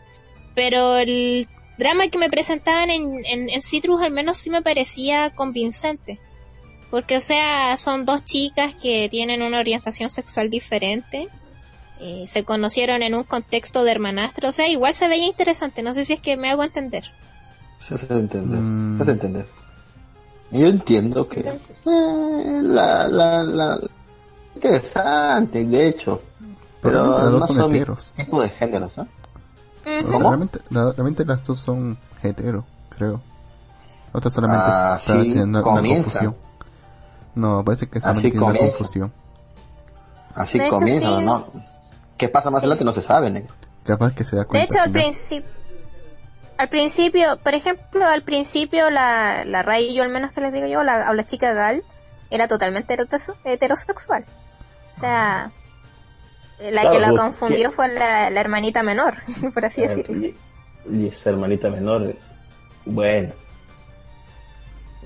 pero el drama que me presentaban en, en, en Citrus al menos sí me parecía convincente. Porque, o sea, son dos chicas que tienen una orientación sexual diferente, eh, se conocieron en un contexto de hermanastro, o sea, igual se veía interesante, no sé si es que me hago entender. Se hace entender. Mm. Se hace entender. Yo entiendo que Entonces- eh, la, la, la interesante, de hecho. Pero las dos no son heteros. tipo de géneros. O sea, Ujú. ¿Cómo? realmente, la- realmente las dos son hetero, creo. Otra solamente Ah, está sí, teniendo una, comienza. confusión. No, parece que solamente tiene una confusión. Así comienza, sí. ¿no? ¿Qué pasa más adelante? No se sabe, negro. Capaz que se da De cuenta. hecho, al principio, al principio, por ejemplo, al principio la, la Ray, yo al menos que les digo yo, la, o la chica Gal, era totalmente heterosex- heterosexual. O sea, la Claro, que la confundió ¿qué? fue la, la hermanita menor, por así decirlo. Eh, Y, y esa hermanita menor, eh, bueno.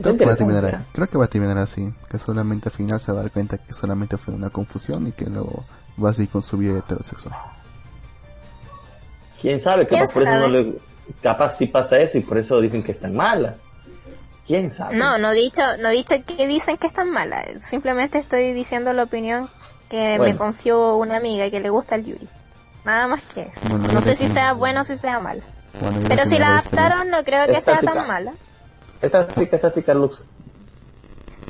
Creo que, va a terminar, creo que va a terminar así. Que solamente al final se va a dar cuenta que solamente fue una confusión y que luego va a seguir con su vida heterosexual. ¿Quién sabe? ¿Quién Capaz por eso no le... Capaz sí pasa eso y por eso dicen que es tan mala. ¿Quién sabe? No, no he dicho, no he dicho que dicen que están malas. Simplemente estoy diciendo la opinión que me confió una amiga que le gusta el Yuri. Nada más que eso. Bueno, no sé si sea bueno o si sea malo. Bueno, Pero si la adaptaron, no creo que sea tan mala. Estática, estática, Lux.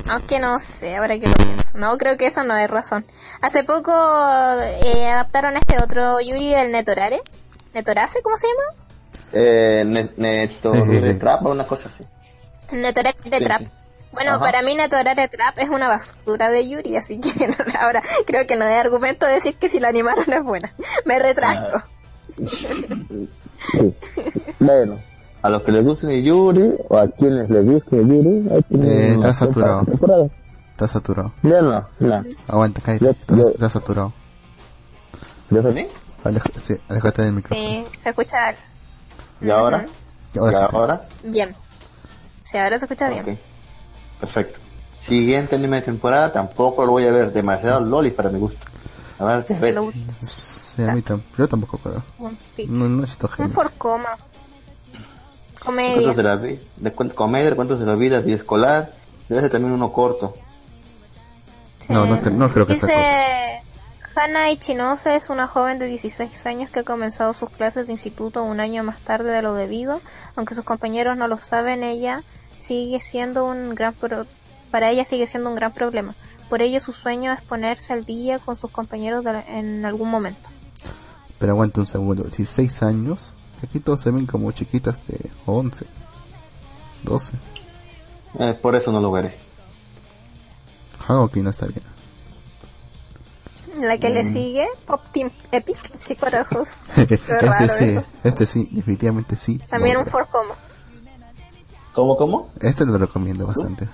Aunque no sé, ahora que lo pienso. No, creo que eso no es razón. Hace poco eh, adaptaron este otro Yuri del Netorare, ¿Netorase? ¿Cómo se llama? Eh, ne- Neto Trap o una cosa así. Netorare Trap. sí. Bueno, Ajá. para mí Netorare Trap es una basura de Yuri, así que no- ahora creo que no hay argumento de decir que si lo animaron es buena. Me retracto. Sí. Bueno, a los que les guste Yuri o a quienes les guste Yuri, ahí tienen Eh, está saturado. temporada. Está saturado. Ya no, no. Aguanta, cállate. Está, saturado. ¿Ya? Aleja- sí, aléjate del micrófono. Sí, se escucha ¿Y ahora? Y ahora ¿Y sí. ahora? bien. Sí, ahora se escucha bien. Perfecto. Siguiente anime de temporada, tampoco lo voy a ver. Demasiado lolis para mi gusto. A ver, te Sí, a mí tampoco. Yo tampoco creo. un. No, no Un genio. Forcoma. Cuentos Comedia. de la vida, de cuent- comedia, de cuentos de la vida, vida escolar. Debe ser también uno corto. No, no, cre- no creo que sea Dice, Hana Ichinose es una joven de 16 años que ha comenzado sus clases de instituto un año más tarde de lo debido. Aunque sus compañeros no lo saben, ella sigue siendo un gran pro- para ella sigue siendo un gran problema. Por ello su sueño es ponerse al día con sus compañeros de la- en algún momento. Pero aguanta un segundo. 16 años. Aquí todos se ven como chiquitas de 11, 12. Eh, por eso no lo veré. Hagoki no está bien. La que le Mm. sigue, Pop Team Epic, qué carajos. este raro sí, eso. este sí, definitivamente sí. También un forcoma. ¿Cómo, cómo? Este lo recomiendo bastante.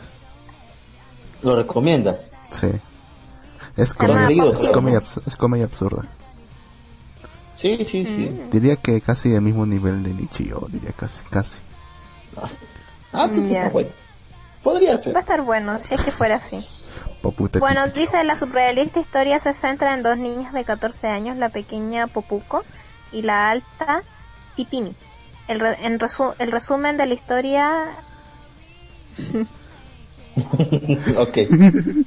¿Lo recomiendas? Sí. Es comedia, es comedia, es comedia absurda. Sí, sí, Mm. sí. Diría que casi el mismo nivel de Nichio, diría casi, casi. Ah, entonces Ya. está bueno. Podría Va a ser. estar bueno, si es que fuera así. Popute Bueno, dice la surrealista historia se centra en dos niñas de 14 años, la pequeña Popuco y la alta Pipini. El, re- en resu- el resumen de la historia ok. en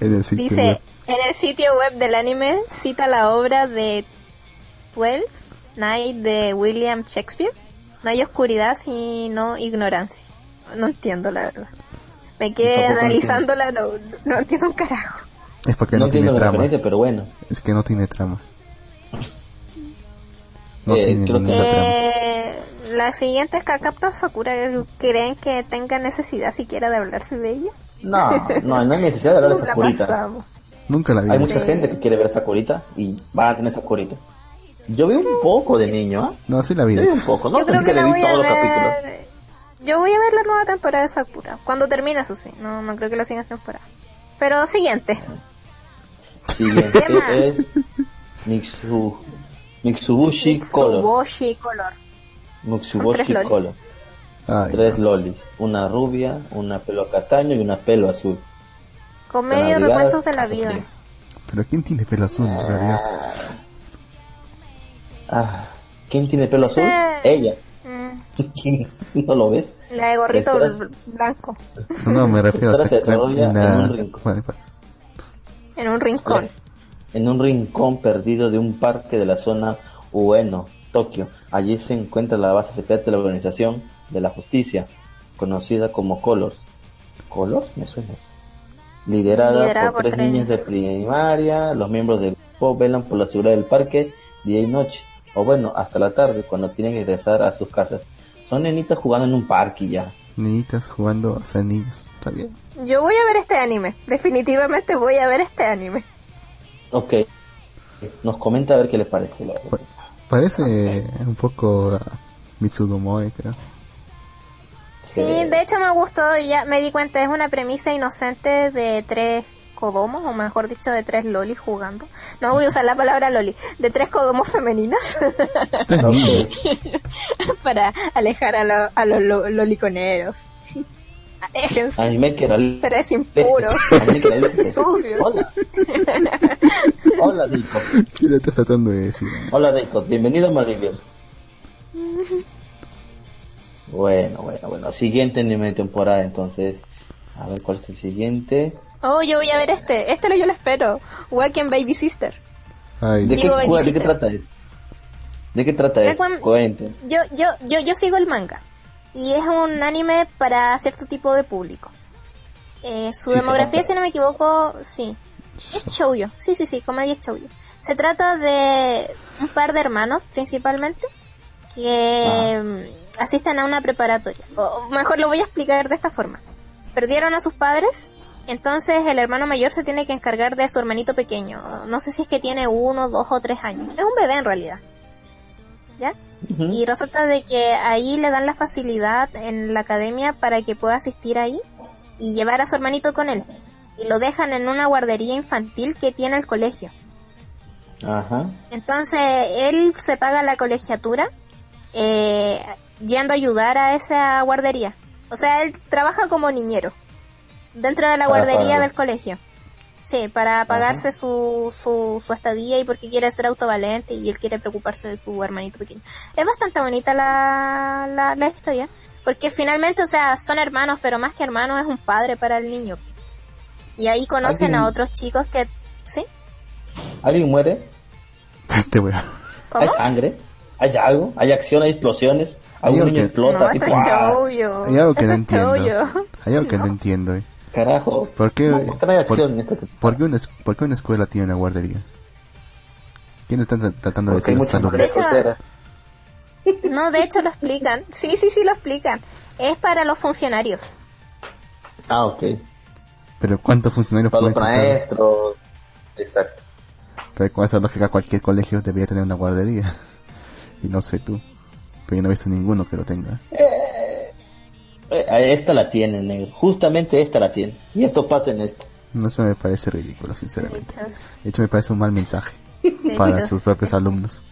el sitio dice, web. en el sitio web del anime cita la obra de 12 Night de William Shakespeare. No hay oscuridad sino ignorancia. No entiendo la verdad. Me quedé analizándola, no, no entiendo un carajo. Es porque No no, tiene trama. pero bueno. Es que no tiene trama. No Eh, tiene creo que- trama. Eh, la siguiente es Kakapta Sakura. ¿Creen que tenga necesidad siquiera de hablarse de ella? No, no, no hay necesidad de hablar de Sakurita. Nunca la vi. Hay mucha Sí. gente que quiere ver Sakurita y va a tener Sakurita. Yo vi un poco de niño, ¿ah? No, sí la vi. Yo vi un poco, ¿no? Yo creo que la le vi todos los capítulos. Yo voy a ver la nueva temporada de Sakura. Cuando termine, eso sí. No, no creo que la siguiente temporada. Pero siguiente. Siguiente ¿Qué más? es Mitsu, Mitsubushi Color. Mitsuboshi Color. Mitsubushi tres. Color. Ay, Tres lolis. Una rubia, una pelo castaño y una pelo azul. Comedia recuentos de la vida. Pero ¿quién tiene pelo azul en realidad? Ah, ¿Quién tiene pelo azul? Sí. Ella. Mm, ¿Quién? ¿No lo ves? la de gorrito La bl- blanco. No, me refiero a se en un rincón. Pues, En un rincón. En un rincón perdido de un parque de la zona Ueno, Tokio. Allí se encuentra la base secreta de la organización de la justicia, conocida como Colors. ¿Colors? Me suena. Liderada, Liderada por, por tres tres niñas de primaria, los miembros del grupo velan por la seguridad del parque día y noche. O bueno, hasta la tarde, cuando tienen que regresar a sus casas. Son nenitas jugando en un parque y ya. niñitas jugando a ser niños. Está bien. Yo voy a ver este anime. Definitivamente voy a ver este anime. Ok. Nos comenta a ver qué les parece. la verdad. Pa- Parece un poco Mitsudomoe, creo. Sí, de hecho me gustó y ya me di cuenta, es una premisa inocente de tres codomos, o mejor dicho, de tres lolis jugando. No voy a usar la palabra loli, de tres codomos femeninas para alejar a, lo- a los lo- loliconeros. Aléjense, era tres impuros. Hola. Hola, Deiko. ¿Qué le estás tratando de decir? Hola, Deiko. Bienvenido a Maribel. Bueno, bueno, bueno. Siguiente anime de temporada, entonces. A ver cuál es el siguiente. Oh, yo voy a ver este, este lo yo lo espero. Wacken Baby Sister. Ay, ¿De qué, Digo, cuál- ¿De qué Babysitter. trata esto? ¿De qué trata? Wacken- Cuenten. Yo, yo, yo, yo sigo el manga. Y es un anime para cierto tipo de público. Eh, su Sí, demografía, si no me equivoco, sí. Es shoujo. Sí, sí, sí, comedia es shoujo. Se trata de un par de hermanos, principalmente, que asisten a una preparatoria. O mejor lo voy a explicar de esta forma. Perdieron a sus padres, entonces el hermano mayor se tiene que encargar de su hermanito pequeño. No sé si es que tiene uno, dos o tres años. Es un bebé en realidad. ¿Ya? Y resulta de que ahí le dan la facilidad en la academia para que pueda asistir ahí y llevar a su hermanito con él. Y lo dejan en una guardería infantil que tiene el colegio. Ajá. Entonces él se paga la colegiatura eh, yendo a ayudar a esa guardería. O sea, él trabaja como niñero dentro de la guardería pagar. del colegio. Sí, para pagarse su, su, su estadía y porque quiere ser autovalente y él quiere preocuparse de su hermanito pequeño. Es bastante bonita la, la, la historia, porque finalmente, o sea, son hermanos, pero más que hermanos es un padre para el niño. Y ahí conocen ¿Alguien- a otros chicos que... ¿Sí? ¿Alguien muere? Este weón. ¿Cómo? ¿Hay sangre? ¿Hay algo? ¿Hay acción? ¿Hay explosiones? ¿Algún niño que- explota? No, esto es chollo. Hay algo que no entiendo. Hay algo que no entiendo. eh. Carajo. ¿Por qué, No, ¿por qué no hay por- acción en esta por qué una, es- por qué una escuela tiene una guardería? ¿Quién está tra- tratando de Porque hay decir los. No, de hecho lo explican. Sí, sí, sí lo explican. Es para los funcionarios. Ah, ok. Pero ¿cuántos funcionarios Para los pueden citar? maestros. Exacto. Pero con esa lógica cualquier colegio debería tener una guardería. Y no sé tú. Pero yo no he visto ninguno que lo tenga. Eh, esta la tiene, negro. Justamente esta la tiene. Y esto pasa en esta. No se me parece ridículo, sinceramente. De hecho me parece un mal mensaje para sus propios alumnos.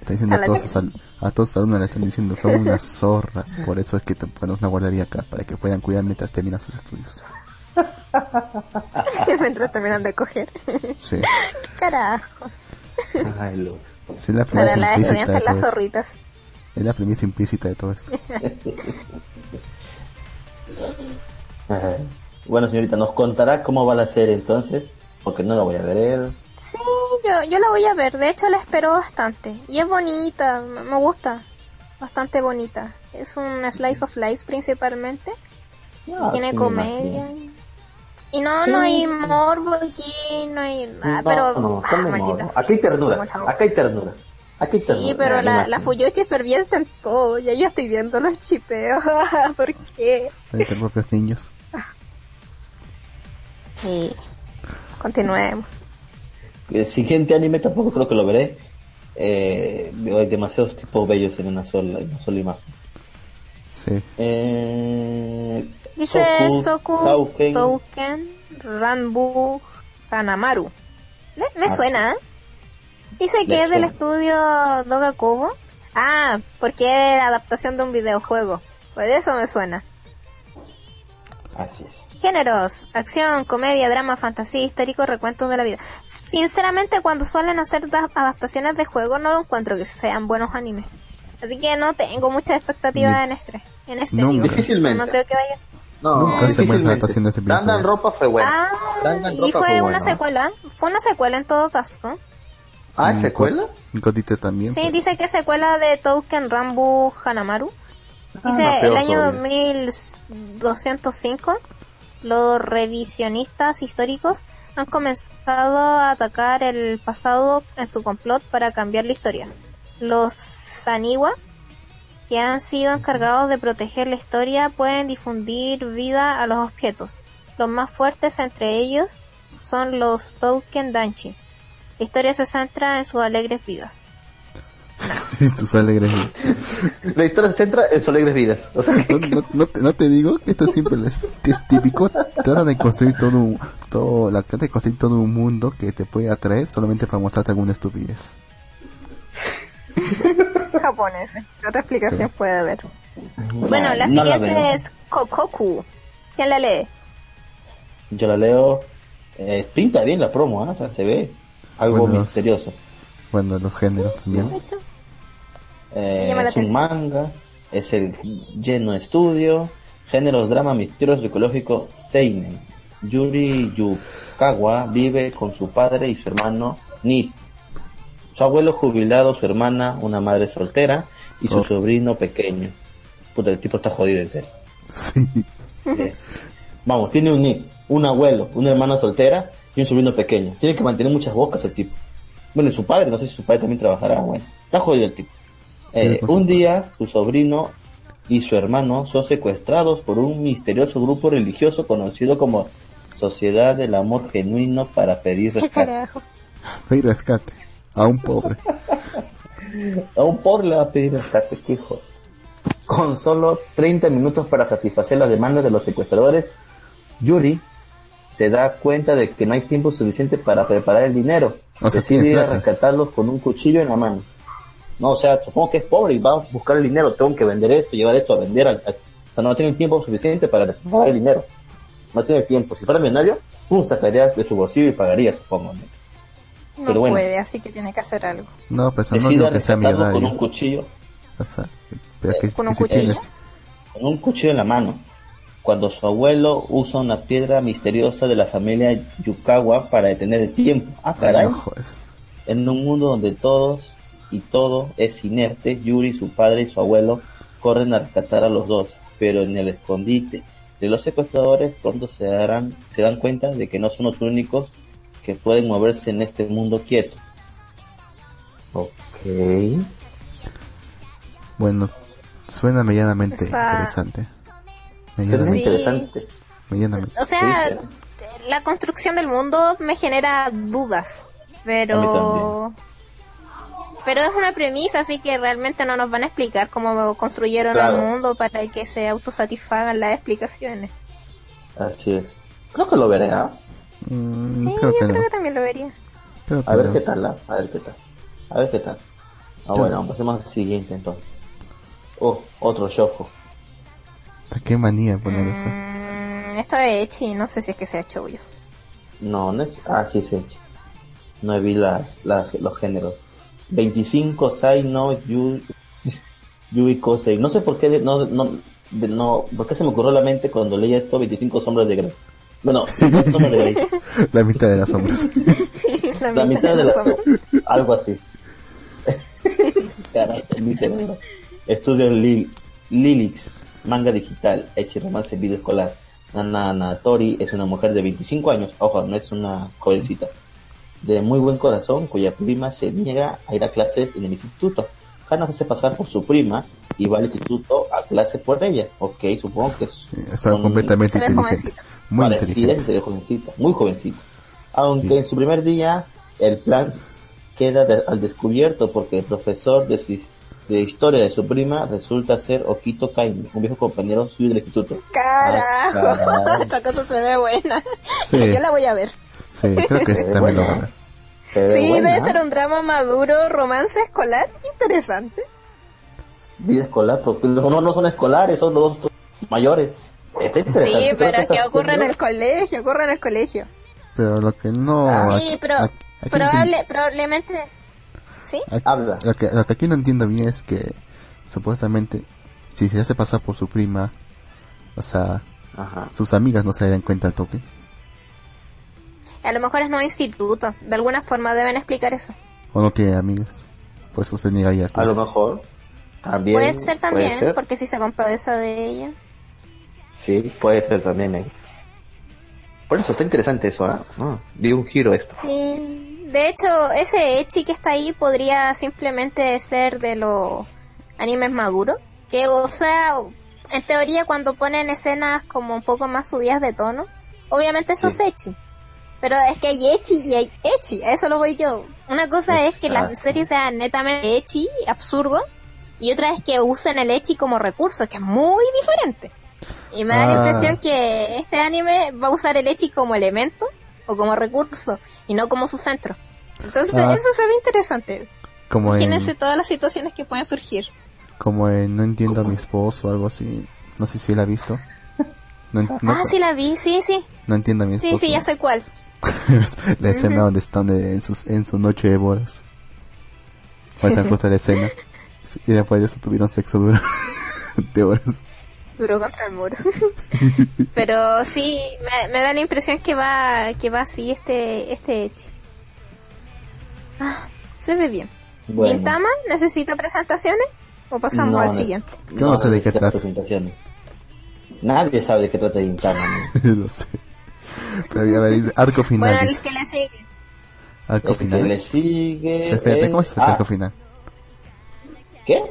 Está diciendo a A todos, sus al- a todos sus alumnos le están diciendo son unas zorras. Por eso es que te ponemos una guardería acá, para que puedan cuidar mientras terminan sus estudios. Mientras terminan de coger. Sí. Carajo. Ay, lo. Sí, es la Para premisa las las esto. zorritas. Es la premisa implícita de todo esto. Ajá. Bueno, señorita, ¿nos contará cómo va la serie entonces? Porque no la voy a ver. Sí, yo, yo la voy a ver. De hecho la espero bastante. Y es bonita. Me gusta. Bastante bonita. Es un slice of life principalmente. Ah, Tiene sí, comedia. imagino. Y no, Sí. no hay morbo aquí, no hay nada, no, pero... no, ah, hay ternura. Acá hay ternura. Aquí. Sí, pero la, la. Fuyuchi pervierte en todo. Ya yo estoy viendo los chipeos. ¿Por qué? Entre propios niños. Sí. Continuemos. El siguiente anime tampoco creo que lo veré. Eh, veo hay demasiados tipos bellos en una sola, en una sola imagen. Sí. Eh, Dice Soku, Tauken. Touken, Ranbu, Hanamaru. Me, me Ah, suena, ¿eh? Dice que es del estudio Dogakubo. Ah, porque es adaptación de un videojuego. Pues eso me suena. Así es. Géneros, acción, comedia, drama, fantasía, histórico, recuentos de la vida. Sinceramente, cuando suelen hacer da- adaptaciones de juegos, no lo encuentro que sean buenos animes. Así que no tengo muchas expectativas Ni- en este. En este Nunca. digo. Difícilmente. No creo que vaya a ser. No, Nunca buenas difícilmente. adaptaciones de Dandan videojuegos. ropa fue buena. Ah, y fue una bueno. secuela. Fue una secuela en todo caso. ¿no? Ah, ¿secuela? También. Sí, pero- dice que es secuela de Touken Rambu Hanamaru. Dice, Ah, el año todavía. 2205, los revisionistas históricos han comenzado a atacar el pasado en su complot para cambiar la historia. Los Saniwa, que han sido encargados de proteger la historia, pueden difundir vida a los objetos. Los más fuertes entre ellos son los Touken Danchi. La historia se centra en sus alegres vidas. Sus alegres. La historia se centra en sus alegres vidas. O sea, No, no, no te, no te digo que esto siempre es, que es típico. Tratan de construir todo un, todo, la de construir todo un mundo que te puede atraer solamente para mostrarte alguna estupidez. japoneses. ¿Qué otra explicación Sí. puede haber? Bueno, la no siguiente es Kokoku. ¿Quién la lee? Yo la leo. Eh, pinta bien la promo, ¿ah? o sea, se ve algo Bueno, los- misterioso. Bueno, los géneros también. Eh, es un manga, es el lleno estudio, géneros drama misterioso psicológico Seinen. Yuri Yukawa vive con su padre y su hermano Nit. Su abuelo jubilado, su hermana, una madre soltera y su sobrino pequeño. Puta, el tipo está jodido en serio. Sí. Eh, Vamos, tiene un Nit, un abuelo, una hermana soltera y un sobrino pequeño. Tiene que mantener muchas bocas el tipo. Bueno, y su padre, no sé si su padre también trabajará, bueno. Está jodido el tipo. Eh, un día, su sobrino y su hermano son secuestrados por un misterioso grupo religioso conocido como Sociedad del Amor Genuino para pedir ¿Qué rescate. y rescate. A un pobre. A un pobre le va a pedir rescate, qué hijo. Con solo 30 minutos para satisfacer las demandas de los secuestradores, Yuri se da cuenta de que no hay tiempo suficiente para preparar el dinero. O sea, Decide ir a rescatarlos con un cuchillo en la mano. No, o sea, supongo que es pobre y va a buscar el dinero. Tengo que vender esto, llevar esto a vender. Al, al- o sea, no tiene tiempo suficiente para preparar el dinero. No tiene tiempo. Si fuera millonario, pum, sacaría de su bolsillo y pagaría, supongo. ¿no? No Pero bueno. puede, así que tiene que hacer algo. No, pues no digo que sea rescatarlos con un millonario. cuchillo O sea, que, ¿Con un si cuchillo? tienes. con un cuchillo en la mano, cuando su abuelo usa una piedra misteriosa de la familia Yukawa para detener el tiempo. Ah, caray. Ay, no jodes. En un mundo donde todos y todo es inerte, Yuri, su padre y su abuelo corren a rescatar a los dos, pero en el escondite de los secuestradores pronto se darán, se dan cuenta de que no son los únicos que pueden moverse en este mundo quieto. Ok. Bueno, suena medianamente Está- interesante. Medianamente. Sí. interesante. O sea, Sí, la construcción del mundo me genera dudas, pero pero es una premisa, así que realmente no nos van a explicar cómo construyeron Claro. el mundo para que se autosatisfagan las explicaciones. Así es. Creo que lo veré, ¿ah? Mm, Sí, creo yo que no. creo que también lo vería. A ver no. qué tal, ¿ah? a ver qué tal. A ver qué tal. Ah, bueno, pasemos al siguiente entonces. Oh, otro shojo. ¿Para qué manía poner eso? Mm, esto es Echi, no sé si es que sea yo. No, no es. Ah, sí, es hecho. No vi las, las, los géneros. 25 Sai no Yu, Yui Kosei. No sé por qué, de- no, no, de- no, por qué se me ocurrió la mente cuando leía esto 25 sombras de Grey. Bueno, 25 sombras de Grey. La mitad de las sombras. la, La mitad de los la hombres. algo así. Caray, mi cerebro. Estudio Lil, Lilix, manga digital, hecho romance video escolar. Nana Natori es una mujer de 25 años, ojo, no es una jovencita, de muy buen corazón, cuya prima se niega a ir a clases en el instituto. Hana se hace pasar por su prima y va al instituto a clase por ella. Ok, supongo que es Está completamente inteligente. jovencita. Muy inteligente. se ve jovencita, muy jovencita. Aunque Sí. en su primer día el plan queda de- al descubierto porque el profesor de, de historia de su prima resulta ser Okito Kaimi, un viejo compañero suyo del instituto. Ah, Carajo, caray. esta cosa se ve buena. Sí. Yo la voy a ver. Sí, creo que ve también lo van a Sí, buena, debe ser un drama maduro, romance escolar, interesante. Vida escolar, porque no, no son escolares, son los dos mayores. Está interesante. Sí, pero esa que ocurre en el colegio, ocurre en el colegio. Pero lo que no. Ah, Sí, pero aquí- aquí probable, probablemente... ¿Sí? Aquí- Habla. Lo que, lo que aquí no entiendo bien es que supuestamente si se hace pasar por su prima, o sea, Ajá. sus amigas no se darían cuenta al toque. A lo mejor es nuevo instituto. De alguna forma deben explicar eso. O no tiene amigas. Por eso se niega a ir a A lo mejor. También. puede ser también, ser. porque si se compadece de ella. Sí, puede ser también. eh. Por eso está interesante eso, ¿ah? Ah, vi un giro esto. Sí. De hecho, ese Echi que está ahí podría simplemente ser de los animes maduros. Que, o sea, en teoría cuando ponen escenas como un poco más subidas de tono, obviamente eso Sí. es Echi. Pero es que hay Echi y hay Echi, a eso lo voy yo. Una cosa es que la Exacto. serie sea netamente Echi, absurdo, y otra es que usen el Echi como recurso, que es muy diferente. Y me da la Ah. impresión que este anime va a usar el Echi como elemento o como recurso y no como su centro. Entonces Ah. eso se ve interesante. Como Imagínense en, todas las situaciones que pueden surgir. como en No entiendo a mi esposo o algo así. No sé si la ha visto. No, ah, sí la vi, sí, sí. no entiendo a mi Sí, esposo. sí, ya sé cuál. la escena donde están de- en, sus, en su noche de bodas. Muestran justo la escena. Y después de eso tuvieron sexo duro. de horas. Duró contra el muro. Pero sí, me, me da la impresión que va que va así este este Echi. Ah, se ve bien. Bueno. ¿Gintama necesita presentaciones? ¿O pasamos No, al siguiente? Yo no sé de qué trata. presentaciones. Nadie sabe de qué trata Gintama. ¿no? no sé. Pero, a ver, arco final. Bueno, el que le sigue. Arco El que final. le sigue. Espérate, ¿cómo es el ah, arco final? ¿Qué?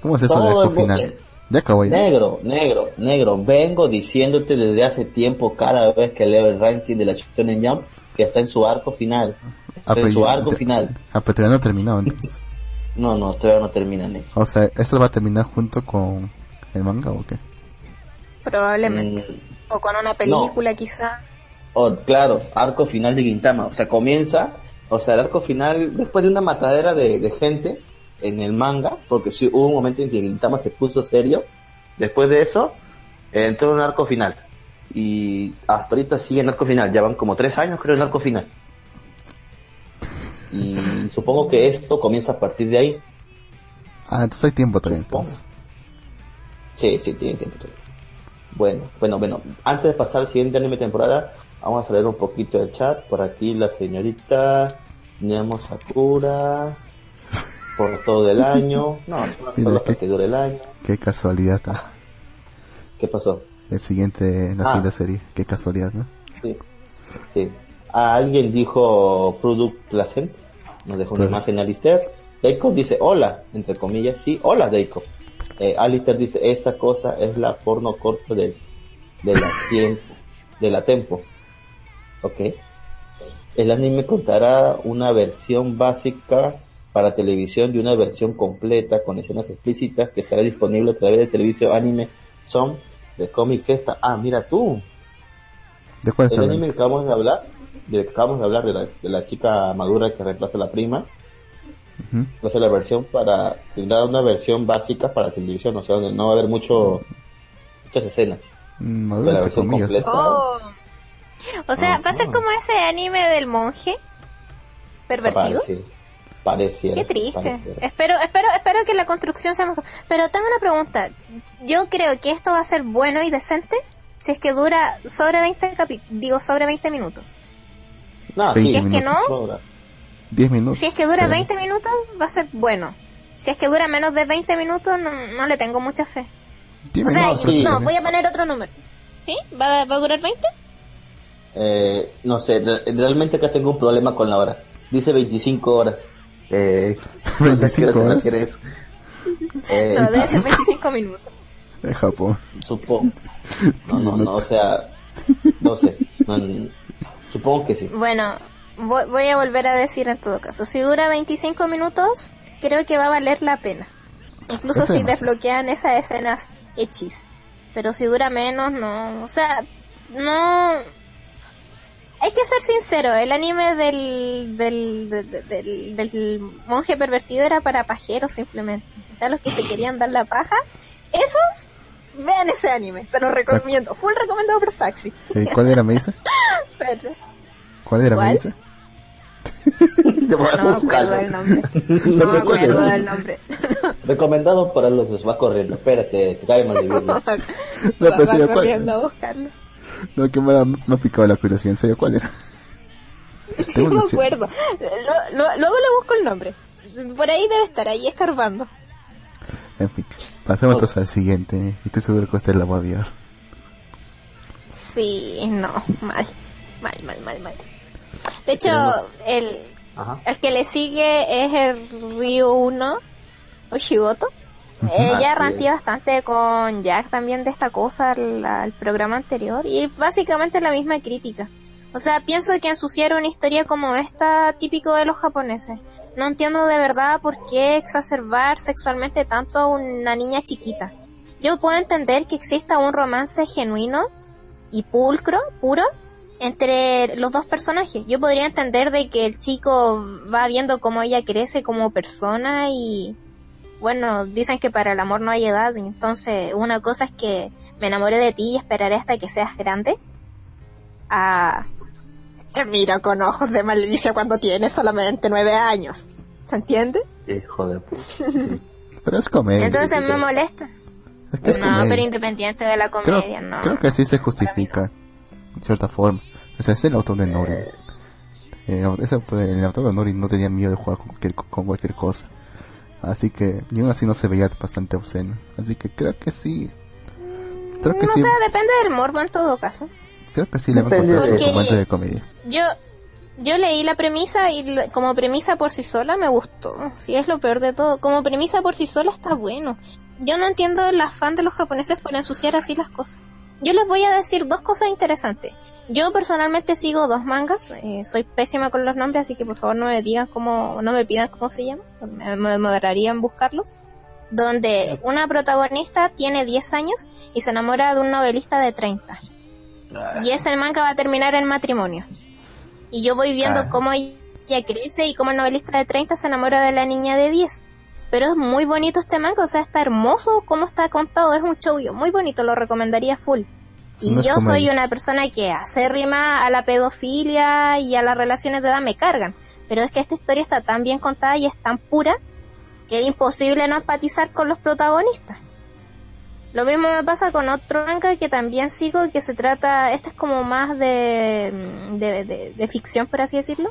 ¿Cómo es eso de arco final? Bote. Ya acabó ya. Negro, negro, negro. Vengo diciéndote desde hace tiempo, cada vez que leo el ranking de la Shonen Jump, que está en su arco final. Ah, Está en su arco ya- final. Ah, pero todavía no ha terminado entonces. No, no, todavía no termina, negro. O sea, ¿eso va a terminar junto con el manga o qué? Probablemente. Mm, O con una película, quizá. oh, claro, arco final de Gintama. O sea, comienza, o sea, el arco final, después de una matadera de, de gente en el manga, porque sí hubo un momento en que Gintama se puso serio. Después de eso, entró en un arco final. Y hasta ahorita sigue en arco final. Ya van como tres años, creo, en arco final. Y supongo que esto comienza a partir de ahí. Ah, entonces hay tiempo todavía Supongo. entonces. Sí, sí, tiene tiempo. todavía. Bueno, bueno, bueno. Antes de pasar al siguiente anime temporada, vamos a leer un poquito el chat. Por aquí la señorita Nemo Sakura. Por todo el año. No, solo hasta que dure el año. Qué casualidad. ah. ¿Qué pasó? El siguiente, la Ah. siguiente serie. Qué casualidad, ¿no? Sí. Sí. Ah, alguien dijo Product Placent. Nos dejó una Product. imagen Alistair. Jacob dice hola, entre comillas. Sí, hola Jacob. Eh, Alistair dice, esa cosa es la porno corto de, de la tiempo. De la tempo. Ok. El anime contará una versión básica para televisión y una versión completa con escenas explícitas que estará disponible a través del servicio anime Som de Comic Festa. Ah, mira tú. ¿De cuál El anime que acabamos de hablar, de que acabamos de hablar de la, de la chica madura que reemplaza a la prima, a ser la versión para, tendrá una versión básica para televisión, o sea, donde no va a haber mucho, muchas escenas. Mm, Madura la entre versión comillas. completa. Oh. O sea, va a ser como ese anime del monje pervertido. Pareciera, Qué triste. pareciera. Espero, espero, espero que la construcción sea mejor. Pero tengo una pregunta. Yo creo que esto va a ser bueno y decente si es que dura sobre 20 capi digo sobre 20 minutos. No, Si sí, es que no, sobra. 10 minutos. Si es que dura Está 20 minutos va a ser bueno. Si es que dura menos de 20 minutos no, no le tengo mucha fe. O sea, sí. no, voy a poner otro número. ¿Sí? ¿Va, va a durar 20? Eh, no sé, re- realmente acá tengo un problema con la hora. Dice 25 horas. Eh, no sé a qué 25 hora se horas. Eh, No, ser 25 minutos. De Japón. Supongo. No, no, no, o sea, no sé. No, no, supongo que sí. Bueno, voy, voy a volver a decir en todo caso. Si dura 25 minutos, creo que va a valer la pena. Incluso si demasiado. desbloquean esas escenas hechis. Pero si dura menos, no. O sea, no. Hay que ser sincero, el anime del, del, de- de- del, del monje pervertido era para pajeros simplemente. O sea, los que se querían dar la paja, esos, vean ese anime, se los recomiendo. Full recomendado por Saxi. ¿Cuál era, me dice? Pero, ¿Cuál era, ¿Cuál? me dice? No me acuerdo del nombre. No me acuerdo del nombre. Recomendado para los que va corriendo. Espérate, te cae mal de. No, pues, va sí, corriendo a buscarlo. No, que me ha, me ha picado la curiosidad. ¿En serio cuál era? No me noción. acuerdo. Lo- lo- luego le busco el nombre. Por ahí debe estar, ahí escarbando. En fin, pasemos entonces al siguiente. Y estoy seguro que usted la va a odiar. Sí, no, mal. Mal, mal, mal, mal. De hecho, el, Ajá. el que le sigue es el Ryu 1, Oshigoto. Ella ranteé es. bastante con Jack también de esta cosa al, al programa anterior y básicamente la misma crítica. O sea, pienso que ensuciar una historia como esta típico de los japoneses. No entiendo de verdad por qué exacerbar sexualmente tanto a una niña chiquita. Yo puedo entender que exista un romance genuino y pulcro, puro, entre los dos personajes. Yo podría entender de que el chico va viendo cómo ella crece como persona y bueno, dicen que para el amor no hay edad, y entonces una cosa es que me enamoré de ti y esperaré hasta que seas grande. A te miro con ojos de malicia cuando tienes solamente nueve años. ¿Se entiende? Hijo de puta. Pero es comedia. Entonces me molesta. es que es no, comedia. pero independiente de la creo, comedia, no. creo que sí se justifica. En cierta forma. O sea, es el autor de Nori. Eh, ese autor, el autor de Nori no tenía miedo de jugar con cualquier, con cualquier cosa. Así que, ni aún así no se veía bastante obsceno. Así que creo que sí. Creo que no sí. sé, depende del morbo en todo caso. Creo que sí le va a encontrar su momento de comedia. Yo, Yo leí la premisa y la- como premisa por sí sola me gustó. Sí, es lo peor de todo. Como premisa por sí sola está bueno. Yo no entiendo el afán de los japoneses por ensuciar así las cosas. Yo les voy a decir dos cosas interesantes. Yo personalmente sigo dos mangas. eh, soy pésima con los nombres, así que por favor no me digan cómo, no me pidan cómo se llaman. Me, me demoraría en buscarlos. Donde una protagonista tiene 10 años y se enamora de un novelista de 30. Y ese manga va a terminar en matrimonio. Y yo voy viendo Ah. cómo ella crece y cómo el novelista de 30 se enamora de la niña de 10. Pero es muy bonito este manga, o sea, está hermoso cómo está contado, es un show muy bonito, lo recomendaría full. Y No yo como soy una persona que hace rima a la pedofilia y a las relaciones de edad me cargan. Pero es que esta historia está tan bien contada y es tan pura que es imposible no empatizar con los protagonistas. Lo mismo me pasa con otro manga que también sigo, que se trata, este es como más de, de, de- de ficción, por así decirlo.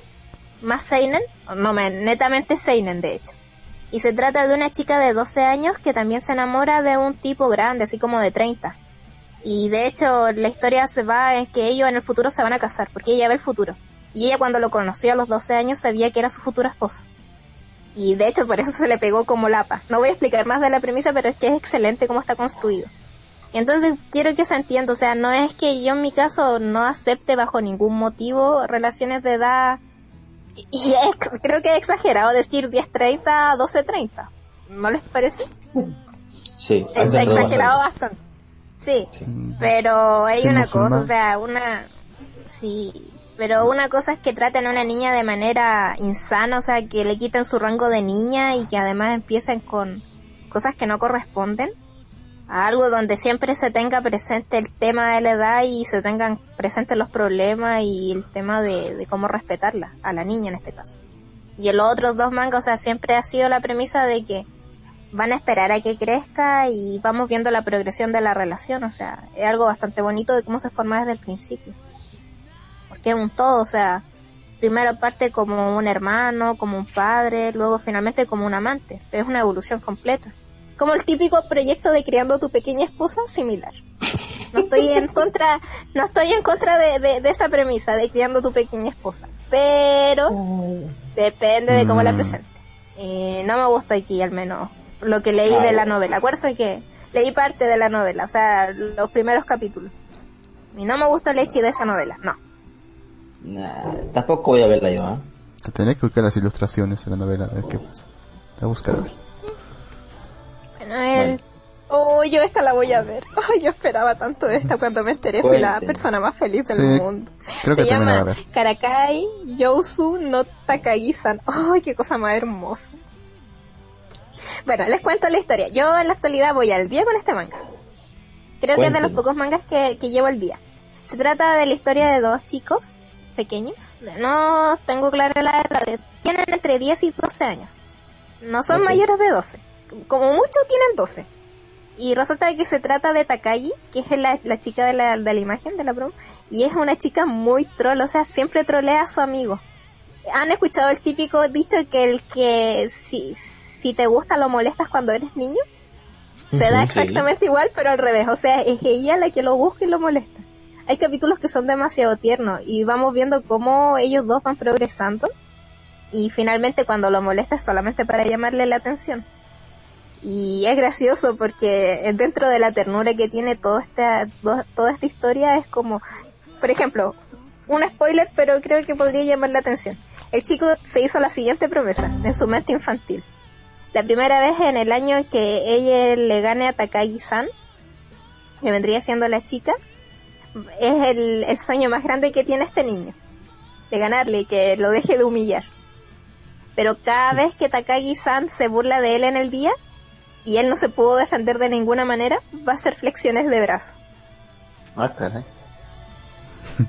Más Seinen, no, me- netamente Seinen, de hecho. Y se trata de una chica de 12 años que también se enamora de un tipo grande, así como de 30. Y de hecho la historia se va en que ellos en el futuro se van a casar, porque ella ve el futuro. Y ella cuando lo conoció a los 12 años sabía que era su futuro esposo. Y de hecho por eso se le pegó como lapa. No voy a explicar más de la premisa, pero es que es excelente cómo está construido. Entonces quiero que se entienda, o sea, no es que yo en mi caso no acepte bajo ningún motivo relaciones de edad. Y creo que es exagerado decir 10-30, 12-30. ¿No les parece? Sí, Es exagerado bastante. bastante. Sí, pero hay Sí, una cosa, o sea, una... Sí, pero una cosa es que traten a una niña de manera insana, o sea, que le quiten su rango de niña y que además empiecen con cosas que no corresponden. Algo donde siempre se tenga presente el tema de la edad y se tengan presentes los problemas y el tema de, de cómo respetarla, a la niña en este caso. Y en los otros dos mangas, o sea, siempre ha sido la premisa de que van a esperar a que crezca y vamos viendo la progresión de la relación, o sea, es algo bastante bonito de cómo se forma desde el principio. Porque es un todo, o sea, primero parte como un hermano, como un padre, luego finalmente como un amante, pero es una evolución completa. Como el típico proyecto de criando tu pequeña esposa, similar. No estoy en contra, no estoy en contra de, de- de esa premisa de criando tu pequeña esposa, pero depende de cómo la Mm. presente. Y no me gusta aquí al menos lo que leí de la novela. Acuérdense que leí parte de la novela, o sea, los primeros capítulos. Y no me gustó el hecho de esa novela, no. Nah, tampoco voy a verla yo, ¿ah? Te tendré que buscar las ilustraciones de la novela a ver qué pasa. Te voy a buscar a ver. Bueno, el... Oh, yo esta la voy a ver. Oh, yo esperaba tanto de esta cuando me enteré. Fui la persona más feliz del Sí, mundo. creo que Se la llama voy a ver. Karakai Yousu no Takagi-san. ¡Ay, qué cosa más hermosa! Bueno, les cuento la historia. Yo en la actualidad voy al día con este manga. Creo que es de los pocos mangas que, que llevo al día. Se trata de la historia de dos chicos pequeños. No tengo clara la edad. Tienen entre 10 y 12 años. No son mayores de 12. Como mucho tienen 12. Y resulta que se trata de Takagi, que es la, la chica de la, de la imagen de la promo. Y es una chica muy troll, o sea, siempre trolea a su amigo. ¿Han escuchado el típico dicho que el que si, si te gusta lo molestas cuando eres niño? Se da Sí. exactamente igual, pero al revés. O sea, es ella la que lo busca y lo molesta. Hay capítulos que son demasiado tiernos y vamos viendo cómo ellos dos van progresando. Y finalmente cuando lo molesta es solamente para llamarle la atención. Y es gracioso porque dentro de la ternura que tiene toda esta, toda esta historia es como, por ejemplo, un spoiler, pero creo que podría llamar la atención. El chico se hizo la siguiente promesa en su mente infantil. La primera vez en el año que ella le gane a Takagi-san, que vendría siendo la chica, es el, el sueño más grande que tiene este niño. De ganarle y que lo deje de humillar. Pero cada vez que Takagi-san se burla de él en el día, y él no se pudo defender de ninguna manera, va a hacer flexiones de brazo. Ah, caray.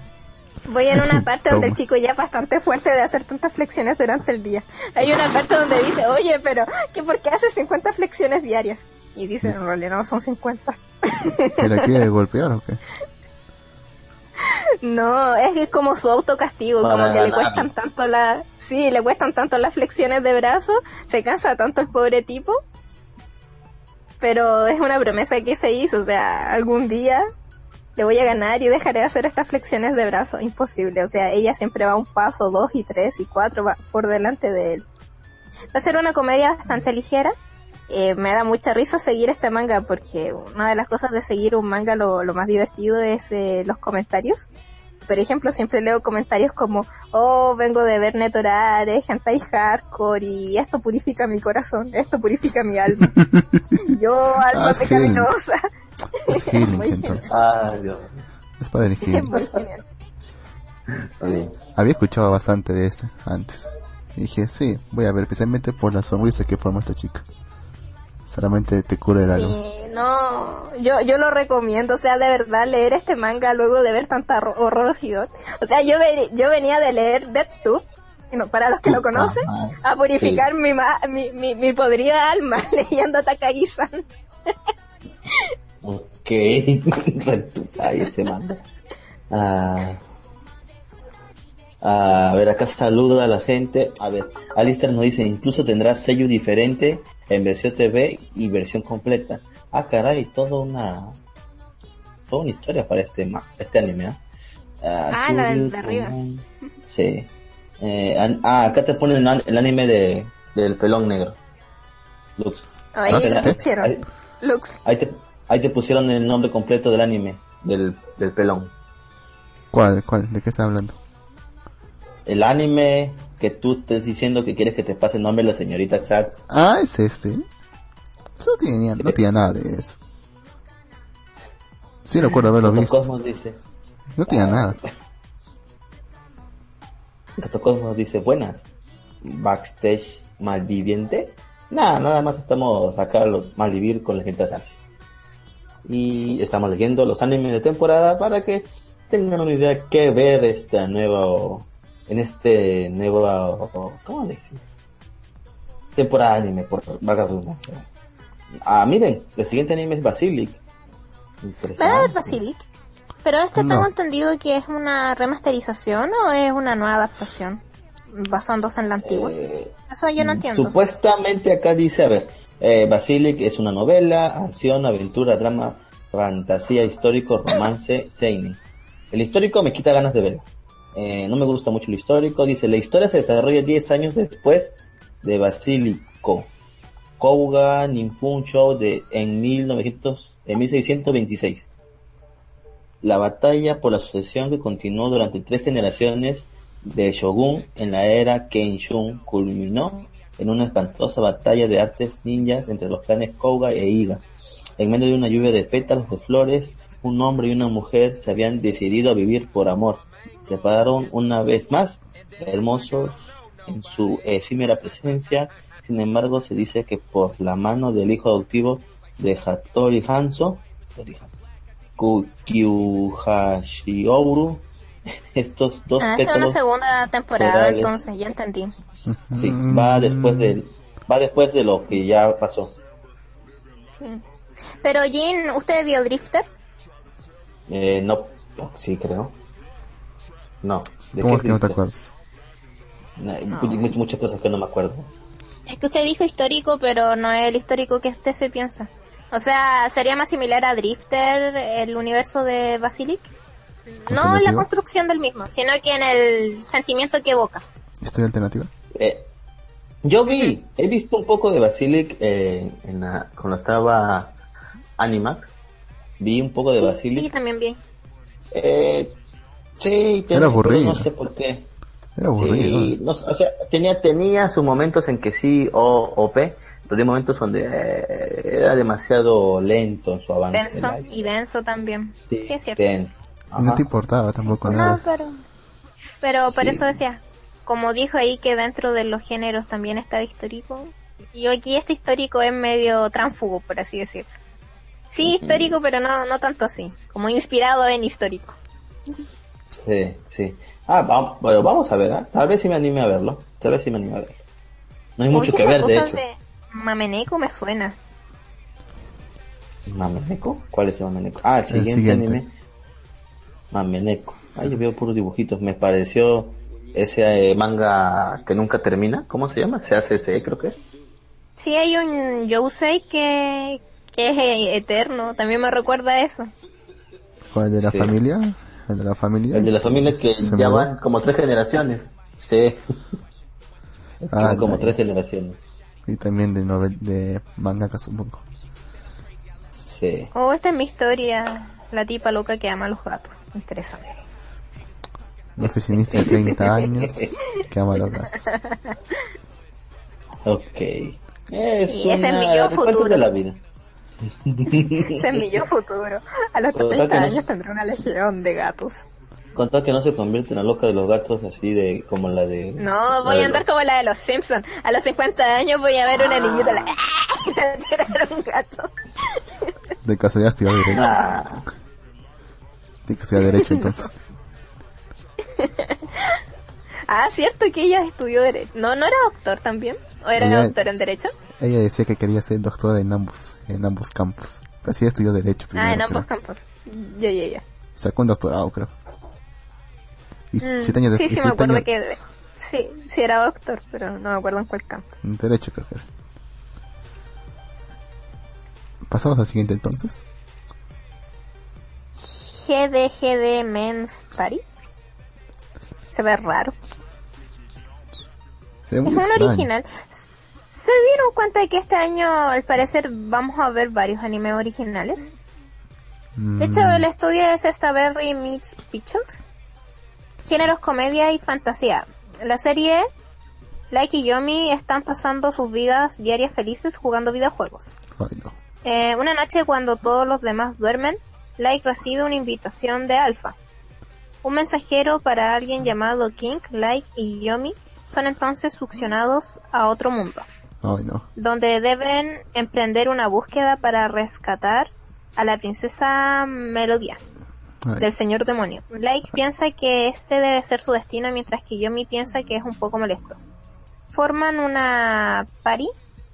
Voy en una parte donde el chico ya es bastante fuerte de hacer tantas flexiones durante el día. Hay una parte donde dice, oye, pero ¿qué, ¿por qué hace 50 flexiones diarias? Y dice, en realidad no son 50. ¿Que la quiere golpear o qué? No, es que es como su autocastigo, Para como que le cuestan tanto la, sí, le cuestan tanto las flexiones de brazo, se cansa tanto el pobre tipo. Pero es una promesa que se hizo, o sea, algún día le voy a ganar y dejaré de hacer estas flexiones de brazo. Imposible, o sea, ella siempre va un paso, dos y tres y cuatro va por delante de él. Va a ser una comedia bastante ligera. Eh, me da mucha risa seguir este manga porque una de las cosas de seguir un manga lo, lo más divertido es eh, los comentarios. Por ejemplo, siempre leo comentarios como, oh, vengo de ver Netorare, hentai hardcore y esto purifica mi corazón, esto purifica mi alma. Yo, alma Ah, pecaminosa. Es healing, Muy entonces. Ay, Dios. Es para el Es muy genial. Había escuchado bastante de este antes. Y dije, sí, voy a ver, especialmente por la sonrisa que forma esta chica. Solamente te cura el alma. Sí, no, yo, yo lo recomiendo, o sea, de verdad leer este manga luego de ver tanta horror- horrorosidad. O sea, yo, ve- yo venía de leer DeathTube, no, para los que lo conocen, Ajá. a purificar mi, ma- mi, mi, mi podrida alma leyendo Takagi-san. Ok. Ay, ese manga. Ah. Ah, a ver, acá saluda a la gente. A ver, Alistair nos dice, incluso tendrá sello diferente en versión TV y versión completa. Ah, caray, toda una... Toda una historia para este, ma- este anime, ¿ah? Ah, la del Suryu de arriba. Sí. Eh, an- ah, acá te ponen el, an- el anime de, del pelón negro. Lux. Ahí Ah, ahí- pusieron. ahí- Lux. Ahí te, ahí te pusieron el nombre completo del anime, del, del pelón. ¿Cuál? ¿Cuál? ¿De qué estás hablando? El anime que tú estés diciendo que quieres que te pase el nombre de la señorita Sax. Ah, es este. No tenía, no tenía nada de eso. Sí recuerdo haberlo Gato visto. Cosmos dice, No tenía nada. Gato Cosmos dice, buenas. Backstage malviviente. Nada, nada más estamos acá los malvivir con la gente Sax. Y estamos leyendo los animes de temporada para que tengan una idea qué ver este nuevo, en este nuevo, ¿cómo decir? Temporada de anime, por valga la redundancia. Ah, miren, el siguiente anime es Basilic. ¿Van a ver Basilic? Pero este No. tengo entendido que es una remasterización o es una nueva adaptación basándose en la antigua. Eh, Eso yo no entiendo. Supuestamente acá dice, a ver, eh, Basilic es una novela, acción, aventura, drama, fantasía, histórico, romance, seinen. El histórico me quita ganas de verlo. Eh, no me gusta mucho el histórico. Dice, la historia se desarrolla 10 años después de Basilico. Kouga Nippon Show de, en, 1900, en 1626. La batalla por la sucesión que continuó durante tres generaciones de Shogun en la era Kenshin culminó en una espantosa batalla de artes ninjas entre los clanes Kouga e Iga. En medio de una lluvia de pétalos de flores, un hombre y una mujer se habían decidido a vivir por amor. Se separaron una vez más, hermosos en su efímera presencia. Sin embargo, se dice que por la mano del hijo adoptivo de Hattori Hanzo, Hattori Hanzo, Ku- Kyuhashioru, estos dos Ah, esta es una segunda temporada, florales. entonces ya entendí. Sí, va después de va después de lo que ya pasó. Sí. Pero Jin, ¿usted vio Drifter? Eh, no, sí creo. No. ¿de ¿Cómo qué es que no te acuerdas? No, muchas cosas que no me acuerdo. Es que usted dijo histórico, pero no es el histórico que usted se piensa. O sea, sería más similar a Drifter, el universo de Basilic. No en la construcción del mismo, sino que en el sentimiento que evoca. ¿Historia alternativa? Eh, yo vi, he visto un poco de Basilic eh, en la- cuando estaba Animax. Vi un poco de Sí, Basilic. sí, también bien. Eh, sí, Era aburrido. No sé por qué. Era aburrido. Sí, no o sea, tenía, tenía sus momentos en que sí, o OP, pero hay momentos donde eh, era demasiado lento en su avance. Denso y denso también. Sí, Sí, es cierto. denso. Y no te importaba tampoco No, nada. pero, pero por eso decía, como dijo ahí que dentro de los géneros también está histórico, yo aquí este histórico es medio tránfugo, por así decirlo. Sí, histórico, pero no, no tanto así, como inspirado en histórico. Sí, sí. Ah, vamos, bueno, vamos a ver, ¿ah? tal vez sí me anime a verlo, tal vez sí me anime a verlo. No hay mucho que ver, de hecho. de Mameneco me suena. ¿Mameneco? ¿Cuál es el Mameneco? Ah, el El siguiente, siguiente. anime. Mameneco. Ahí yo veo puros dibujitos. Me pareció ese eh, manga que nunca termina. ¿Cómo se llama? Se hace ese, creo que es. Sí, hay un Yosei que, que es eh, eterno, también me recuerda a eso. ¿Cuál de la Sí. familia? ¿El de la familia? El de la familia que ¿Se ya van como tres generaciones. Sí. Ah, como ya, tres generaciones. Y también de novel de mangaka, supongo. Sí. Oh, esta es mi historia. La tipa loca que ama a los gatos. Interesante. Un oficinista de 30 años que ama a los gatos. Ok. Es Y ese es una mi yo futuro. de la vida. Ese es mi yo futuro. A los Total 30 que no- años tendré una legión de gatos. Con tal que no se convierte en la loca de los gatos así de como la de No, voy a andar los- como la de los Simpsons. A los 50 años voy a ver una niñita la... tirar un gato. De casualidad estudió Derecho. Ah, De casualidad Derecho, entonces. Ah, cierto que ella estudió Derecho. No, no era doctor también. ¿O era Ella- doctor en Derecho? Ella decía que quería ser doctora en ambos, en ambos campos. Así estudió Derecho primero. ah, en ambos creo. campos. Ya, ya, ya. Sacó un doctorado, creo. Y Mm, siete años sí, después. sí, me acuerdo que... Sí, sí era doctor, pero no me acuerdo en cuál campo. Derecho, creo que era. Pasamos al siguiente entonces. GDGD Men's Party. Se ve raro. Se ve Es muy un extraño. original. ¿Se dieron cuenta de que este año, al parecer, vamos a ver varios animes originales? Mm, De hecho, el estudio es Staberry Meets Pictures. Géneros comedia y fantasía. La serie Like y Yomi están pasando sus vidas diarias felices jugando videojuegos. ay, no. Eh, una noche cuando todos los demás duermen, Like recibe una invitación de Alpha. Un mensajero para alguien llamado King, Like y Yomi son entonces succionados a otro mundo, No. donde deben emprender una búsqueda para rescatar a la princesa Melodía Ay, del señor demonio. Like piensa que este debe ser su destino, mientras que Yomi piensa que es un poco molesto. Forman una party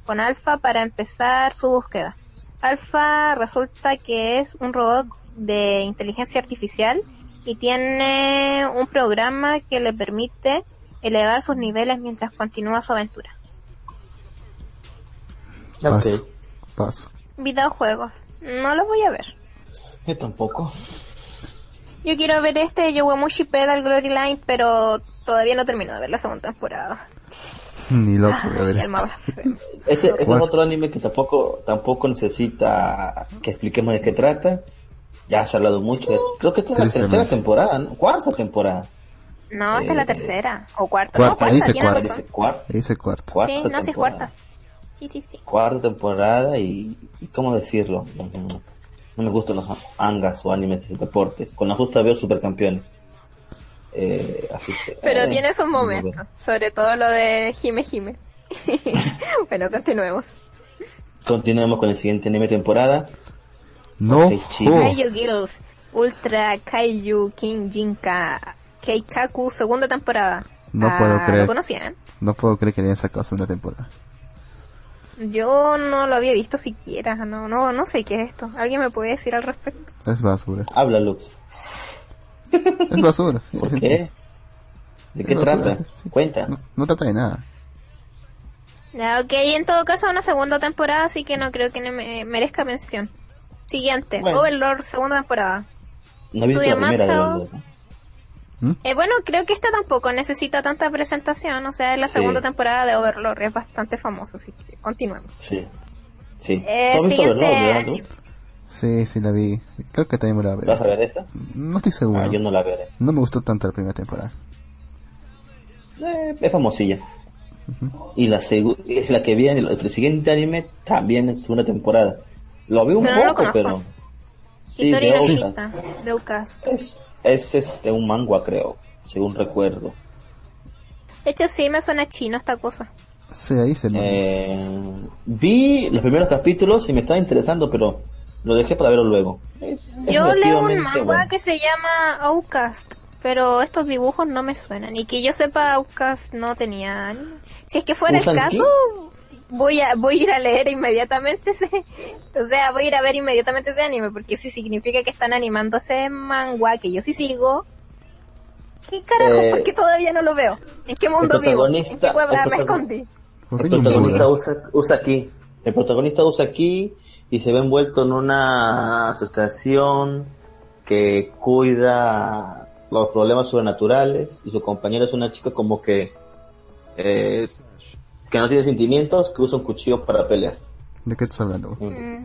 con Alpha para empezar su búsqueda. Alpha resulta que es un robot de inteligencia artificial y tiene un programa que le permite elevar sus niveles mientras continúa su aventura. Ok. Paso. Paso. Videojuegos. No los voy a ver. Yo tampoco. Yo quiero ver este Yowamushi Pedal Glory Line, pero todavía no termino de ver la segunda temporada. Ni loco voy a ver. Este, este es otro anime que tampoco tampoco necesita que expliquemos de qué trata. Ya se ha hablado mucho. Creo que esta es la tercera temporada, ¿no? Cuarta temporada. No, esta es la Eh, tercera. O cuarta. cuarta, no, cuarta, dice tiene cuarta. Dice cuarta, Ahí dice cuarto. cuarta Sí, no, sí es temporada. cuarta. Sí, sí, sí. Cuarta temporada y, y ¿cómo decirlo? No me gustan los mangas o animes de deportes. Con la justa veo supercampeones. Eh, así que, Pero eh, tiene sus momentos. Sobre todo lo de Jime Jime. bueno, continuemos. Continuemos con el siguiente anime temporada. No. Kaiju Girls Ultra Kaiju King Jinka Keikaku, segunda temporada. No Ah, puedo creer. ¿Lo conocían? No puedo creer que le hayan sacado segunda temporada. Yo no lo había visto siquiera. No, no, no sé qué es esto. ¿Alguien me puede decir al respecto? Es basura. Habla, Lux. Es basura. sí, ¿Por sí. qué? ¿De qué basura, trata? sí. Cuenta. No, no trata de nada. Ya, ok, en todo caso una segunda temporada, así que no creo que me merezca mención. Siguiente, Bueno. Overlord, segunda temporada. No he visto la primera de. Overlord, ¿no? Eh, bueno, creo que esta tampoco necesita tanta presentación, o sea, es la Sí. segunda temporada de Overlord, es bastante famoso, así que continuemos. Sí. Sí. Eh, ¿Tú has visto siguiente? Sí, sí la vi. Creo que también me la voy a ver. ¿Vas a ver esta? No estoy seguro. Ah, yo no la veré. No me gustó tanto la primera temporada. Eh, es famosilla. Y la segu- es la que viene, el siguiente anime también es segunda temporada. Lo vi un Pero no lo poco, pero... Sí, de. Shita, de. Es, es este, un manga, creo, según recuerdo. De hecho, sí me suena chino esta cosa. Sí, ahí se me... Eh, vi los primeros capítulos y me estaba interesando, pero lo dejé para verlo luego. Es- es Yo leo un manga bueno. que se llama Outcast, pero estos dibujos no me suenan. Y que yo sepa, Outcast no tenía. Si es que fuera el ¿Usan caso, voy a voy a ir a leer inmediatamente ese... O sea, voy a ir a ver inmediatamente ese anime, porque si significa que están animando ese manga que yo sí sigo... ¿Qué carajo? Eh, ¿Por qué todavía no lo veo? ¿En qué mundo vivo? ¿En qué el me escondí? ¿Por El protagonista usa, usa aquí. El protagonista usa aquí y se ve envuelto en una asociación que cuida los problemas sobrenaturales y su compañera es una chica como que eh, que no tiene sentimientos, que usa un cuchillo para pelear. ¿De qué estás hablando? Mm,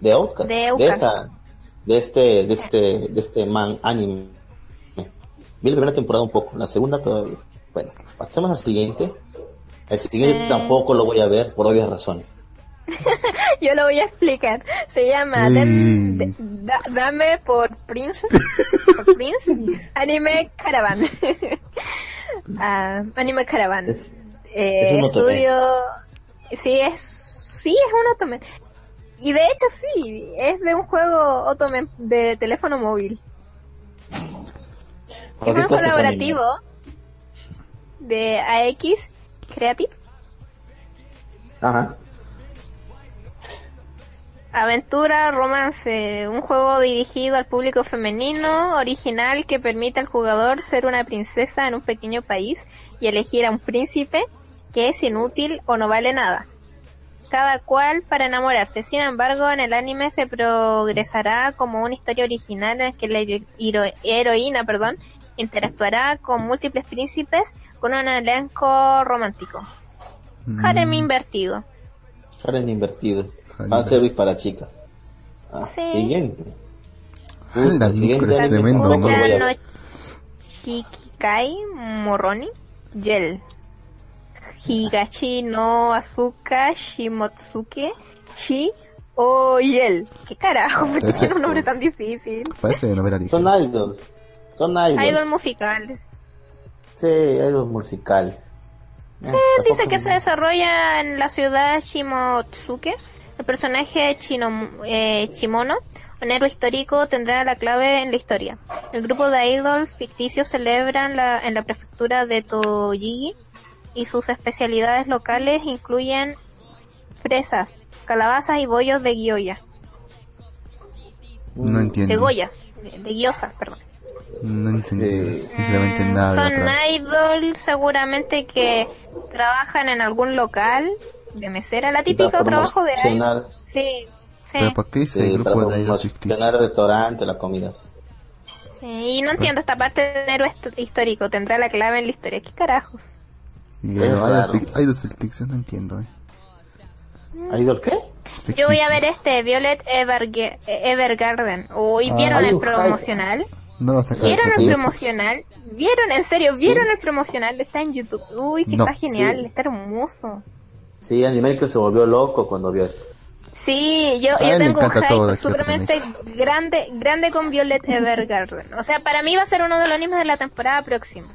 De Outcast. De esta, de este, de este, de este man anime. Vi la primera temporada un poco, la segunda todavía. Bueno, pasemos al siguiente. El siguiente Sí. tampoco lo voy a ver por obvias razones. Yo lo voy a explicar. Se llama Sí. Dem- de- Da- Dame por Prince. por Prince. Anime Caravan. Ah, anime Caravan. Es- Eh, es estudio. Sí, es. Sí, es un otome. Y de hecho, sí, es de un juego otome de teléfono móvil. ¿Para Es un colaborativo de AX Creative. Ajá. Aventura, romance, un juego dirigido al público femenino, original que permite al jugador ser una princesa en un pequeño país y elegir a un príncipe que es inútil o no vale nada. Cada cual para enamorarse. Sin embargo, en el anime se progresará como una historia original en la que la hero- hero- heroína, perdón, interactuará con múltiples príncipes con un elenco romántico. Mm, Harem invertido. Harem invertido. Harem Fan service invertido. para chicas. Ah, Sí. Siguiente. Anda, el siguiente anime tremendo, ¿no? Moroni Gel Higashi no Asuka Shimotsuke Shi o Yel. ¿Qué carajo? ¿Por qué tiene un nombre tan difícil? Parece novela ligera. Son idols. Son idols. Idol musicales. Sí, idols musicales. Eh, Dice que se desarrolla en la ciudad Shimotsuke. El personaje Chino, eh, Chimono, un héroe histórico, tendrá la clave en la historia. El grupo de idols ficticios celebran la, en la prefectura de Toyigi y sus especialidades locales incluyen fresas, calabazas y bollos de guioya. No De entiendo. goyas, de, de guiosas, perdón. No entendí. Sinceramente Mm, nada de Son otra. idols seguramente que trabajan en algún local de mesera, la típica trabajo de idol. Sí, sí. Pero ¿por qué dice Sí, el grupo de idols promocionar ficticios? el restaurante, la comida. Sí, Y no entiendo esta parte del héroe hist- histórico, tendrá la clave en la historia. ¿Qué carajos? Y Es raro. no entiendo, eh. ¿Idol qué? Yo voy a ver este Violet Everge- Evergarden. Uy, Ah, ¿vieron el promocional? No lo vas a sacar ¿Vieron el promocional? ¿Vieron? En serio, ¿vieron el promocional? Está en YouTube. Uy, que No. está genial, Sí. está hermoso. Sí, Animaker se volvió loco cuando vio esto. Sí, yo, yo tengo un hype sumamente grande, grande con Violet Evergarden. O sea, para mí va a ser uno de los animes de la temporada próxima.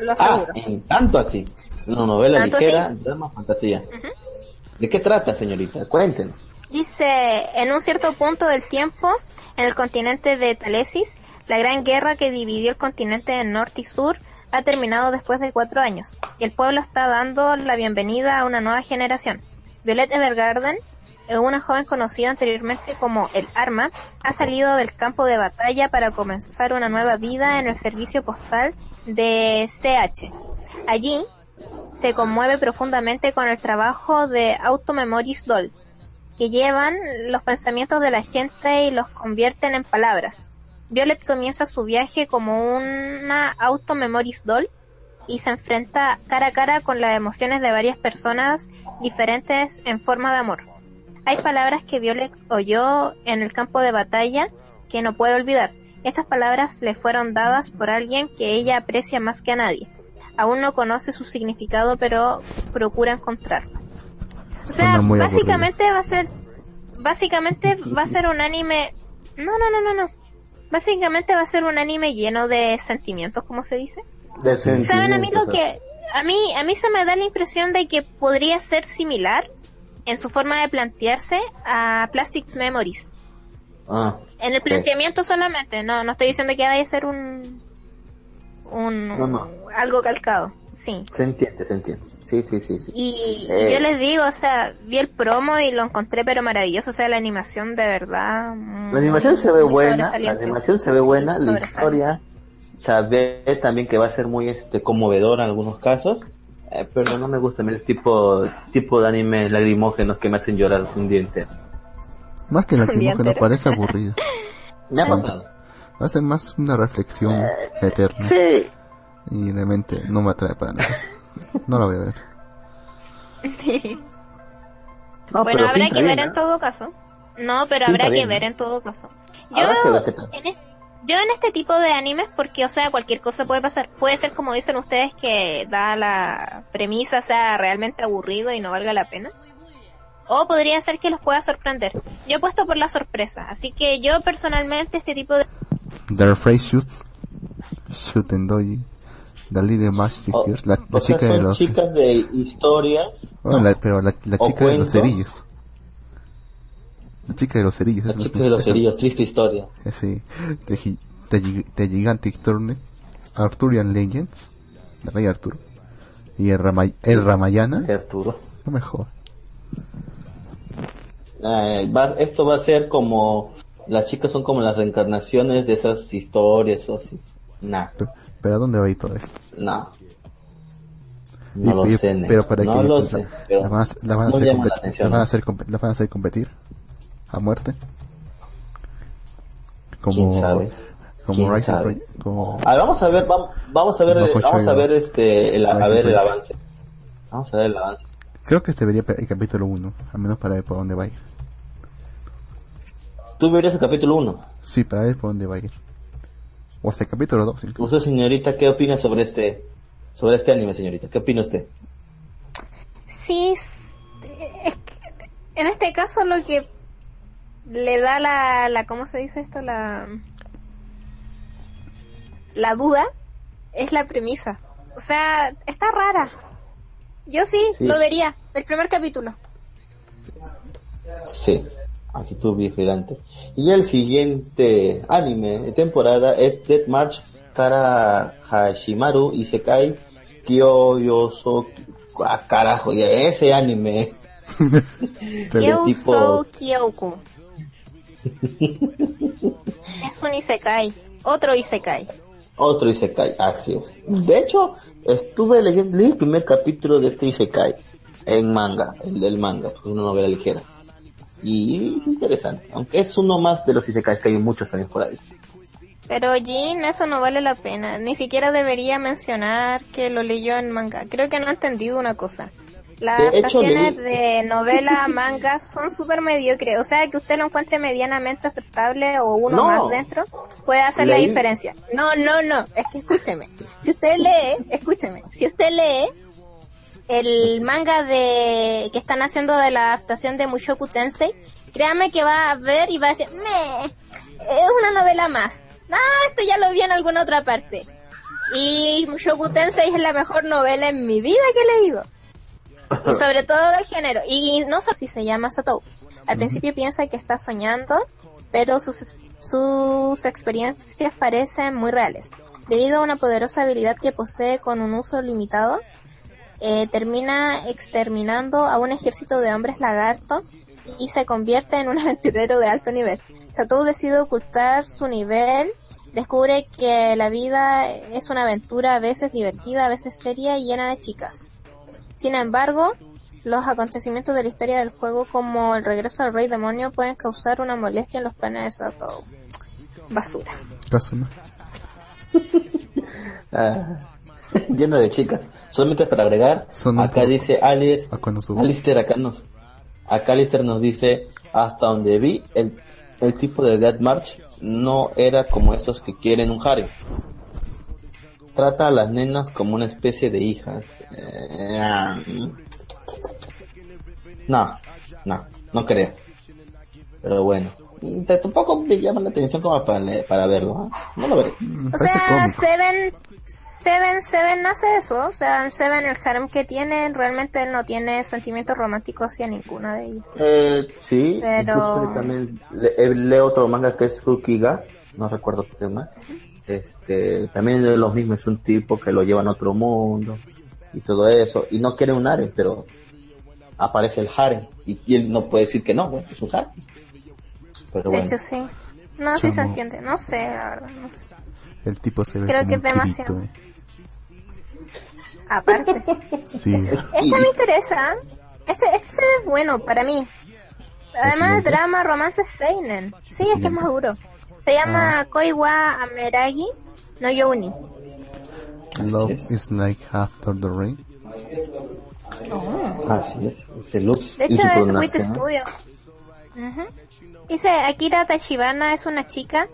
Lo Ah, aseguro. en tanto así. Una novela Tanto ligera, drama, fantasía. ¿De qué trata, señorita? Cuéntenos. Dice, en un cierto punto del tiempo, en el continente de Talesis, la gran guerra que dividió el continente en norte y sur ha terminado después de cuatro años, y el pueblo está dando la bienvenida a una nueva generación. Violet Evergarden, una joven conocida anteriormente como el Arma, ha salido del campo de batalla para comenzar una nueva vida en el servicio postal de CH. Allí, se conmueve profundamente con el trabajo de Auto Memories Doll, que llevan los pensamientos de la gente y los convierten en palabras. Violet comienza su viaje como una Auto Memories Doll y se enfrenta cara a cara con las emociones de varias personas diferentes en forma de amor. Hay palabras que Violet oyó en el campo de batalla que no puede olvidar. Estas palabras le fueron dadas por alguien que ella aprecia más que a nadie. Aún no conoce su significado, pero procura encontrarlo. O sea, básicamente va a ser, básicamente va a ser un anime. No, no, no, no, no. Básicamente va a ser un anime lleno de sentimientos, como se dice. De ¿Saben a mí lo que a mí a mí se me da la impresión de que podría ser similar en su forma de plantearse a Plastic Memories. Ah, En el planteamiento solamente, no, no estoy diciendo que vaya a ser un un No, no. algo calcado, sí. Se entiende, se entiende. Sí, sí, sí, sí. Y, y Eh. yo les digo, o sea, vi el promo y lo encontré pero maravilloso, o sea, la animación de verdad. La animación se ve buena, la animación se ve buena, la historia se ve también que va a ser muy este conmovedora en algunos casos, eh, pero no me gusta el tipo tipo de anime lagrimógenos que me hacen llorar un día entero. Más que la Un día que no entero. parece aburrido. Me ha pasado. Hace más una reflexión eterna. Sí. Y realmente no me atrae para nada. No la voy a ver. No, bueno, pero habrá que bien, ver en ¿eh? todo caso. No, pero Pinta habrá que ver en todo caso. Yo, en es- yo en este tipo de animes, porque, o sea, cualquier cosa puede pasar. Puede ser como dicen ustedes que da la premisa sea realmente aburrido y no valga la pena. O podría ser que los pueda sorprender. Yo he puesto por la sorpresa. Así que yo personalmente este tipo de... The Phrase Shoots. Shoot and Doji. Dali de Match O- Seekers. La, la o sea, chica de son los. chicas de historias. Oh, ¿no? la- pero la, la chica de los cuento. cerillos. La chica de los cerillos. La chica de los cerillos, triste historia. The, Gi- The, Gi- The Gigantic Tournament. Arthurian Legends. De Rey Arturo. Y el, Ramay el Ramayana. de Arturo. No mejor. Eh, va- esto va a ser como las chicas son como las reencarnaciones de esas historias o así. Nah, Pero, pero ¿a dónde va a ir todo esto? no. Y- No lo y- sé, pero para no que lo la, sé. Pero la van a, van hacer llama la compet- atención, la van a hacer compe- la van a hacer competir a muerte como ¿Quién sabe? como ¿Quién Rising sabe? Como A ver, vamos a ver, vamos, vamos a ver, Bajo vamos a ver este, el, a ver el avance. Vamos a ver el avance. creo que este pe- el capítulo 1 al menos para ver por dónde va a ir ¿Tú verías el capítulo 1? sí para ver por dónde va a ir o hasta el capítulo 2 incluso. Usted, señorita, ¿qué opina sobre este, sobre este anime, señorita? ¿Qué opina usted? Sí, es que en este caso lo que le da la, la ¿cómo se dice esto? La, la duda es la premisa. O sea, está rara. Yo sí, Sí. lo vería. El primer capítulo. Sí, actitud vigilante. Y el siguiente anime de temporada es Death March Kara Hashimaru Isekai Kyoyoso. Ah, carajo, ya ese anime. Yo- tipo- Kyoku. es un Isekai. Otro Isekai. Otro Isekai, así es. De hecho, estuve leyendo leí el primer capítulo de este Isekai en manga, el del manga, pues una novela ligera. Y es interesante, aunque es uno más de los Isekais que hay muchos también por ahí. Pero Jin, eso no vale la pena. Ni siquiera debería mencionar que lo leyó en manga. Creo que no ha entendido una cosa. Las De adaptaciones de novela a manga son súper mediocres. O sea, que usted lo encuentre medianamente aceptable o uno No. más dentro, puede hacer la diferencia. No, no, no. Es que escúcheme. Si usted lee, escúcheme. Si usted lee el manga de que están haciendo de la adaptación de Mushoku Tensei, créame que va a ver y va a decir, me, es una novela más. Ah, esto ya lo vi en alguna otra parte. Y Mushoku Tensei es la mejor novela en mi vida que he leído. Y sobre todo del género. Y no sé si se llama Satou. Al principio piensa que está soñando, pero sus, sus experiencias parecen muy reales. Debido a una poderosa habilidad que posee con un uso limitado, eh, termina exterminando a un ejército de hombres lagarto y se convierte en un aventurero de alto nivel. Satou decide ocultar su nivel, descubre que la vida es una aventura a veces divertida, a veces seria y llena de chicas. Sin embargo, los acontecimientos de la historia del juego, como el regreso del rey demonio, pueden causar una molestia en los planes de Satou. Basura. Kazuma. Ah, lleno de chicas. Solamente para agregar, acá dice Alice, a cuando subo. Alistair acá nos, acá Alistair nos dice, hasta donde vi, el, el tipo de Death March no era como esos que quieren un harem. Trata a las nenas como una especie de hijas. Eh, no, no, no creo. Pero bueno, tampoco me llama la atención como para, para verlo. ¿ah? No lo veré. O Parece sea, cómico. Seven, Seven, Seven hace eso. O sea, en Seven, el harem que tiene, realmente él no tiene sentimientos románticos hacia ninguna de ellas. Eh, sí, Pero- también le- eh, leo otro manga que es Rukiga, no recuerdo qué más. Este, también es lo mismo, es un tipo que lo llevan a otro mundo y todo eso, y no quiere un harem, pero aparece el harem, y, y él no puede decir que no, bueno, es un harem. Pero De bueno, hecho, sí. No, sí se entiende. No sé, la verdad. No sé. El tipo se ve Creo como que es demasiado. kirito, eh. Aparte. Sí. Este me interesa. Este, este se ve bueno para mí. Además, drama, romance, seinen. Sí, es que es más duro. Se llama Koiwa Ameragi no Youni. Love es. is like after the rain. Así es. Lux. De hecho es Wit. Studio. Dice Akira Tachibana es una chica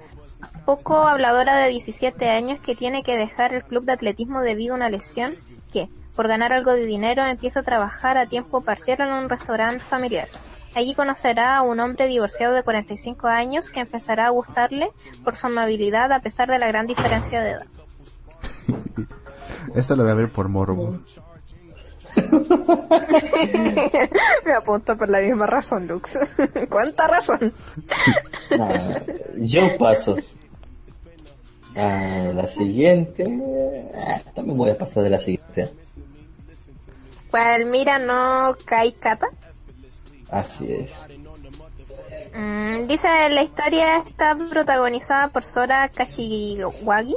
poco habladora de 17 años que tiene que dejar el club de atletismo debido a una lesión que, por ganar algo de dinero, empieza a trabajar a tiempo parcial en un restaurante familiar. Allí conocerá a un hombre divorciado de 45 años que empezará a gustarle por su amabilidad a pesar de la gran diferencia de edad. Esta lo voy a ver por morbo. Me apunto por la misma razón, Lux. ¿Cuánta razón? Ah, yo paso. A la siguiente. Ah, también voy a pasar de la siguiente. Palmira no Kaikata. Así es. Mm, dice, la historia está protagonizada por Sora Kashiwagi,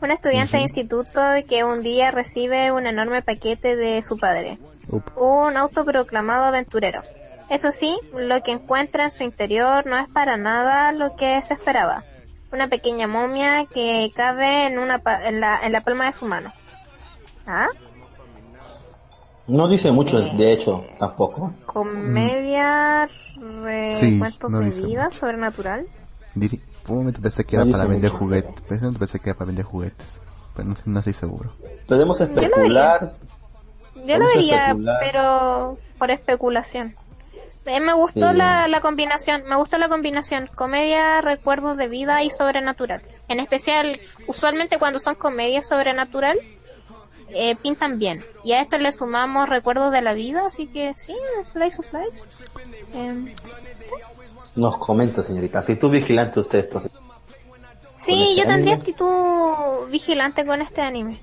una estudiante de instituto que un día recibe un enorme paquete de su padre, Up. un autoproclamado aventurero. Eso sí, lo que encuentra en su interior no es para nada lo que se esperaba. Una pequeña momia que cabe en, una pa- en, la, en la palma de su mano. ¿Ah? No dice mucho, de hecho, tampoco. Comedia, Sí, recuentos no de dice vida, mucho. sobrenatural. Diri- por un momento pensé que No era dice para vender mucho. juguetes. Pensé, pensé que era para vender juguetes. Pero no, no estoy seguro. Podemos especular. Yo lo Vamos a vería, especular. pero por especulación. Eh, me gustó Sí. la, la combinación, me gustó la combinación comedia, recuerdos de vida y sobrenatural. En especial, usualmente cuando son comedias sobrenatural, eh, pintan bien. Y a esto le sumamos recuerdos de la vida, así que sí, Slice of Life. Em, Nos comenta, señorita. Actitud vigilante usted. Entonces. Sí, ese yo tendría actitud vigilante con este anime.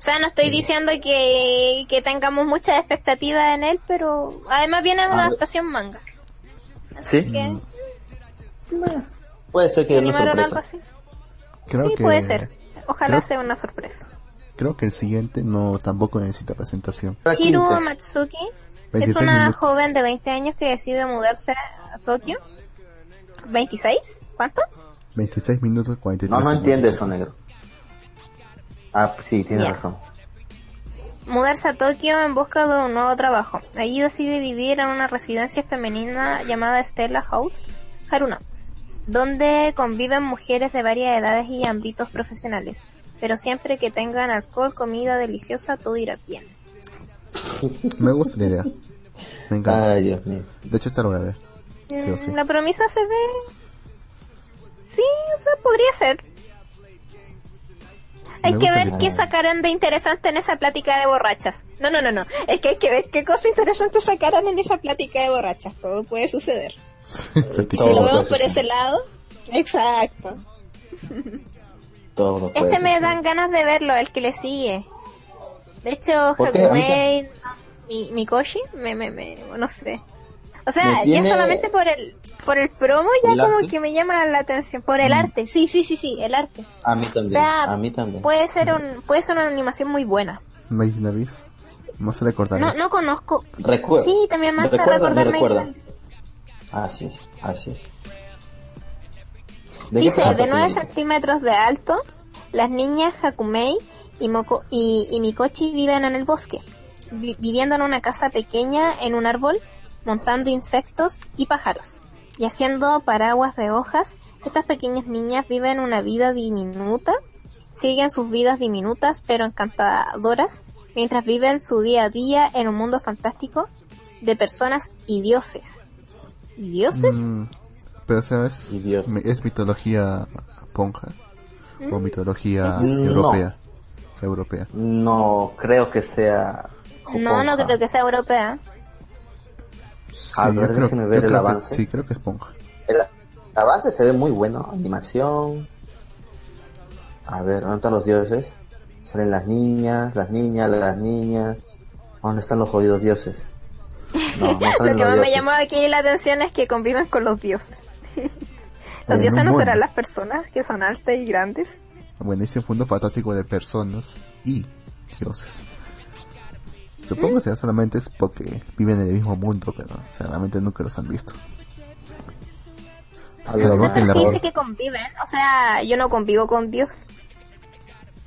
O sea, no estoy diciendo que, que tengamos muchas expectativas en él, pero además viene una A ver. adaptación manga. ¿Sí? Que Puede ser que una sorpresa. así. Creo sí, que, puede ser. Ojalá creo- sea una sorpresa. Creo que el siguiente no tampoco necesita presentación. Chiru 15. Matsuki es 26 una minutos. joven de 20 años que decide mudarse a Tokio. ¿26? ¿Cuánto? 26 minutos 43 No, no entiende eso, negro. Ah, sí, tiene Ya. razón. mudarse a Tokio en busca de un nuevo trabajo. Allí decide vivir en una residencia femenina llamada Stella House Haruna, donde conviven mujeres de varias edades y ámbitos profesionales. Pero siempre que tengan alcohol, comida deliciosa, todo irá bien. Me gusta la idea. Me encanta. Ay, Dios mío. De hecho, esta lo voy a ver. Sí o sí. Mm, La promesa se ve... Sí, o sea, podría ser. Hay que ver que qué sacarán de interesante en esa plática de borrachas. No, no, no, no. Es que hay que ver qué cosa interesante sacarán en esa plática de borrachas. Todo puede suceder. Y si lo vemos por ese lado, exacto. Todo Este me dan ganas de verlo, el que le sigue. De hecho, ¿Por qué? A mí Hakumei, mi, Mikoshi, me, me, me, no sé. O sea, ya solamente por el, por el promo ya ¿El como arte? que me llama la atención. Por el arte, sí, sí, sí, sí, el arte. A mí también. O sea, a mí también. Puede ser un, puede ser una animación muy buena. Abyss. No se recordar No, no conozco. Recuerda. Sí, también me hace recuerda, recordar. Abyss. Así es, así es. ¿De Dice, de 9 señorita? centímetros de alto, las niñas Hakumei y, Moko- y, y Mikochi viven en el bosque, vi- viviendo en una casa pequeña en un árbol, montando insectos y pájaros. Y haciendo paraguas de hojas, estas pequeñas niñas viven una vida diminuta, siguen sus vidas diminutas pero encantadoras, mientras viven su día a día en un mundo fantástico de personas y dioses. ¿Y dioses? Mm, pero, ¿sabes? Y Dios. Me- Es mitología ponja. O mitología Mm, europea. Europea. No creo que sea. no, no creo que sea europea. Sí, A ver, creo, déjeme ver el avance. sí, creo que es ponja. El avance se ve muy bueno. Animación. A ver, ¿dónde están los dioses? Salen las niñas, las niñas, las niñas. ¿Dónde están los jodidos dioses? No, no Lo que más me llamó aquí la atención es que conviven con los dioses. los dioses un no serán las personas que son altas y grandes. Bueno, ese mundo fantástico de personas y dioses. Supongo que sea solamente es porque viven en el mismo mundo, pero o sea, realmente nunca los han visto. A lo O sea, dice que conviven. O sea, yo no convivo con Dios.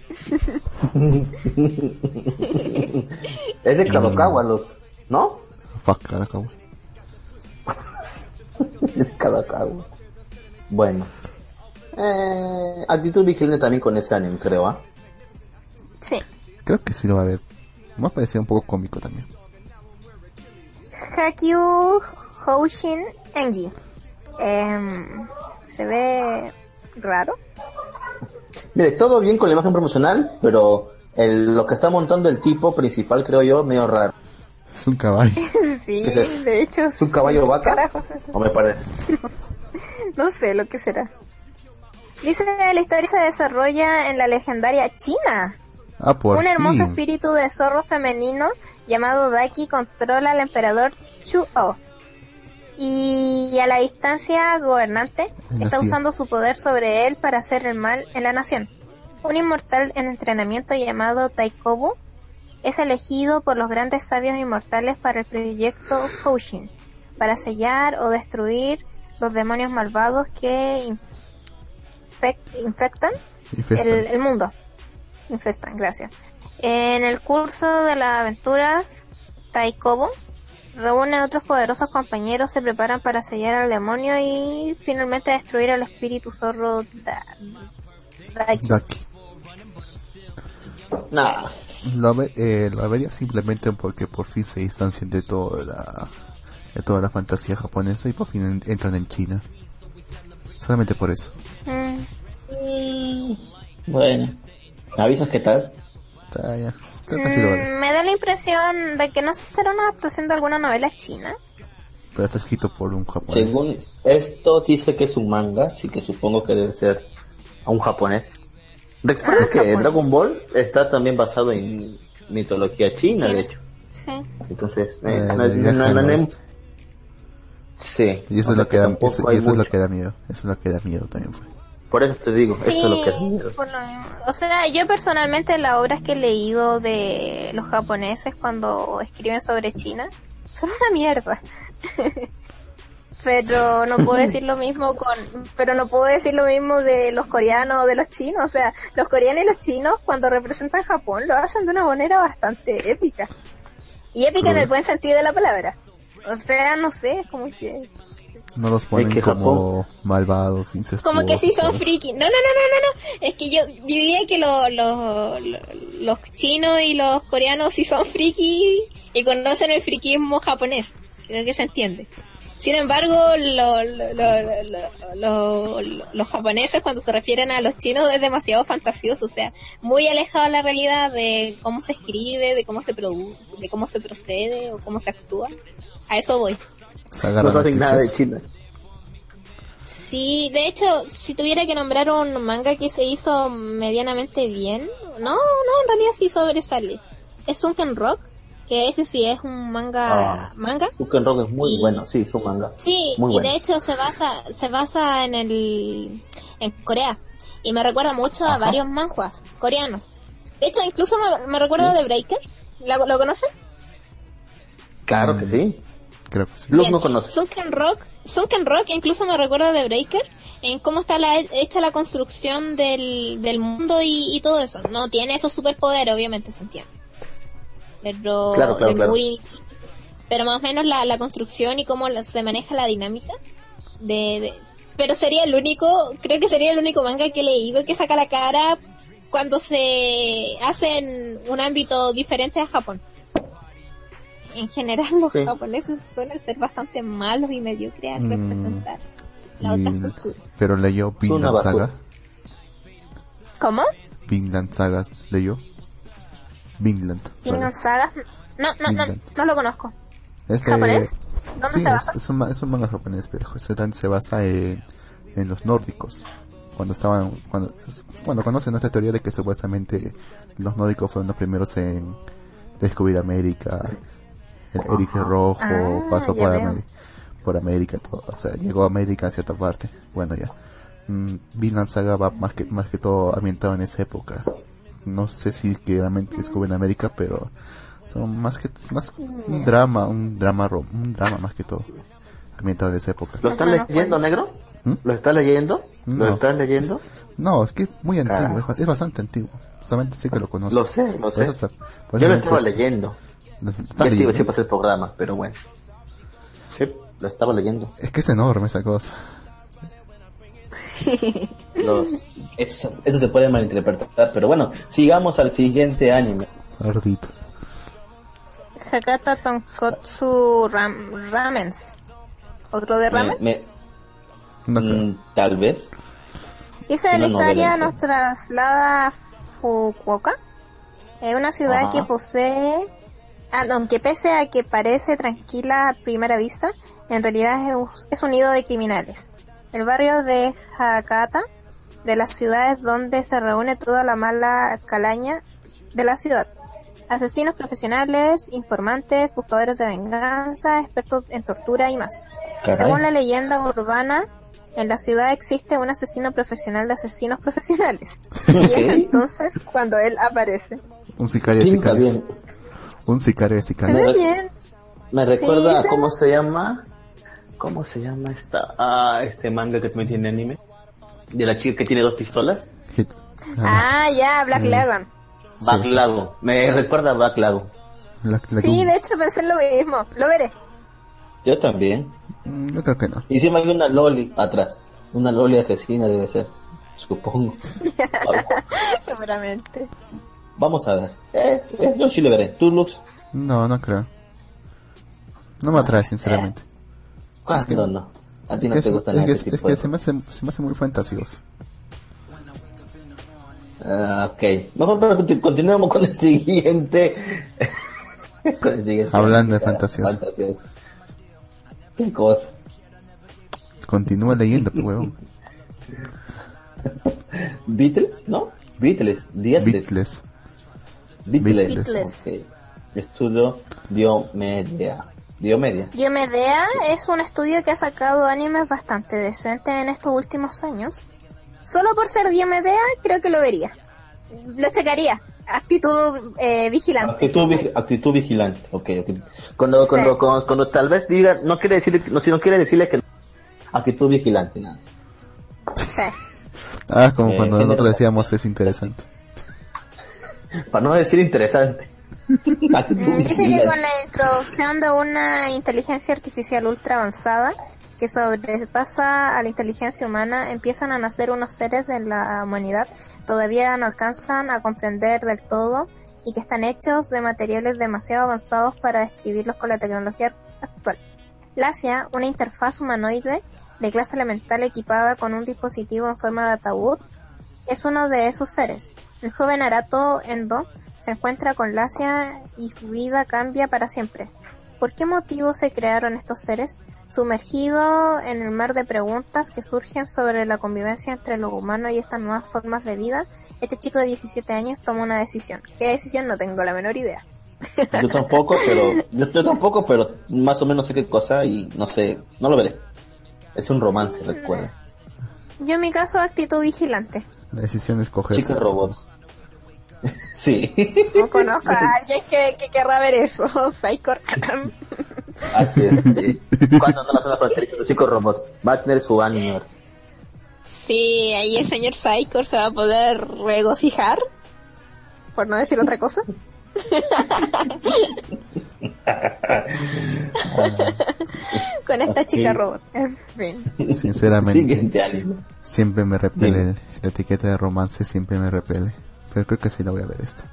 Es de Kadokawa, los, ¿no? Fuck, cabo. Es de Kadokawa. Bueno. Eh, actitud vigilante también con ese anime, creo, ¿ah? Sí. Creo que sí lo va a ver. Me ha parecido un poco cómico también. Hakyu Houshin Engi. Em, se ve raro. Mire, todo bien con la imagen promocional, pero el, lo que está montando el tipo principal, creo yo, medio raro. Es un caballo. Sí, de hecho. ¿Es un caballo vaca? Carajo. ¿O me parece? No sé lo que será. Dice que la historia se desarrolla en la legendaria China. Ah, por Un hermoso fin. espíritu de zorro femenino llamado Daki controla al emperador Chu-O. Y a la distancia gobernante La está usando su poder sobre él para hacer el mal en la nación. Un inmortal en entrenamiento llamado Taikobu es elegido por los grandes sabios inmortales para el proyecto Hoshin, para sellar o destruir los demonios malvados que infec- infectan el mundo. Infestan, gracias. En el curso de las aventuras, Taikobo reúne a otros poderosos compañeros, se preparan para sellar al demonio y finalmente destruir al espíritu zorro Da- Daki. Daki. Nah. Lo, eh, lo vería simplemente porque por fin se distancian de toda la, de toda la fantasía japonesa y por fin en- entran en China. Solamente por eso. Mm, Bueno. ¿Me avisas qué tal? Está ya. Mm, me da la impresión de que no será una adaptación de alguna novela china. Pero está escrito por un japonés. Según esto dice que es un manga, así que supongo que debe ser a un japonés. Recuerda Ah, que japonés. Dragon Ball está también basado en mitología china, de hecho. Sí. Entonces, Eh, eh, no, no- no- sí. Y eso es lo que da, tampoco eso, hay y eso es lo mucho. que da miedo. Eso es lo que da miedo también fue. Por eso te digo, es lo que Sí, miedo. por lo mismo. O sea, yo personalmente las obras que he leído de los japoneses cuando escriben sobre China son una mierda. pero no puedo decir lo mismo con, pero no puedo decir lo mismo de los coreanos o de los chinos. O sea, los coreanos y los chinos cuando representan Japón lo hacen de una manera bastante épica. Y épica en el buen sentido de la palabra. O sea, no sé, es como que No los ponen que como malvados, incestuosos. Como que sí son friki. No, no, no, no, no, no. Es que yo diría que lo- lo- lo- los chinos y los coreanos sí son friki y conocen el frikismo japonés. Creo que se entiende. Sin embargo, lo- lo- lo- lo- lo- lo- los japoneses cuando se refieren a los chinos es demasiado fantasioso, o sea, muy alejado de la realidad de cómo se escribe, de cómo se produce, de cómo se procede o cómo se actúa. A eso voy. Se No agarran a saben nada de. China. Sí, de hecho, si tuviera que nombrar un manga que se hizo medianamente bien, no, no, en realidad sí sobresale. Es Sunken Rock, que ese sí es un manga, Ah. manga. Tuken Rock es muy Y- bueno, sí, es un manga. Sí, Muy y bueno. de hecho se basa, se basa en el, en Corea. Y me recuerda mucho a Ajá. varios manhwas coreanos. De hecho, incluso me, me recuerda de Breaker. ¿Lo, lo conocen? Claro que sí. Creo sí. Luz no conoce. Sunken Rock, Sunken Rock incluso me recuerda de Breaker en cómo está la, hecha la construcción del, del mundo y, y todo eso. No tiene esos superpoderes, obviamente se entiende. Pero, Claro, claro, claro. Muri- pero más o menos la, la construcción y cómo la- se maneja la dinámica de, de- pero sería el único, creo que sería el único manga que he leído que saca la cara cuando se hace en un ámbito diferente a Japón. En general los Sí. japoneses suelen ser bastante malos y mediocres al Mm. representar las otras Y- culturas. pero leyó Vinland. Saga. ¿Cómo? Vinland Sagas leyó. Vinland Saga. Vinland Sagas. No, no, no, Vinland. no lo conozco. Es de- ¿Japonés? ¿Dónde sí, se es- basa? Es, un, es un manga japonés, pero se, basa en, en los nórdicos. Cuando estaban, cuando, bueno, conocen esta teoría de que supuestamente los nórdicos fueron los primeros en descubrir América. El Eric Rojo Ah, pasó por, América, todo, o sea, llegó a América a cierta parte. Bueno, ya. Mm, Vinland Saga va más que, más que todo ambientado en esa época. No sé si que realmente descubren América, pero son más que más un drama, un drama, ro- un drama más que todo ambientado en esa época. ¿Lo están Ajá, leyendo, negro? ¿Mm? ¿Lo estás leyendo? ¿Lo No. estás leyendo? No, es que es muy antiguo, Carajo. es, ba- es bastante antiguo. Solamente sé que lo conozco. Lo sé, lo sé. eso Yo lo estaba leyendo. Lo Ya estás sí, leyendo. sí pasé el programa, pero bueno. Sí, lo estaba leyendo. Es que es enorme esa cosa. Los, eso, eso se puede malinterpretar, pero bueno, sigamos al siguiente anime. Ardito. Hakata Tonkotsu Ram Ramens. ¿Otro de ramen? Me- No me- creo. mm, tal vez. Dice Una la historia ¿no? nos traslada a Fukuoka, eh, una ciudad Ajá. que posee, aunque pese a que parece tranquila a primera vista, en realidad es, es un nido de criminales. El barrio de Hakata, de las ciudades donde se reúne toda la mala calaña de la ciudad. Asesinos profesionales, informantes, buscadores de venganza, expertos en tortura y más. Caray. Según la leyenda urbana, en la ciudad existe un asesino profesional de asesinos profesionales. Y es entonces cuando él aparece. Un sicario sicarios. bien. Un sicario de Se sicarios. ve bien. Me recuerda Sí, cómo se llama. ¿Cómo se llama esta? Ah, este manga que también tiene anime. De la chica que tiene dos pistolas. Hit. Ah, Ah, ya, Black Lagoon. Sí, Back sí. Lago. Me recuerda a Back Lago. la- la- Sí, de hecho pensé en lo mismo. Lo veré. Yo también. Mm, Yo creo que no. Y encima hay una loli atrás. Una loli asesina debe ser. Supongo. Seguramente. Vamos a ver. Eh, eh, yo sí lo veré. ¿Tú, Lux? No, no creo. No me atrae, sinceramente. Ah, no, no. A ti no es, te gusta es nada que, es que se, me hace, se me hace muy fantasioso. Ah, ok. Mejor pero conti- continuemos con el siguiente. con el siguiente. Hablando de fantasioso. Fantasioso. Qué cosa. Continúa leyendo, huevón. Beatles, ¿no? Beatles. Beatles. Beatles. Beatles. Beatles. Ok. Estudio Diomedia. Diomedia. Diomedea es un estudio que ha sacado animes bastante decentes en estos últimos años. Solo por ser Diomedea, creo que lo vería. Lo checaría. Actitud eh, vigilante. Actitud, vigi- actitud vigilante. Ok, ok. Cuando, cuando, cuando, cuando tal vez diga, no quiere decirle, no, si no quiere decirle que actitud vigilante, nada. Sí. Ah, como Eh, cuando nosotros decíamos es interesante. Para no decir interesante. Mm, Dice que con vigilante. la introducción de una inteligencia artificial ultra avanzada que sobrepasa a la inteligencia humana, empiezan a nacer unos seres de la humanidad todavía no alcanzan a comprender del todo y que están hechos de materiales demasiado avanzados para describirlos con la tecnología actual. Lacia, una interfaz humanoide de clase elemental equipada con un dispositivo en forma de ataúd, es uno de esos seres. El joven Arato Endo se encuentra con Lacia y su vida cambia para siempre. ¿Por qué motivo se crearon estos seres? Sumergido en el mar de preguntas que surgen sobre la convivencia entre los humanos y estas nuevas formas de vida, este chico de 17 años toma una decisión. ¿Qué decisión? No tengo la menor idea. Yo tampoco, pero yo, yo tampoco, pero más o menos sé qué cosa y no sé, no lo veré. Es un romance, recuerda. Yo en mi caso, actitud vigilante. La decisión es coger. Chica robot. sí. No conozco a alguien que, que querrá ver eso. Psycho. Así es. sí. ¿Cuándo no la zona fronteriza de chicos robots? Va a tener su anime. Sí, ahí el señor Psycho se va a poder regocijar. Por no decir otra cosa. Con esta chica robot. En fin. Sinceramente, Siguiente anime. siempre me repele la etiqueta de romance, siempre me repele. Pero creo que sí la voy a ver esta.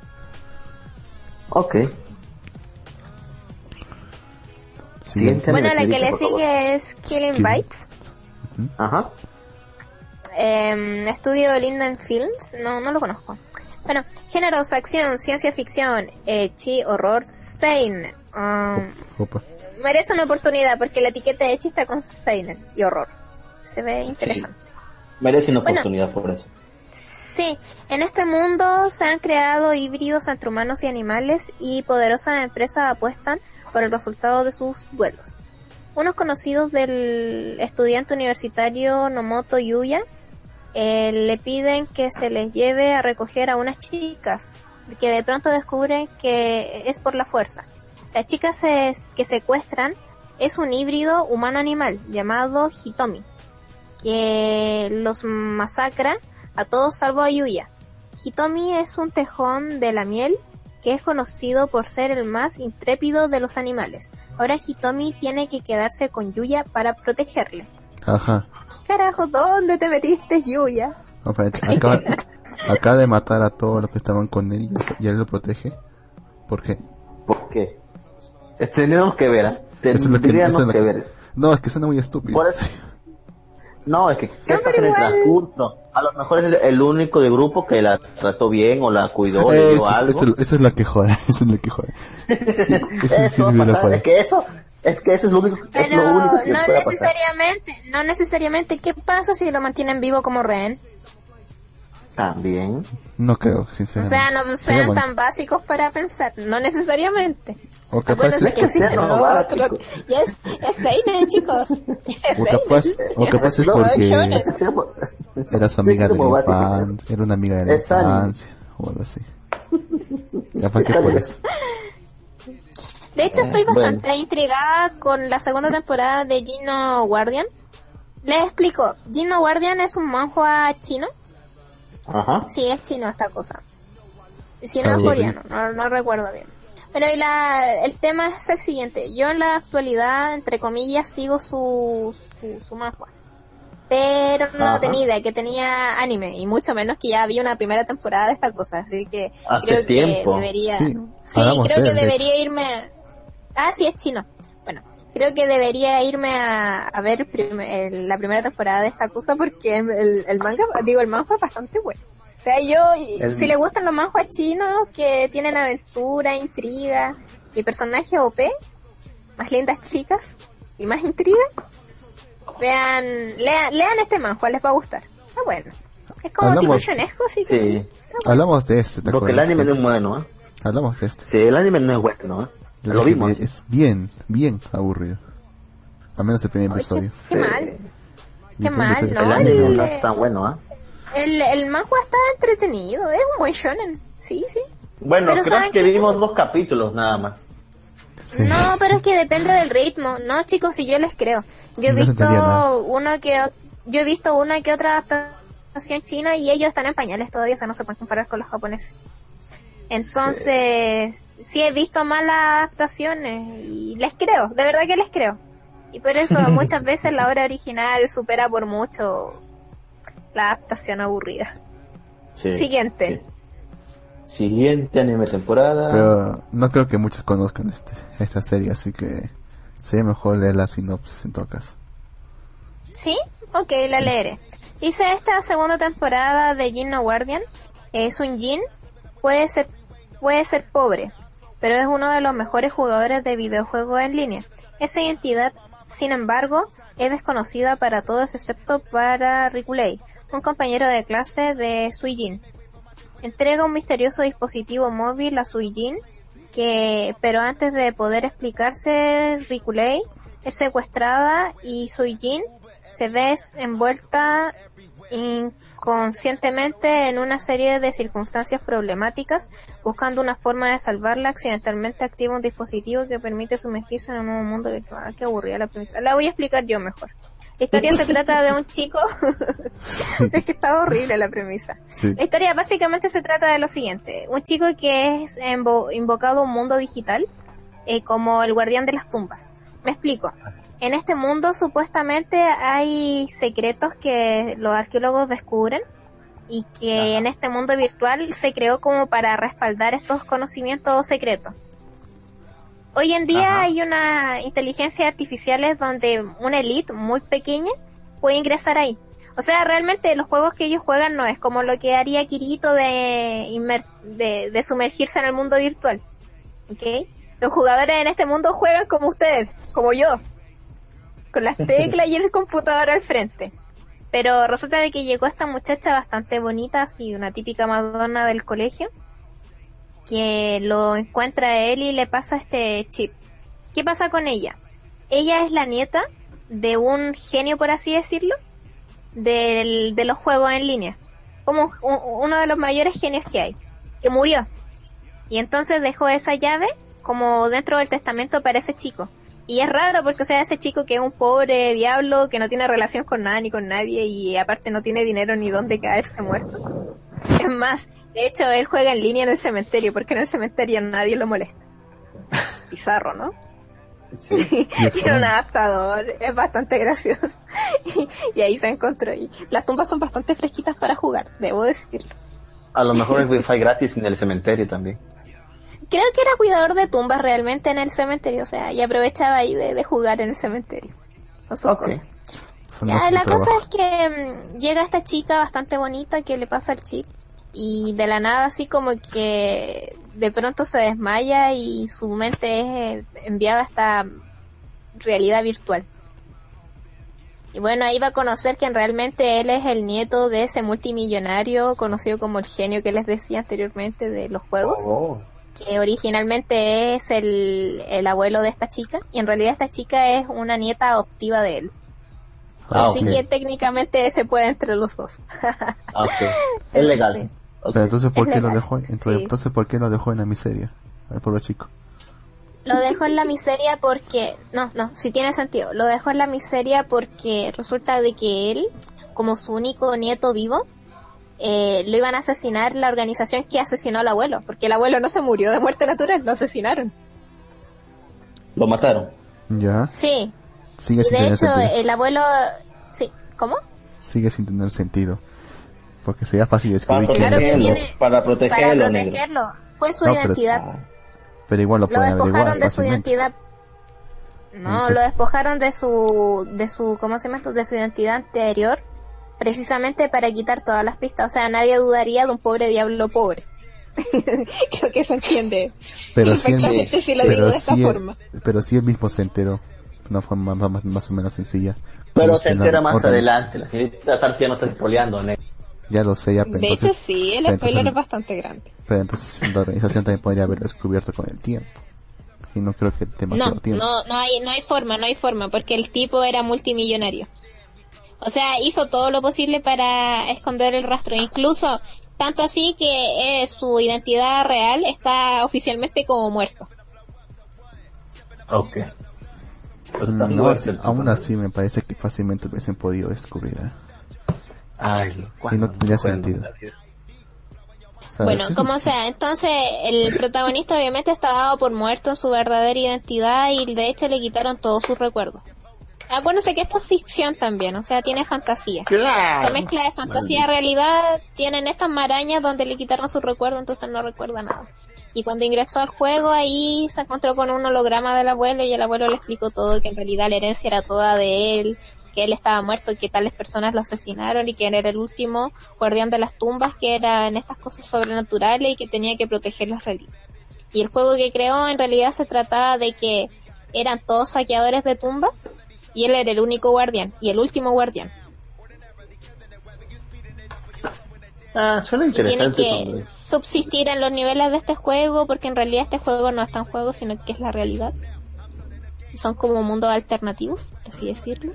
Ok. Siguiente. Bueno, la que le sigue es Killing. Bites. Ajá. Em, estudio Linden Films. No, no lo conozco. Bueno, géneros, acción, ciencia ficción, Echi, horror, Seinen. Um, merece una oportunidad porque la etiqueta de Echi está con Seinen y horror. Se ve interesante. Merece una Bueno. oportunidad por eso. Sí, en este mundo se han creado híbridos entre humanos y animales y poderosas empresas apuestan por el resultado de sus duelos. Unos conocidos del estudiante universitario Nomoto Yuya eh, le piden que se les lleve a recoger a unas chicas que de pronto descubren que es por la fuerza. La chica se, que secuestran es un híbrido humano-animal llamado Hitomi que los masacra a todos salvo a Yuya. Hitomi es un tejón de la miel que es conocido por ser el más intrépido de los animales. Ahora Hitomi tiene que quedarse con Yuya para protegerle. Ajá. Carajo, ¿dónde te metiste, Yuya? No, acaba, acaba de matar a todos los que estaban con él y él lo protege. ¿Por qué? ¿Por qué? Eh, Tenemos que ver. Eso es lo que- tendríamos eso es lo que que- ver. No, es que suena muy estúpido. Por eso- No, es que ¿qué No, pasa en el transcurso? A lo mejor es el, el único de grupo que la trató bien o la cuidó, le dio Eso, es- algo. eso es lo que jode, eso es lo que jode. Sí, eso sí Eso va a me lo pasar, jode. es que eso, es que eso es lo único, es Pero lo único que no pasar. necesariamente, no necesariamente. ¿Qué pasa si lo mantienen vivo como rehén? También. No creo, O sinceramente. sea, no sean bueno. tan básicos para pensar. No necesariamente. O capaz, Acuérdense que es, existen no, otros. Y es, es Seinen, chicos. Es o capaz, o capaz es porque era su amiga de la infancia, era una amiga de la Es infancia, o algo así. Capaz que Es por eso. De hecho, estoy Bueno. bastante intrigada con la segunda temporada de Gino Guardian. Les explico. Gino Guardian es un manhua chino. Ajá. Sí, es chino esta cosa. Si no es coreano, no, no recuerdo bien. Pero y la, el tema es el siguiente. Yo en la actualidad, entre comillas, sigo su, su, su manhwa. Pero no Ajá. tenía idea que tenía anime, y mucho menos que ya había una primera temporada de esta cosa. Así que Hace creo tiempo. que debería... Sí, Sí, creo que debería irme... Ah, sí, es chino. Creo que debería irme a, a ver prim- el- la primera temporada de esta cosa porque el, el manga, digo, el manga es bastante bueno. O sea, yo, El- si le gustan los manhwas chinos que tienen aventura, intriga y personajes OP, más lindas chicas y más intriga, vean, lean, lean este manhwa, les va a gustar. Está bueno. Es como Hablamos- tipo shonesco, así que Sí. Hablamos de este, ¿te Porque el anime no es bueno, ¿eh? Hablamos de este. Sí, el anime no es bueno, ¿eh? Lo vimos. Es bien, bien aburrido. Al menos el primer Ay, episodio. qué Sí. mal. Qué mal, ¿no? El está anime no es tan bueno, ¿eh? El, el está entretenido, es un buen shonen. Sí, sí. Bueno, Pero creo ¿saben que vimos dos capítulos nada más. Sí. No, pero es que depende del ritmo. No, chicos, si yo les creo. Yo he No visto uno que yo he visto una que otra adaptación china y ellos están en pañales todavía, o sea, no se pueden comparar con los japoneses. Entonces, sí he visto malas adaptaciones y les creo, de verdad que les creo. Y por eso muchas veces la obra original supera por mucho la adaptación aburrida. Sí. Siguiente. sí. Siguiente anime temporada. Pero no creo que muchos conozcan este, esta serie, así que sería mejor leer la sinopsis en todo caso. ¿Sí? Ok, la leeré. Dice esta segunda temporada de Jin no Guardian. Es un Jin, puede ser, puede ser pobre, pero es uno de los mejores jugadores de videojuegos en línea. Esa identidad, sin embargo, es desconocida para todos excepto para Rikulei, un compañero de clase de Suijin. Entrega un misterioso dispositivo móvil a Suijin, que, pero antes de poder explicarse, Rikulei es secuestrada y Suijin se ve envuelta inconscientemente en una serie de circunstancias problemáticas, buscando una forma de salvarla, accidentalmente activa un dispositivo que permite sumergirse en un nuevo mundo virtual. Ah, Qué aburrida la premisa. La voy a explicar yo mejor. La historia se trata de un chico... es que está horrible la premisa. Sí. La historia básicamente se trata de lo siguiente. Un chico que es invo- invocado a un mundo digital eh, como el guardián de las tumbas. Me explico. En este mundo supuestamente hay secretos que los arqueólogos descubren y que en este mundo virtual se creó como para respaldar estos conocimientos secretos. Hoy en día Ajá. hay una inteligencia artificiales donde una elite muy pequeña puede ingresar ahí. O sea, realmente los juegos que ellos juegan no es como lo que haría Kirito de, de, de sumergirse en el mundo virtual. ¿Ok? Los jugadores en este mundo juegan como ustedes, como yo. Con las teclas y el computador al frente. Pero resulta de que llegó esta muchacha bastante bonita, así una típica Madonna del colegio, que lo encuentra a él y le pasa este chip. ¿Qué pasa con ella? Ella es la nieta de un genio, por así decirlo, del- de los juegos en línea. Como un- uno de los mayores genios que hay, que murió. Y entonces dejó esa llave como dentro del testamento para ese chico. Y es raro porque, o sea, ese chico que es un pobre diablo que no tiene relación con nada ni con nadie y aparte no tiene dinero ni dónde caerse muerto. Es más, de hecho, él juega en línea en el cementerio porque en el cementerio nadie lo molesta. Bizarro, ¿no? Sí. Tiene un adaptador, es bastante gracioso. y, ahí se encontró. Y las tumbas son bastante fresquitas para jugar, debo decirlo. A lo mejor el wifi gratis en el cementerio también. Creo que era cuidador de tumbas realmente en el cementerio, o sea, y aprovechaba ahí de, de jugar en el cementerio. Sus cosas. Ya, la cosa es que mm, llega esta chica bastante bonita que le pasa el chip y de la nada así como que de pronto se desmaya y su mente es eh, enviada a esta realidad virtual. Y bueno, ahí va a conocer que realmente él es el nieto de ese multimillonario conocido como el genio que les decía anteriormente de los juegos Oh. Que originalmente es el, el abuelo de esta chica y en realidad esta chica es una nieta adoptiva de él. Ah, Así que técnicamente se puede entre los dos. Ah, ok. Es legal. Pero entonces, ¿por Es qué lo dejó? Entonces, Sí. entonces, ¿por qué lo dejó en la miseria? Al pobre chico. Lo dejó en la miseria porque... No, no, sí tiene sentido. Lo dejó en la miseria porque resulta de que él, como su único nieto vivo, eh, lo iban a asesinar la organización que asesinó al abuelo. Porque el abuelo no se murió de muerte natural, lo asesinaron. Lo mataron. Ya. Sí. Sigue Y sin de tener hecho, sentido. el abuelo... Sí, ¿cómo? Sigue sin tener sentido. Porque sería fácil Para descubrir quién Claro que es. protegerlo. tiene- Para Para protegerlo. Fue su No, pero identidad. Pero igual lo lo pueden despojaron averiguar de su identidad no Entonces- lo despojaron de su de su cómo se llama esto? de su identidad anterior precisamente para quitar todas las pistas o sea nadie dudaría de un pobre diablo pobre creo que se entiende Pero sí, si lo pero digo de esta sí- forma pero sí él mismo se enteró. De una forma más, más, más o menos sencilla. Pero se entera más adelante. La señorita Sarcia no está spoileando, negro. Ya lo sé, ya. pero de entonces- hecho sí el spoiler es bastante grande Pero entonces la organización también podría haberlo descubierto con el tiempo. Y no creo que demasiado no tiempo. no no hay no hay forma no hay forma porque el tipo era multimillonario o sea hizo todo lo posible para esconder el rastro incluso tanto así que eh, su identidad real está oficialmente como muerto Ok. Pues Mm, No, aún así me parece que fácilmente hubiesen podido descubrir. ¿eh? Ay, Y no tendría sentido. Bueno, sí- como sea, entonces el protagonista obviamente está dado por muerto en su verdadera identidad y de hecho le quitaron todos sus recuerdos. Acuérdense que esto es ficción también, o sea, tiene fantasía. La mezcla de fantasía y realidad tienen estas marañas donde le quitaron su recuerdo, entonces no recuerda nada. Y cuando ingresó al juego ahí se encontró con un holograma del abuelo y el abuelo le explicó todo, que en realidad la herencia era toda de él, que él estaba muerto y que tales personas lo asesinaron y que él era el último guardián de las tumbas, que eran estas cosas sobrenaturales y que tenía que proteger las reliquias. Y el juego que creó en realidad se trataba de que eran todos saqueadores de tumbas y él era el único guardián y el último guardián. Ah, suena Y tiene interesante. que subsistir en los niveles de este juego porque en realidad este juego no es tan juego sino que es la realidad. Son como mundos alternativos, por así decirlo.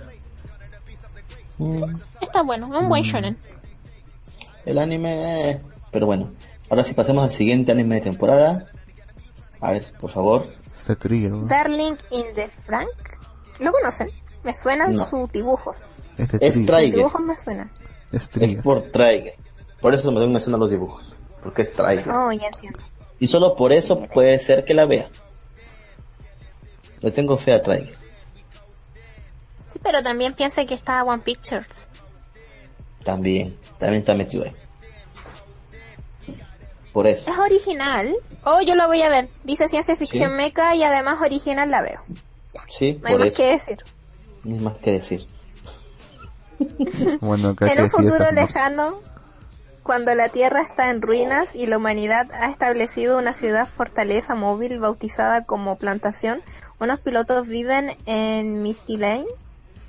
Mm, Está bueno, un buen shonen. El anime... eh, Pero bueno, ahora sí pasemos al siguiente anime de temporada. A ver, por favor. Darling in the Frank. ¿Lo conocen? Me suenan No. sus dibujos. Este Es trigger. Sus dibujos me suenan. Es Es por Trigger. Por eso me doy mencionando los dibujos. Porque es Trigger. Oh, ya entiendo. Y solo por eso puede ser que la vea. Le tengo fe a Trigger. Sí, pero también piensa que está One Pictures. También. También está metido ahí. Por eso. Es original. Oh, yo lo voy a ver. Dice ciencia ficción Sí. meca y además original la veo. Sí, No hay por más eso. que decir. Hay más que decir. Bueno, creo En que un sí, futuro lejano, cuando la Tierra está en ruinas y la humanidad ha establecido una ciudad fortaleza móvil bautizada como Plantación, unos pilotos viven en Misty Lane,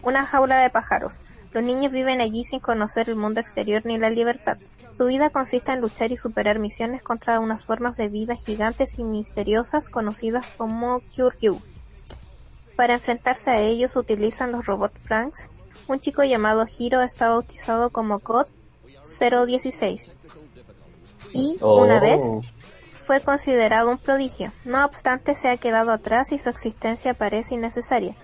una jaula de pájaros. Los niños viven allí sin conocer el mundo exterior ni la libertad. Su vida consiste en luchar y superar misiones contra unas formas de vida gigantes y misteriosas conocidas como Kyoryu. Para enfrentarse a ellos utilizan los robots Franks. Un chico llamado Hiro está bautizado como COD 016. Y Oh. una vez fue considerado un prodigio. No obstante, se ha quedado atrás y su existencia parece innecesaria.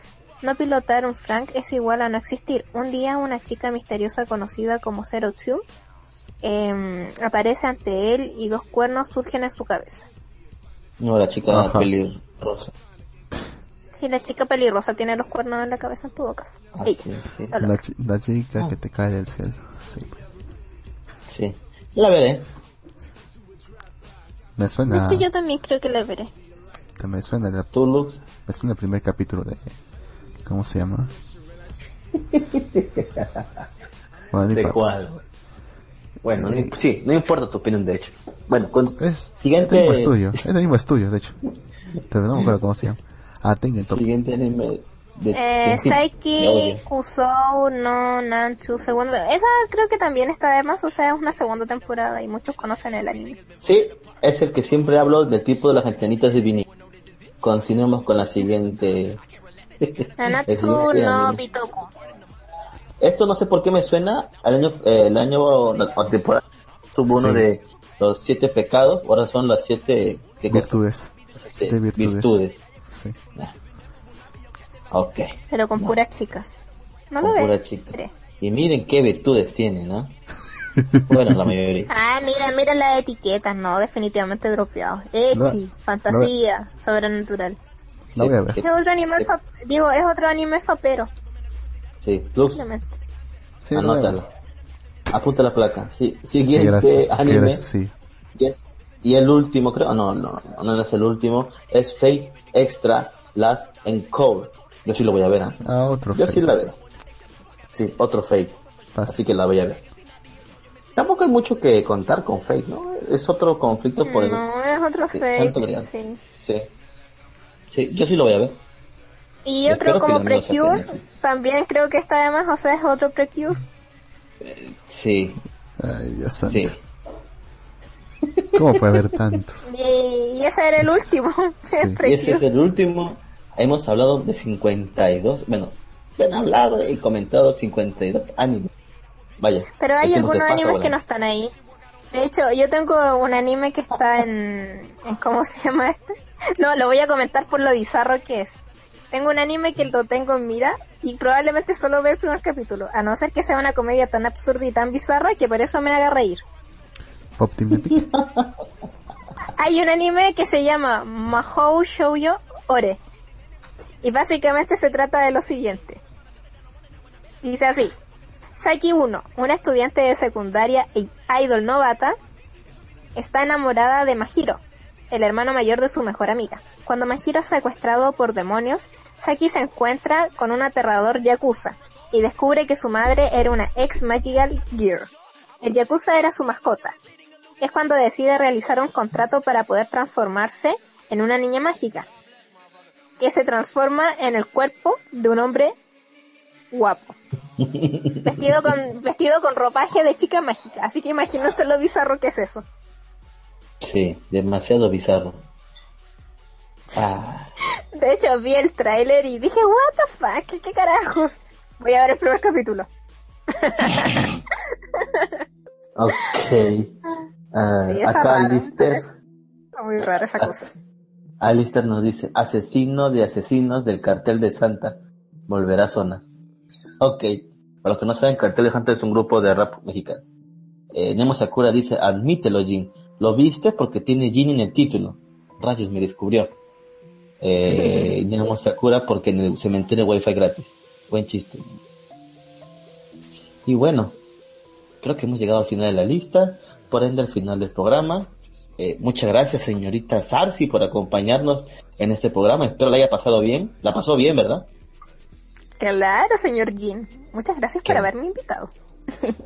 No pilotar un Frank es igual a no existir. Un día una chica misteriosa conocida como Zero Two em, aparece ante él y dos cuernos surgen en su cabeza. No, la chica pelirrosa. Sí, la chica pelirrosa tiene los cuernos en la cabeza en todo caso. Ella. es, sí. la La, loca. chi- la chica Ah. que te cae del cielo. Sí. Sí. La veré. Me De suena. hecho, yo también creo que la veré. que Me suena, la- Tú, Lux. me suena el primer capítulo de. ¿Cómo se llama? Bueno, no ¿De cuál? Bueno, no Eh. sí, no importa tu opinión, de hecho. Bueno, con... Es siguiente, el mismo estudio. Es el mismo estudio, de hecho. Pero no me acuerdo cómo se llama. Ah, Tengen Top. siguiente anime de... Eh, de- Saiki oye. Kusou no Nanchu segunda. Esa creo que también está de más, o sea, es una segunda temporada y muchos conocen el anime. Sí, es el que siempre hablo del tipo de las antenitas de vinil. Continuemos con la siguiente. El Nanatsu siguiente no. Bitoku. Esto no sé por qué me suena al año, eh, el año, la, la temporada, tuvo uno Sí. de los siete pecados, ahora son las siete ¿qué? Virtudes. Sí, de virtudes. virtudes. Sí. Ok, Pero con puras chicas. No lo con veo. pura chica. Y miren qué virtudes tiene, ¿no? Bueno, la mayoría. Ah, mira, mira las etiquetas, no, definitivamente dropeado. Echi, No, fantasía, sobrenatural. La voy a ver. Sí, Es otro anime, fa- digo, es otro anime fapero, sí, simplemente. Sí, la voy a ver. anótala. Apunta la placa. Sí, siguiente gracias. Qué anime. gracias, sí. Y- el último, creo, no, no, no, no es el último, es Fate Extra Last Encore. Yo sí lo voy a ver, ¿ah? Ah, otro Yo Fate. sí la veo. Sí, otro Fate. Pasa. Así que la voy a ver. Tampoco hay mucho que contar con Fate, ¿no? Es otro conflicto por el... No, es otro Sí, fake, sí. Sí. Sí, yo sí lo voy a ver. Y Yo otro espero que como Precure, también creo que está de más, o sea, es otro Precure. Sí, Ay, Dios santo. ¿Cómo puede haber tantos? Y, y ese era el último, Sí. es Y ese es el último. Hemos hablado de 52, bueno, han hablado y comentado 52 animes. Vaya. Pero hay algunos animes que no están ahí. De hecho, yo tengo un anime que está en, en ¿cómo se llama este? No, lo voy a comentar por lo bizarro que es. Tengo un anime que lo tengo en mira y probablemente solo vea el primer capítulo, a no ser que sea una comedia tan absurda y tan bizarra que por eso me haga reír. Hay un anime que se llama Mahou Shoujo Ore. Y básicamente se trata de lo siguiente. Dice así. Saki 1, una estudiante de secundaria e idol novata, está enamorada de Mahiro, el hermano mayor de su mejor amiga. Cuando Mahiro es secuestrado por demonios, Saki se encuentra con un aterrador yakuza y descubre que su madre era una ex Magical Gear. El yakuza era su mascota. Es cuando decide realizar un contrato para poder transformarse en una niña mágica, que se transforma en el cuerpo de un hombre guapo. vestido con vestido con ropaje de chica mágica. Así que imagínense lo bizarro que es eso. Sí, demasiado bizarro. Ah, De hecho, vi el tráiler y dije, what the fuck, ¿Qué, carajos. Voy a ver el primer capítulo. ok. Ah, Sí, acá raro. Alistair, Está muy rara esa cosa. Alistair nos dice, asesino de asesinos del cartel de Santa, volverá a zona. Ok, para los que no saben, cartel de Santa es un grupo de rap mexicano. Eh, Nemo Sakura dice, admítelo Jin, lo viste porque tiene Jin en el título. Rayos, me descubrió. Eh, Nemo Sakura porque en el cementerio wifi gratis. Buen chiste. Y bueno, creo que hemos llegado al final de la lista, por ende al final del programa. Eh, muchas gracias, señorita Sarsi, por acompañarnos en este programa. Espero la haya pasado bien. La pasó bien, ¿verdad? Claro, señor Jin. Muchas gracias por haberme invitado.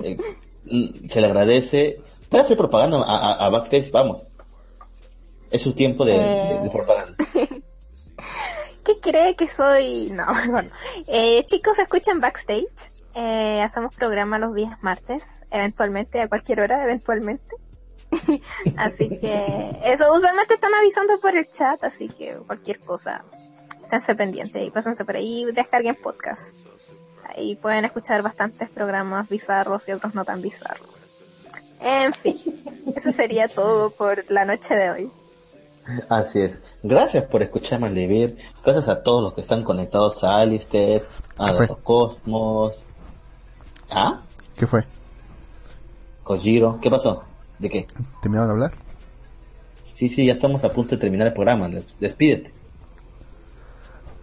Eh, mm, se le agradece. Puede hacer propaganda a, a- a Backstage, vamos. Es su tiempo de, de- de propaganda. ¿Qué cree que soy? No, bueno. Eh, chicos, escuchan Backstage. Eh, hacemos programa los días martes, eventualmente, a cualquier hora, eventualmente. así que eso usualmente están avisando por el chat, así que cualquier cosa, esténse pendientes y pásense por ahí y descarguen podcast. Ahí pueden escuchar bastantes programas bizarros y otros no tan bizarros. En fin, eso sería todo por la noche de hoy. Así es. Gracias por escucharme vivir. Gracias a todos los que están conectados a Alistair, a ¿Qué fue? los Cosmos. ¿Ah? ¿Qué fue? Kojiro. ¿Qué pasó? ¿De qué? ¿Terminaron de hablar? Sí, sí, ya estamos a punto de terminar el programa. Despídete.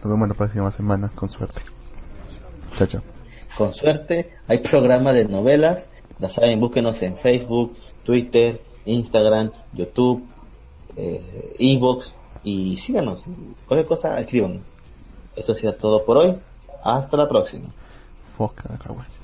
Nos vemos la próxima semana, con suerte. Chao, chao. Con suerte, hay programa de novelas. Ya saben, búsquenos en Facebook, Twitter, Instagram, YouTube, eh, Evox y síganos. Cualquier cosa, escríbanos. Eso ha sido todo por hoy. Hasta la próxima. Cabrón.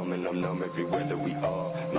I'm numb everywhere that we are.